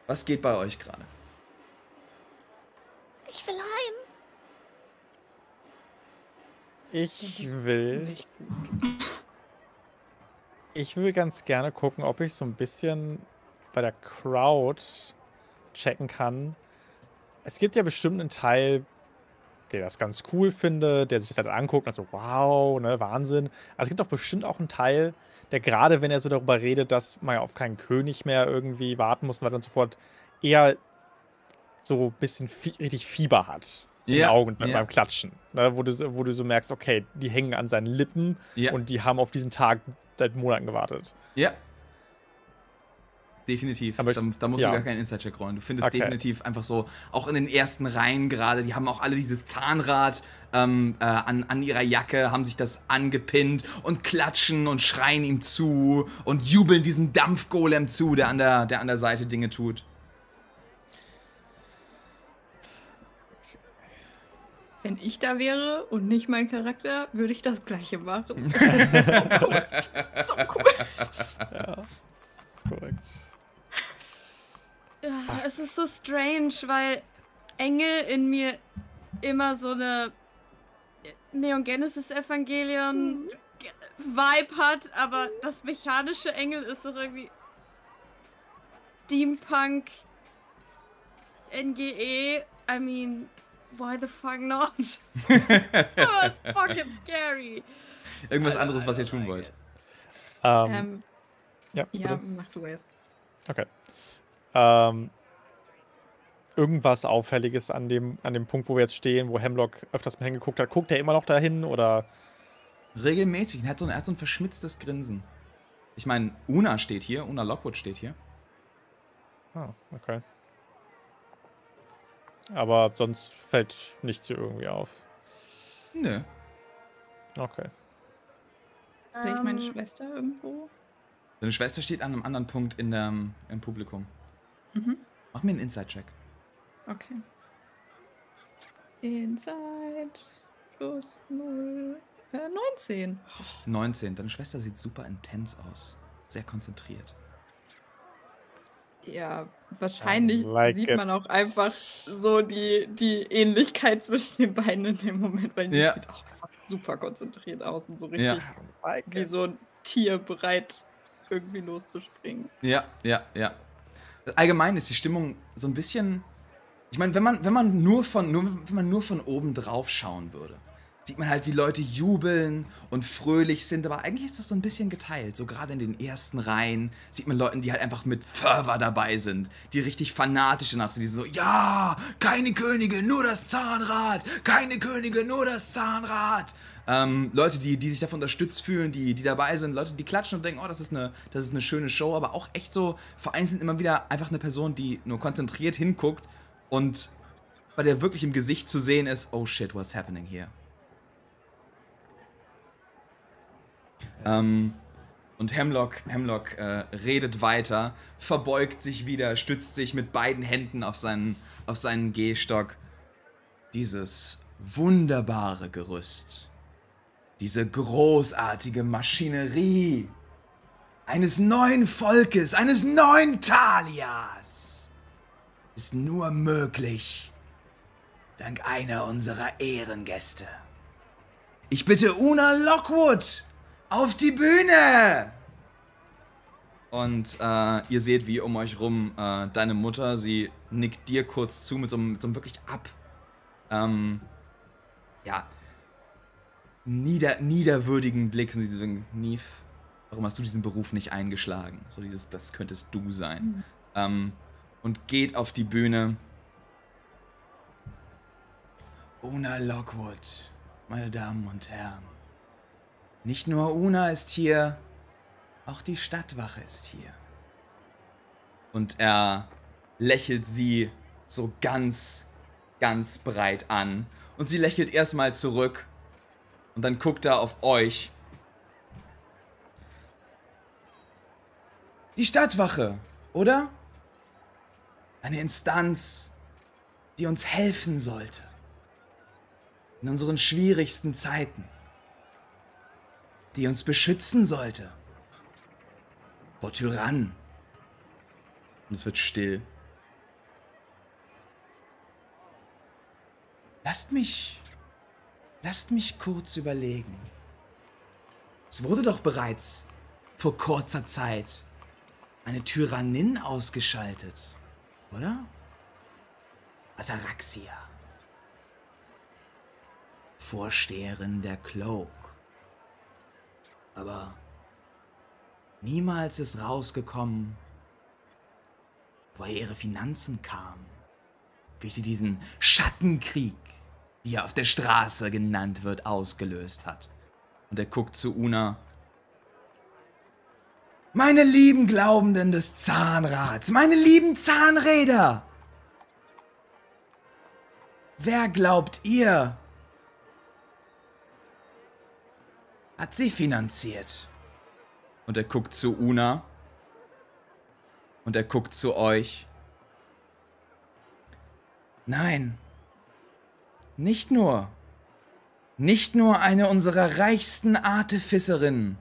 Was geht bei euch gerade? Ich will. Ich will. Ganz gerne gucken, ob ich so ein bisschen bei der Crowd checken kann. Es gibt ja bestimmt einen Teil, der das ganz cool findet, der sich das halt anguckt und so, wow, ne, Wahnsinn. Aber es gibt doch bestimmt auch einen Teil, der gerade, wenn er so darüber redet, dass man ja auf keinen König mehr irgendwie warten muss und so weiter und so fort, eher so ein bisschen fie richtig Fieber hat. In den Ja, Augen beim, ja. beim Klatschen. Ne, wo, du, so- wo du so merkst, okay, die hängen an seinen Lippen Ja. und die haben auf diesen Tag seit Monaten gewartet. Ja. Definitiv. Aber ich- da, da musst ja. du gar keinen Inside-Check rollen. Du findest Okay. definitiv einfach so, auch in den ersten Reihen gerade, die haben auch alle dieses Zahnrad ähm, äh, an, an ihrer Jacke, haben sich das angepinnt und klatschen und schreien ihm zu und jubeln diesem Dampfgolem zu, der an der, der an der Seite Dinge tut. Wenn ich da wäre und nicht mein Charakter, würde ich das gleiche machen. so cool. Ja, das ist korrekt. Ja, es ist so strange, weil Engel in mir immer so eine Neon Genesis Evangelion Ge- Vibe hat, aber das mechanische Engel ist doch irgendwie Steampunk NGE. I mean, why the fuck not? oh, it's fucking scary. Irgendwas anderes, was ihr tun wollt. Ähm, Ähm, ja, ja, mach du erst. Okay. Ähm, irgendwas Auffälliges an dem, an dem Punkt, wo wir jetzt stehen, wo Hemlock öfters mal hingeguckt hat. Guckt er immer noch dahin oder. Regelmäßig. Er hat, so ein, er hat so ein verschmitztes Grinsen. Ich meine, Una steht hier, Una Lockwood steht hier. Ah, okay. Aber sonst fällt nichts hier irgendwie auf. Nö. Okay. Sehe ich meine Ähm, Schwester irgendwo? Deine Schwester steht an einem anderen Punkt in der, im Publikum. Mhm. Mach mir einen Inside-Check. Okay. Inside plus 0. Äh, 19. 19. Deine Schwester sieht super intens aus. Sehr konzentriert. Ja, wahrscheinlich like sieht it. man auch einfach so die, die Ähnlichkeit zwischen den beiden in dem Moment, weil die Ja. sieht auch einfach super konzentriert aus und so richtig Ja. wie so ein Tier bereit, irgendwie loszuspringen. Ja, ja, ja. Allgemein ist die Stimmung so ein bisschen. Ich meine, wenn man, wenn man nur von, nur, wenn man nur von oben drauf schauen würde, sieht man halt, wie Leute jubeln und fröhlich sind, aber eigentlich ist das so ein bisschen geteilt. So gerade in den ersten Reihen sieht man Leuten, die halt einfach mit Fervor dabei sind, die richtig fanatisch danach sind, die so, ja, keine Könige, nur das Zahnrad, keine Könige, nur das Zahnrad. Ähm, Leute, die, die sich davon unterstützt fühlen, die, die dabei sind, Leute, die klatschen und denken, oh, das ist, eine, das ist eine schöne Show, aber auch echt so vereinzelt immer wieder einfach eine Person, die nur konzentriert hinguckt und bei der wirklich im Gesicht zu sehen ist, oh shit, what's happening here? Ähm, und Hemlock, Hemlock äh, redet weiter, verbeugt sich wieder, stützt sich mit beiden Händen auf seinen, auf seinen Gehstock. Dieses wunderbare Gerüst, diese großartige Maschinerie eines neuen Volkes, eines neuen Talias, ist nur möglich dank einer unserer Ehrengäste. Ich bitte Una Lockwood auf die Bühne! Und äh, ihr seht, wie um euch rum äh, deine Mutter, sie nickt dir kurz zu mit so einem, mit so einem wirklich ab. Ähm, ja. Nieder, niederwürdigen Blick. Und sie so, Neve, warum hast du diesen Beruf nicht eingeschlagen? So dieses, das könntest du sein. Ähm, und geht auf die Bühne. Una Lockwood, meine Damen und Herren. Nicht nur Una ist hier, auch die Stadtwache ist hier. Und er lächelt sie so ganz, ganz breit an. Und sie lächelt erstmal zurück. Und dann guckt er auf euch. Die Stadtwache, oder? Eine Instanz, die uns helfen sollte. In unseren schwierigsten Zeiten. Die uns beschützen sollte. Vor Tyrannen. Und es wird still. Lasst mich. Lasst mich kurz überlegen. Es wurde doch bereits vor kurzer Zeit eine Tyrannin ausgeschaltet, oder? Ataraxia. Vorsteherin der Cloak. Aber niemals ist rausgekommen, woher ihre Finanzen kamen. Wie sie diesen Schattenkrieg, wie er auf der Straße genannt wird, ausgelöst hat. Und er guckt zu Una. Meine lieben Glaubenden des Zahnrads, meine lieben Zahnräder! Wer glaubt ihr, hat sie finanziert? Und er guckt zu Una. Und er guckt zu euch. Nein. Nicht nur. Nicht nur eine unserer reichsten Artificerinnen.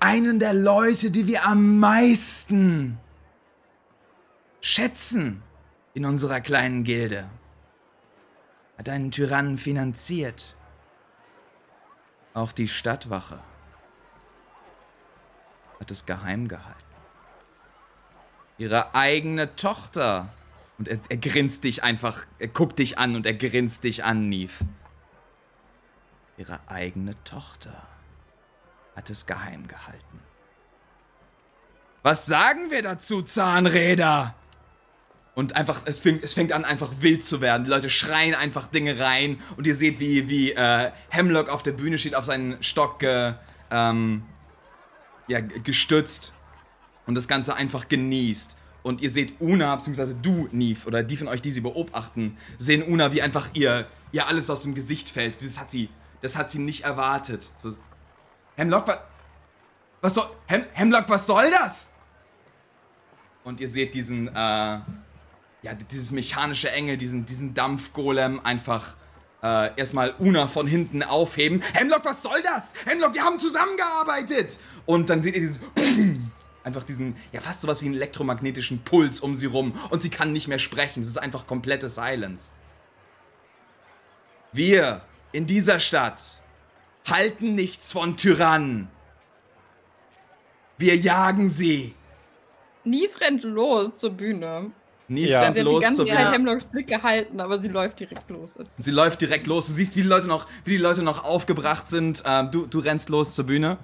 Einen der Leute, die wir am meisten schätzen in unserer kleinen Gilde. Hat einen Tyrannen finanziert. Auch die Stadtwache hat es geheim gehalten. Ihre eigene Tochter. Und er, er grinst dich einfach, er guckt dich an und er grinst dich an, Neve. Ihre eigene Tochter hat es geheim gehalten. Was sagen wir dazu, Zahnräder? Und einfach, es fängt, es fängt an, einfach wild zu werden. Die Leute schreien einfach Dinge rein. Und ihr seht, wie, wie äh, Hemlock auf der Bühne steht, auf seinen Stock ge, ähm, ja, gestützt. Und das Ganze einfach genießt. Und ihr seht Una, beziehungsweise du, Neve, oder die von euch, die sie beobachten, sehen Una, wie einfach ihr, ihr alles aus dem Gesicht fällt. Das hat sie, das hat sie nicht erwartet. So, Hemlock, was, was soll, Hem, Hemlock, was soll das? Und ihr seht diesen, äh, ja, dieses mechanische Engel, diesen, diesen Dampfgolem einfach äh, erstmal Una von hinten aufheben. Hemlock, was soll das? Hemlock, wir haben zusammengearbeitet! Und dann seht ihr dieses einfach diesen, ja, fast sowas wie einen elektromagnetischen Puls um sie rum. Und sie kann nicht mehr sprechen. Es ist einfach komplette Silence. Wir in dieser Stadt halten nichts von Tyrannen. Wir jagen sie. Nie rennt los zur Bühne. Nie Ja. rennt Sie hat die los ganze Zeit. Hemlocks Blick gehalten, aber sie läuft direkt los. Sie läuft direkt los. Du siehst, wie die Leute noch, wie die Leute noch aufgebracht sind. Ähm, du, du rennst los zur Bühne.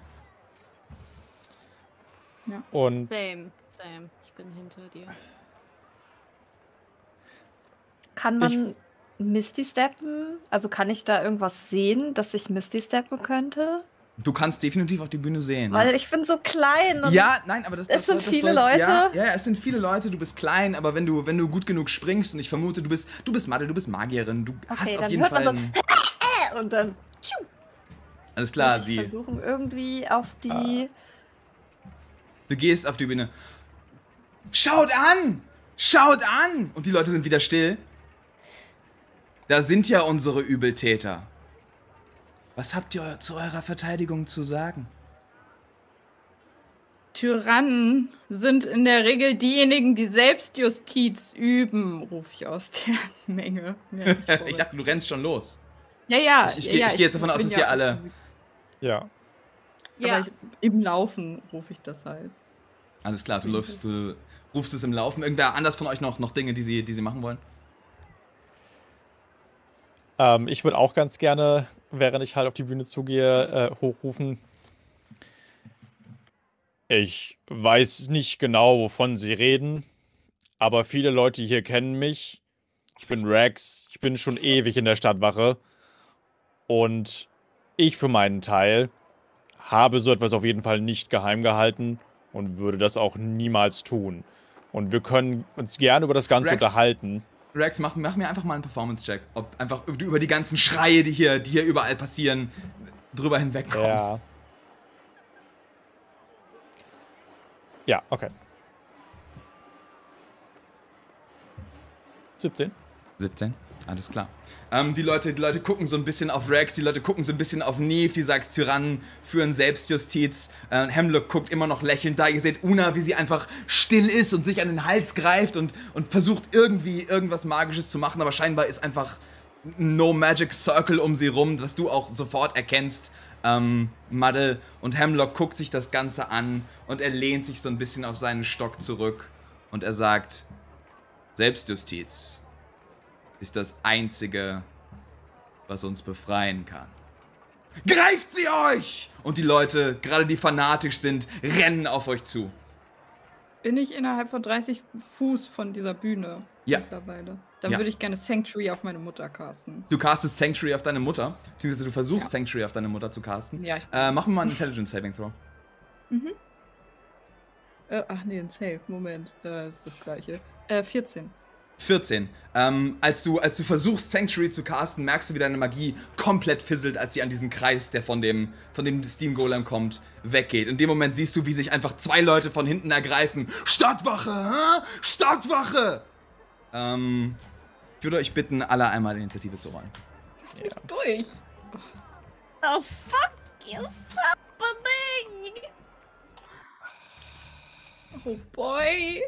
Und Same, same. Ich bin hinter dir. Kann man Misty steppen? Also kann ich da irgendwas sehen, dass ich Misty steppen könnte? Du kannst definitiv auf die Bühne sehen. Weil ich bin so klein und ja, nein, aber das, Es das sind das viele sollte- Ja, Leute. ja, es sind viele Leute. Du bist klein, aber wenn du, wenn du gut genug springst und ich vermute, du bist, du bist Madel, du bist Magierin, du hast Okay, auf dann jeden Fall. so- einen- und dann tschiu, alles klar, ich sie. versuchen irgendwie auf die Du gehst auf die Bühne. Schaut an! Schaut an! Und die Leute sind wieder still. Da sind ja unsere Übeltäter. Was habt ihr zu eurer Verteidigung zu sagen? Tyrannen sind in der Regel diejenigen, die Selbstjustiz üben, rufe ich aus der Menge. Ja, ich dachte, du rennst schon los. ja, ja. ich- ich ja, ja, ich geh jetzt davon aus, dass ihr alle- ja. Aber Ja, ich, im Laufen rufe ich das halt. Alles klar, du, läufst, du rufst es im Laufen. Irgendwer anders von euch noch, noch Dinge, die sie, die sie machen wollen? Ähm, ich würde auch ganz gerne, während ich halt auf die Bühne zugehe, äh, hochrufen. Ich weiß nicht genau, wovon Sie reden, aber viele Leute hier kennen mich. Ich bin Rex, ich bin schon ewig in der Stadtwache. Und ich für meinen Teil habe so etwas auf jeden Fall nicht geheim gehalten und würde das auch niemals tun. Und wir können uns gerne über das Ganze Rex? unterhalten. Rex, mach, mach mir einfach mal einen Performance-Check. Ob einfach du über die ganzen Schreie, die hier, die hier überall passieren, drüber hinwegkommst. Ja. Ja, okay. 17. 17. Alles klar. Ähm, die, Leute, die Leute gucken so ein bisschen auf Rex, die Leute gucken so ein bisschen auf Neve, die sagt, Tyrannen führen Selbstjustiz. Äh, Hemlock guckt immer noch lächelnd da. Ihr seht Una, wie sie einfach still ist und sich an den Hals greift und, und versucht irgendwie irgendwas Magisches zu machen, aber scheinbar ist einfach No Magic Circle um sie rum, das du auch sofort erkennst. Ähm, Muddle und Hemlock guckt sich das Ganze an und er lehnt sich so ein bisschen auf seinen Stock zurück und er sagt: Selbstjustiz ist das Einzige, was uns befreien kann. Greift sie euch! Und die Leute, gerade die fanatisch sind, rennen auf euch zu. Bin ich innerhalb von 30 Fuß von dieser Bühne Ja. mittlerweile? Dann Ja. würde ich gerne Sanctuary auf meine Mutter casten. Du castest Sanctuary auf deine Mutter, beziehungsweise du versuchst Ja. Sanctuary auf deine Mutter zu casten. Ja, ich Äh, machen wir mal einen Intelligence Saving Throw. Äh, ach nee, ein Save. Moment. Äh, das ist das gleiche. Äh, 14. 14. Ähm, als, du, als du versuchst, Sanctuary zu casten, merkst du, wie deine Magie komplett fisselt, als sie an diesen Kreis, der von dem, von dem Steam Golem kommt, weggeht. In dem Moment siehst du, wie sich einfach zwei Leute von hinten ergreifen. Stadtwache, hä? Stadtwache! Ähm, ich würde euch bitten, alle einmal Initiative zu rollen. Lass mich durch. Oh fuck is happening? Oh boy.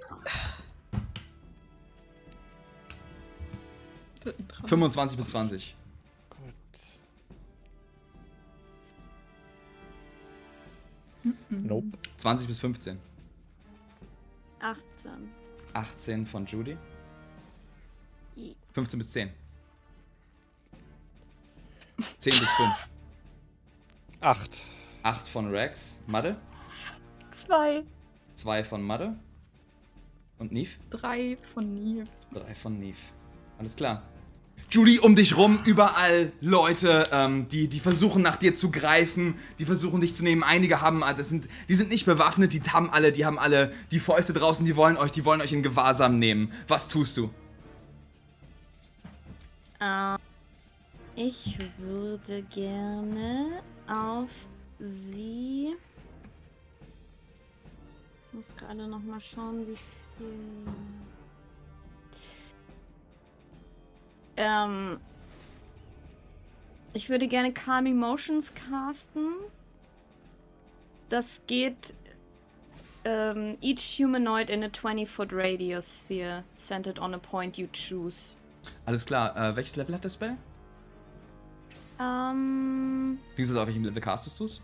25 bis 20. Gut. Nope. 20 bis 15. 18. 18 von Judy. Je. 15 bis 10. 10 bis 5. Acht. 8 von Rex. Madde. Zwei. 2 von Madde. Und Neve. Drei von Neve. 3 von Neve. Alles klar. Judy, um dich rum, überall Leute, ähm, die, die versuchen nach dir zu greifen, die versuchen dich zu nehmen. Einige haben, ah, das sind, die sind nicht bewaffnet, die haben alle, die haben alle die Fäuste draußen, die wollen euch, die wollen euch in Gewahrsam nehmen. Was tust du? Ähm, ich würde gerne auf sie. Ich muss gerade noch mal schauen, wie viel. Ähm, ich würde gerne Calm Emotions casten. Das geht. Ähm, each humanoid in a 20-foot radius sphere centered on a point you choose. Alles klar. Äh, welches Level hat der Spell? Ähm, Beziehungsweise auf welchem Level castest du es?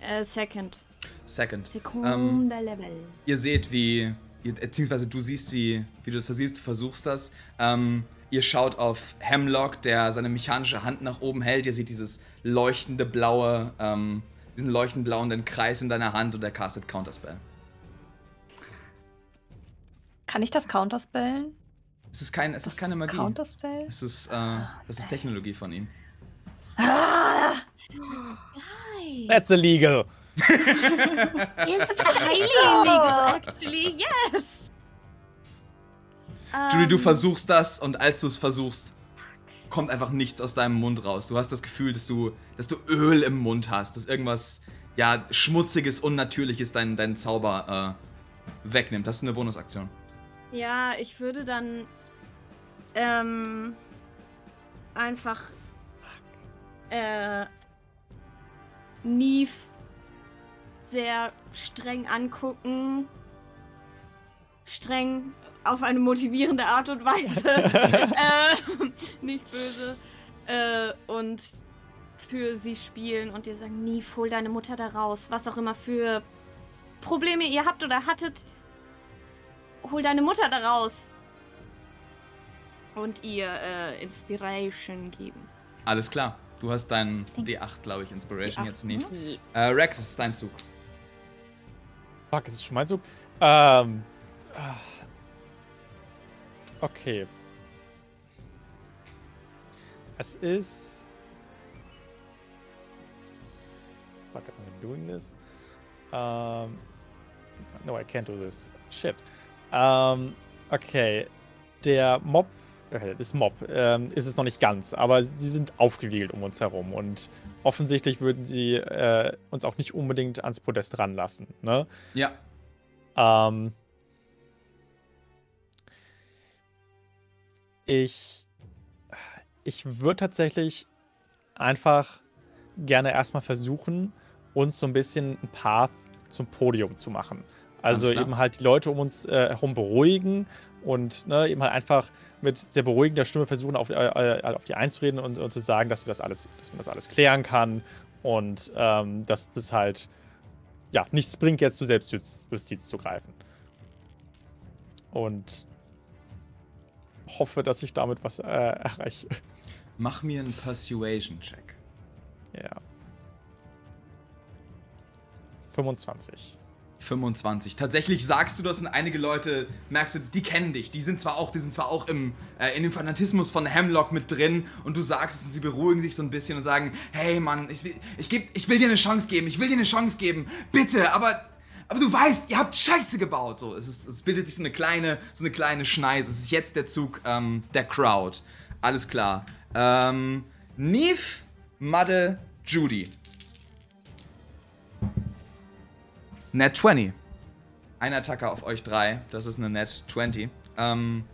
äh, second. Second. Sekunde Level. ihr seht, wie, beziehungsweise du siehst, wie, wie du das versiehst, du versuchst das. Ähm, ihr schaut auf Hemlock, der seine mechanische Hand nach oben hält. Ihr seht dieses leuchtende blaue, ähm, diesen leuchtend blauen Kreis in deiner Hand und er castet Counterspell. Kann ich das counterspellen? Es ist, kein, es ist keine Magie. Counterspell? Es ist, äh, das ist Technologie von ihm. Ah! That's illegal. Is highly illegal, actually, yes. Judy, du Ähm, versuchst das und als du es versuchst, kommt einfach nichts aus deinem Mund raus. Du hast das Gefühl, dass du, dass du Öl im Mund hast, dass irgendwas, ja, schmutziges, unnatürliches deinen, deinen Zauber äh, wegnimmt. Das ist eine Bonusaktion. Ja, ich würde dann ähm, einfach äh, Neve sehr streng angucken. Streng auf eine motivierende Art und Weise. äh, nicht böse. Äh, und für sie spielen und ihr sagen, Neve, hol deine Mutter da raus. Was auch immer für Probleme ihr habt oder hattet, hol deine Mutter da raus. Und ihr äh, Inspiration geben. Alles klar. Du hast deinen D8, glaube ich, Inspiration D8, jetzt nicht. Äh, Rex, es ist dein Zug. Fuck, ist es schon mein Zug? Ähm. ah. Okay. Es ist. Fuck, am I doing this? Um, no, I can't do this. Shit. Um, okay. Der Mob. Okay, das Mob ähm, ist es noch nicht ganz, aber sie sind aufgewiegelt um uns herum und offensichtlich würden sie äh, uns auch nicht unbedingt ans Podest ranlassen. Ne? Ja. Ähm, ich ich würde tatsächlich einfach gerne erstmal versuchen, uns so ein bisschen ein Path zum Podium zu machen. Also eben halt die Leute um uns äh, herum beruhigen und ne, eben halt einfach mit sehr beruhigender Stimme versuchen, auf, äh, äh, auf die einzureden und, und, zu sagen, dass, wir das alles, dass man das alles klären kann und ähm, dass das halt ja, nichts bringt, jetzt zu Selbstjustiz zu greifen. Und hoffe, dass ich damit was äh, erreiche. Mach mir einen Persuasion-Check. Ja. 25. 25. Tatsächlich sagst du das und einige Leute, merkst du, die kennen dich. Die sind zwar auch, die sind zwar auch im, äh, in dem Fanatismus von Hemlock mit drin und du sagst es und sie beruhigen sich so ein bisschen und sagen, hey Mann, ich will, ich, geb, ich will dir eine Chance geben, ich will dir eine Chance geben, bitte, aber, aber du weißt, ihr habt Scheiße gebaut. So, es, ist, es bildet sich so eine kleine, so eine kleine Schneise. Es ist jetzt der Zug ähm, der Crowd. Alles klar. Ähm, Neve, Madde, Judy. Net 20. Ein Attacker auf euch drei. Das ist eine Net 20. Ähm,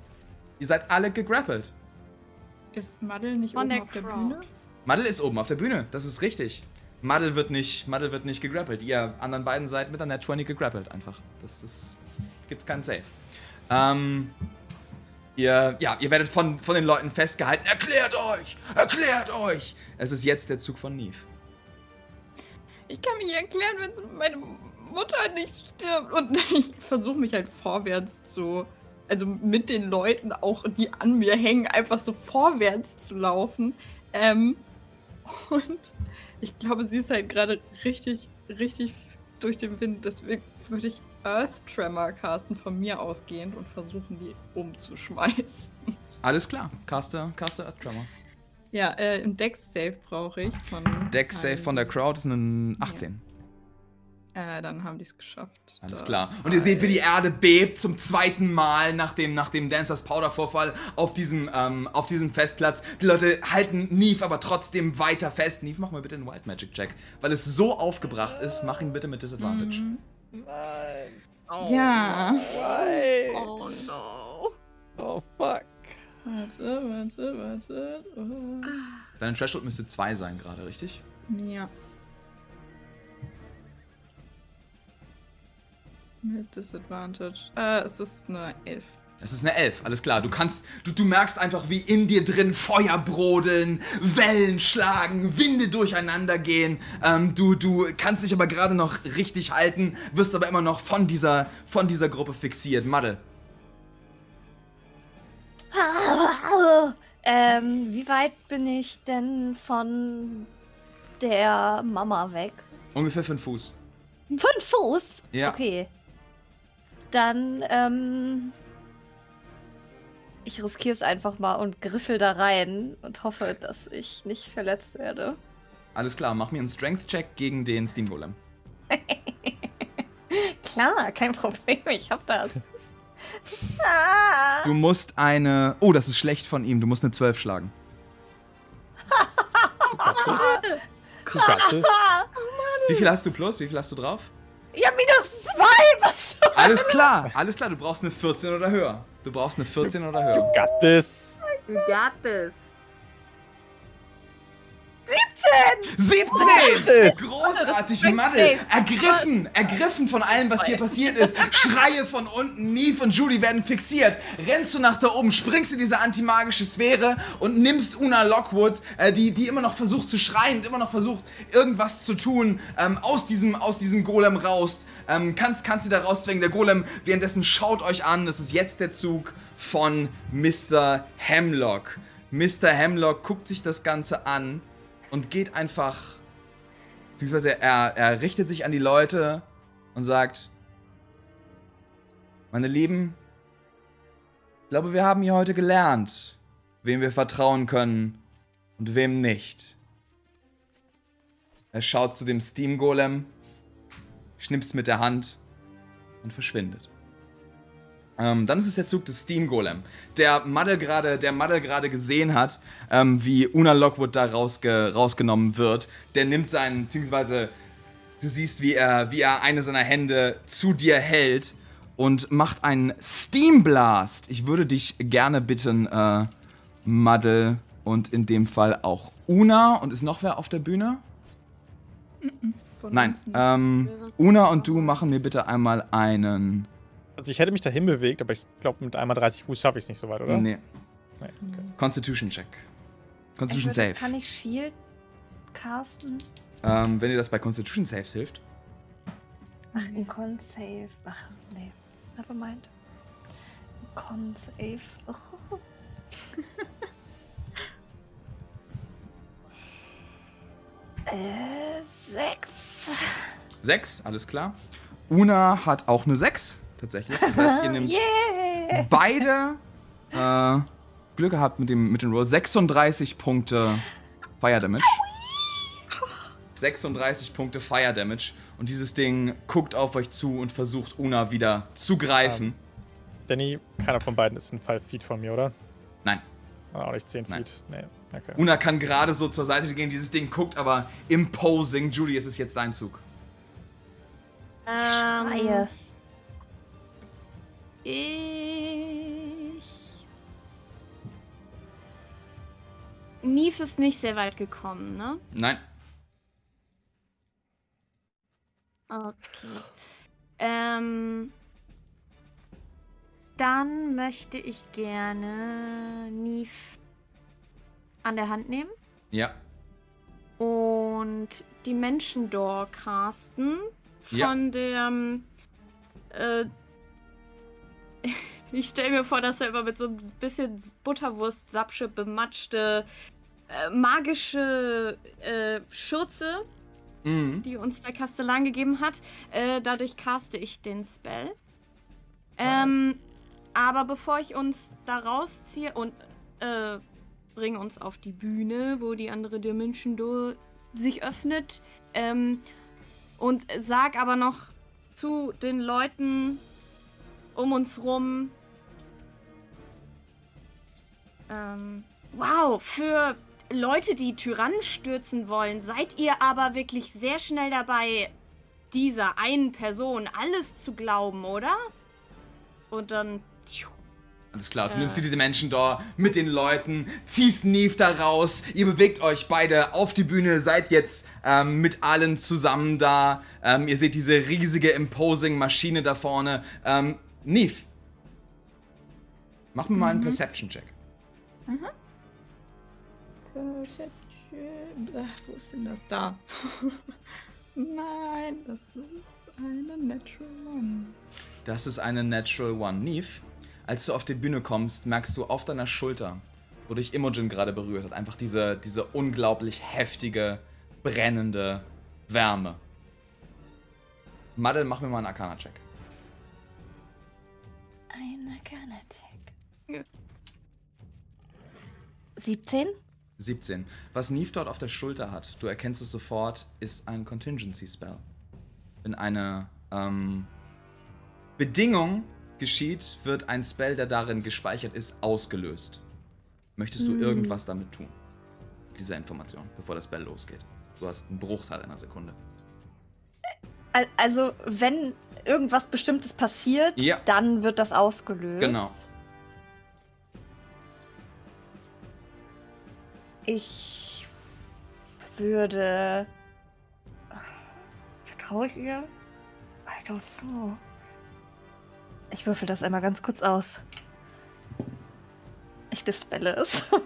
ihr seid alle gegrappelt. Ist Maddel nicht Von oben der auf der Crowd. Bühne? Maddel ist oben auf der Bühne. Das ist richtig. Maddel wird nicht, Maddel wird nicht gegrappelt. Ihr anderen beiden seid mit der Net 20 gegrappelt einfach. Das ist. Gibt's keinen Safe. Ähm. Ihr, ja, ihr werdet von, von den Leuten festgehalten. Erklärt euch! Erklärt euch! Es ist jetzt der Zug von Neve. Ich kann mich erklären, wenn meine Mutter nicht stirbt. Und ich versuche mich halt vorwärts zu. Also mit den Leuten auch, die an mir hängen, einfach so vorwärts zu laufen. Ähm, und ich glaube, sie ist halt gerade richtig, richtig durch den Wind. Deswegen würde ich Earth Tremor casten von mir ausgehend und versuchen, die umzuschmeißen. Alles klar. Caster, Caster Earth Tremor. Ja, äh, im Dex Save brauche ich von. Dex Save von der Crowd ist ein 18. Äh, dann haben die es geschafft. Alles klar. Und ihr seht, wie die Erde bebt zum zweiten Mal nach dem, nach dem Dancers Powder Vorfall auf diesem, ähm, auf diesem Festplatz. Die Leute halten Neve aber trotzdem weiter fest. Neve, mach mal bitte einen Wild Magic Check. Weil es so aufgebracht ist, mach ihn bitte mit Disadvantage. Mhm. Nein. Ja. Why? Oh no. Oh, fuck. Warte, warte, warte. Oh. Deine Threshold müsste 2 sein gerade, richtig? Ja. Mit Disadvantage. Äh, es ist eine 11. Es ist eine 11, alles klar. Du kannst, du, du merkst einfach, wie in dir drin Feuer brodeln, Wellen schlagen, Winde durcheinander gehen. Ähm, du, du kannst dich aber gerade noch richtig halten, wirst aber immer noch von dieser, von dieser Gruppe fixiert. Madde. ähm, wie weit bin ich denn von der Mama weg? Ungefähr 5 Fuß. Fünf Fuß? Ja. Okay. Dann, ähm. Ich riskiere es einfach mal und griffel da rein und hoffe, dass ich nicht verletzt werde. Alles klar, mach mir einen Strength-Check gegen den Steam Golem. Klar, kein Problem, ich hab das. Du musst eine. Oh, das ist schlecht von ihm. Du musst eine 12 schlagen. Du got this. Wie viel hast du plus? Wie viel hast du drauf? Ja, minus zwei, was? Alles klar, alles klar. Du brauchst eine 14 oder höher. Du brauchst eine 14 oder You höher. got this. You got this. 17! this. Großartig, Strength Maddel! save. Ergriffen! Ergriffen von allem, was hier passiert ist. Schreie von unten, Neve und Judy werden fixiert. Rennst du nach da oben, springst in diese antimagische Sphäre und nimmst Una Lockwood, äh, die, die immer noch versucht zu schreien, immer noch versucht, irgendwas zu tun, ähm, aus, diesem, aus diesem Golem raus. Ähm, kannst, kannst sie da rauszwingen. Der Golem währenddessen schaut euch an. Das ist jetzt der Zug von Mr. Hemlock. Mr. Hemlock guckt sich das Ganze an und geht einfach. Beziehungsweise er, er richtet sich an die Leute und sagt: Meine Lieben, ich glaube, wir haben hier heute gelernt, wem wir vertrauen können und wem nicht. Er schaut zu dem Steam Golem, schnippst mit der Hand und verschwindet. Ähm, dann ist es der Zug des Steam Golem, der Muddle gerade, der Muddle gerade gesehen hat, ähm, wie Una Lockwood da rausge rausgenommen wird. Der nimmt seinen, beziehungsweise du siehst, wie er, wie er eine seiner Hände zu dir hält und macht einen Steam Blast. Ich würde dich gerne bitten, äh, Muddle und in dem Fall auch Una und ist noch wer auf der Bühne? Nein, ähm, Una und du machen mir bitte einmal einen Also ich hätte mich dahin bewegt, aber ich glaube, mit einmal 30 Fuß schaffe ich es nicht so weit, oder? Nee. Nee, okay. Constitution Check. Constitution würde- Save. Kann ich Shield casten? Ähm, wenn dir das bei Constitution Saves hilft. Ach, ein Con Save. Ach, nee. Never mind. Ein Con Save. Oh. äh, sechs. Sechs, alles klar. Una hat auch eine 6, tatsächlich. Das heißt, ihr nehmt Yeah! beide äh, Glück gehabt mit dem, mit dem Roll. 36 Punkte Fire Damage. 36 Punkte Fire Damage. Und dieses Ding guckt auf euch zu und versucht Una wieder zu greifen. Danny, keiner von beiden ist ein 5 Feet von mir, oder? Nein. Ah, Auch nicht 10 Nein. Feet. Nee, okay. Una kann gerade so zur Seite gehen, dieses Ding guckt aber imposing. Judy, es ist jetzt dein Zug. Ähm, Reihe. Ich. Neve ist nicht sehr weit gekommen, ne? Nein. Okay. Ähm. Dann möchte ich gerne Neve an der Hand nehmen Ja. und die Menschendor casten von Ja. der. ähm, Äh, ich stelle mir vor, dass er immer mit so ein bisschen Butterwurst-Sapsche bematschte äh, magische äh, Schürze Mhm. die uns der Kastellan gegeben hat. Äh, dadurch caste ich den Spell. Ähm, aber bevor ich uns da rausziehe und äh, bringe uns auf die Bühne, wo die andere Dimension Door sich öffnet, ähm, und sag aber noch zu den Leuten um uns rum, ähm, wow, für Leute, die Tyrannen stürzen wollen, seid ihr aber wirklich sehr schnell dabei, dieser einen Person alles zu glauben, oder? Und dann. tschiu, Alles klar, du Äh. nimmst dir diese Menschen da mit den Leuten, ziehst Neve da raus, ihr bewegt euch beide auf die Bühne, seid jetzt ähm, mit allen zusammen da. Ähm, ihr seht diese riesige imposing Maschine da vorne. Ähm, Neve, mach mir mal einen Perception-Check. Perception. Ach, wo ist denn das da? Nein, das ist eine Natural One. Das ist eine Natural One. Neve, als du auf die Bühne kommst, merkst du auf deiner Schulter, wo dich Imogen gerade berührt hat, einfach diese, diese unglaublich heftige, brennende Wärme. Madel, mach mir mal einen Arcana-Check. Ein Arcana-Check. 17? 17. Was Neve dort auf der Schulter hat, du erkennst es sofort, ist ein Contingency Spell. Wenn eine ähm, Bedingung geschieht, wird ein Spell, der darin gespeichert ist, ausgelöst. Möchtest du irgendwas damit tun? Mit Dieser Information, bevor das Spell losgeht. Du hast einen Bruchteil einer Sekunde. Al- Also, wenn irgendwas Bestimmtes passiert, Ja. dann wird das ausgelöst. Genau. Ich würde. Vertraue ich ihr? I don't know. Ich würfel das einmal ganz kurz aus. Ich dispelle es.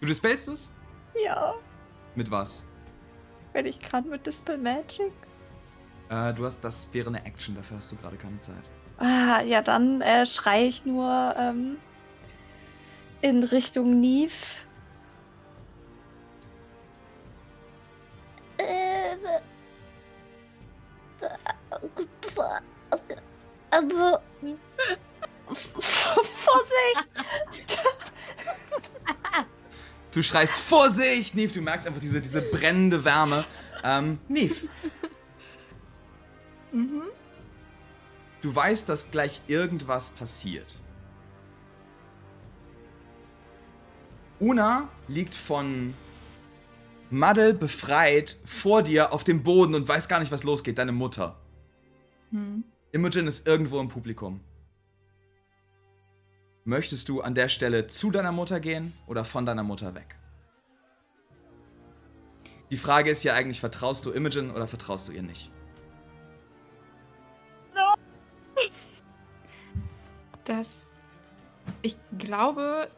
Du dispellst es? ja, Mit was? wenn ich kann mit Dispel Magic. Äh, du hast, das wäre eine Action, dafür hast du gerade keine Zeit. Ah, ja, dann äh, schreie ich nur ähm, in Richtung Neve. Ähm, aber Vorsicht! Du schreist Vorsicht, Neve, du merkst einfach diese, diese brennende Wärme. Ähm, Neve, Mhm. du weißt, dass gleich irgendwas passiert. Una liegt von Muddle befreit vor dir auf dem Boden und weiß gar nicht, was losgeht. Deine Mutter. Hm. Imogen ist irgendwo im Publikum. Möchtest du an der Stelle zu deiner Mutter gehen oder von deiner Mutter weg? Die Frage ist ja eigentlich, vertraust du Imogen oder vertraust du ihr nicht? Dass ich glaube,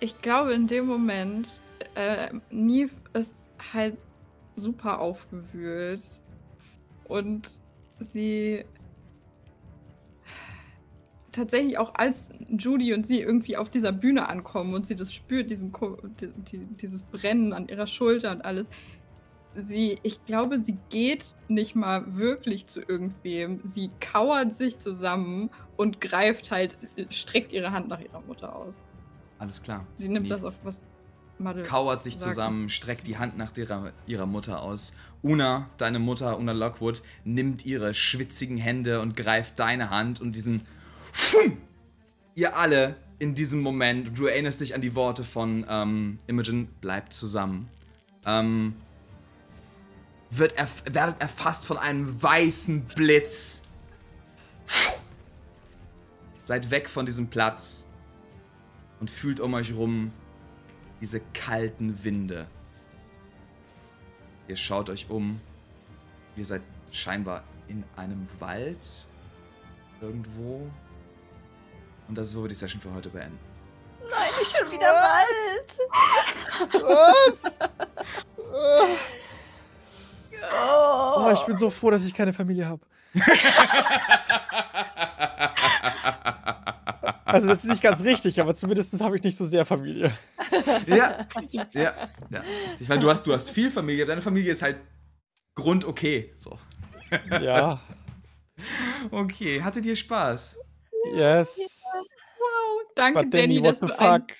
ich glaube in dem Moment, äh, Neve ist halt super aufgewühlt und sie tatsächlich auch als Judy und sie irgendwie auf dieser Bühne ankommen und sie das spürt, diesen, dieses Brennen an ihrer Schulter und alles. Sie, ich glaube, sie geht nicht mal wirklich zu irgendwem. Sie kauert sich zusammen und greift halt, streckt ihre Hand nach ihrer Mutter aus. Alles klar. Sie nimmt Nee. das auf was Madde kauert sich sagt. zusammen, streckt die Hand nach ihrer, ihrer Mutter aus. Una, deine Mutter, Una Lockwood, nimmt ihre schwitzigen Hände und greift deine Hand und diesen. Pfum! Ihr alle in diesem Moment, du erinnerst dich an die Worte von ähm, Imogen, bleibt zusammen. Ähm, wird erf werdet erfasst von einem weißen Blitz. Seid weg von diesem Platz und fühlt um euch rum diese kalten Winde. Ihr schaut euch um. Ihr seid scheinbar in einem Wald irgendwo. Und das ist, wo wir die Session für heute beenden. Nein, nicht schon wieder Wald. Was? Oh. Oh, ich bin so froh, dass ich keine Familie habe. Also das ist nicht ganz richtig, aber zumindest habe ich nicht so sehr Familie. Ja, ja, ja. Ich meine, du hast, du hast viel Familie, aber deine Familie ist halt grundokay. So. Ja, Okay, hattet ihr Spaß? yes. Wow, danke But Danny, Danny, what dass the du, ein, fuck?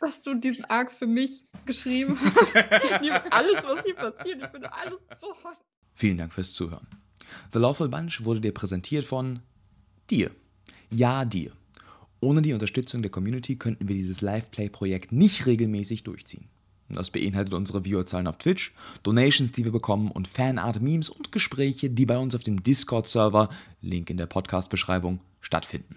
Dass du diesen Arc für mich geschrieben hast. Ich liebe alles, was hier passiert. Ich finde alles so hot. Vielen Dank fürs Zuhören. The Lawful Bunch wurde dir präsentiert von dir. Ja, dir. Ohne die Unterstützung der Community könnten wir dieses Live-Play-Projekt nicht regelmäßig durchziehen. Das beinhaltet unsere Viewerzahlen auf Twitch, Donations, die wir bekommen und Fanart-Memes und Gespräche, die bei uns auf dem Discord-Server, Link in der Podcast-Beschreibung, stattfinden.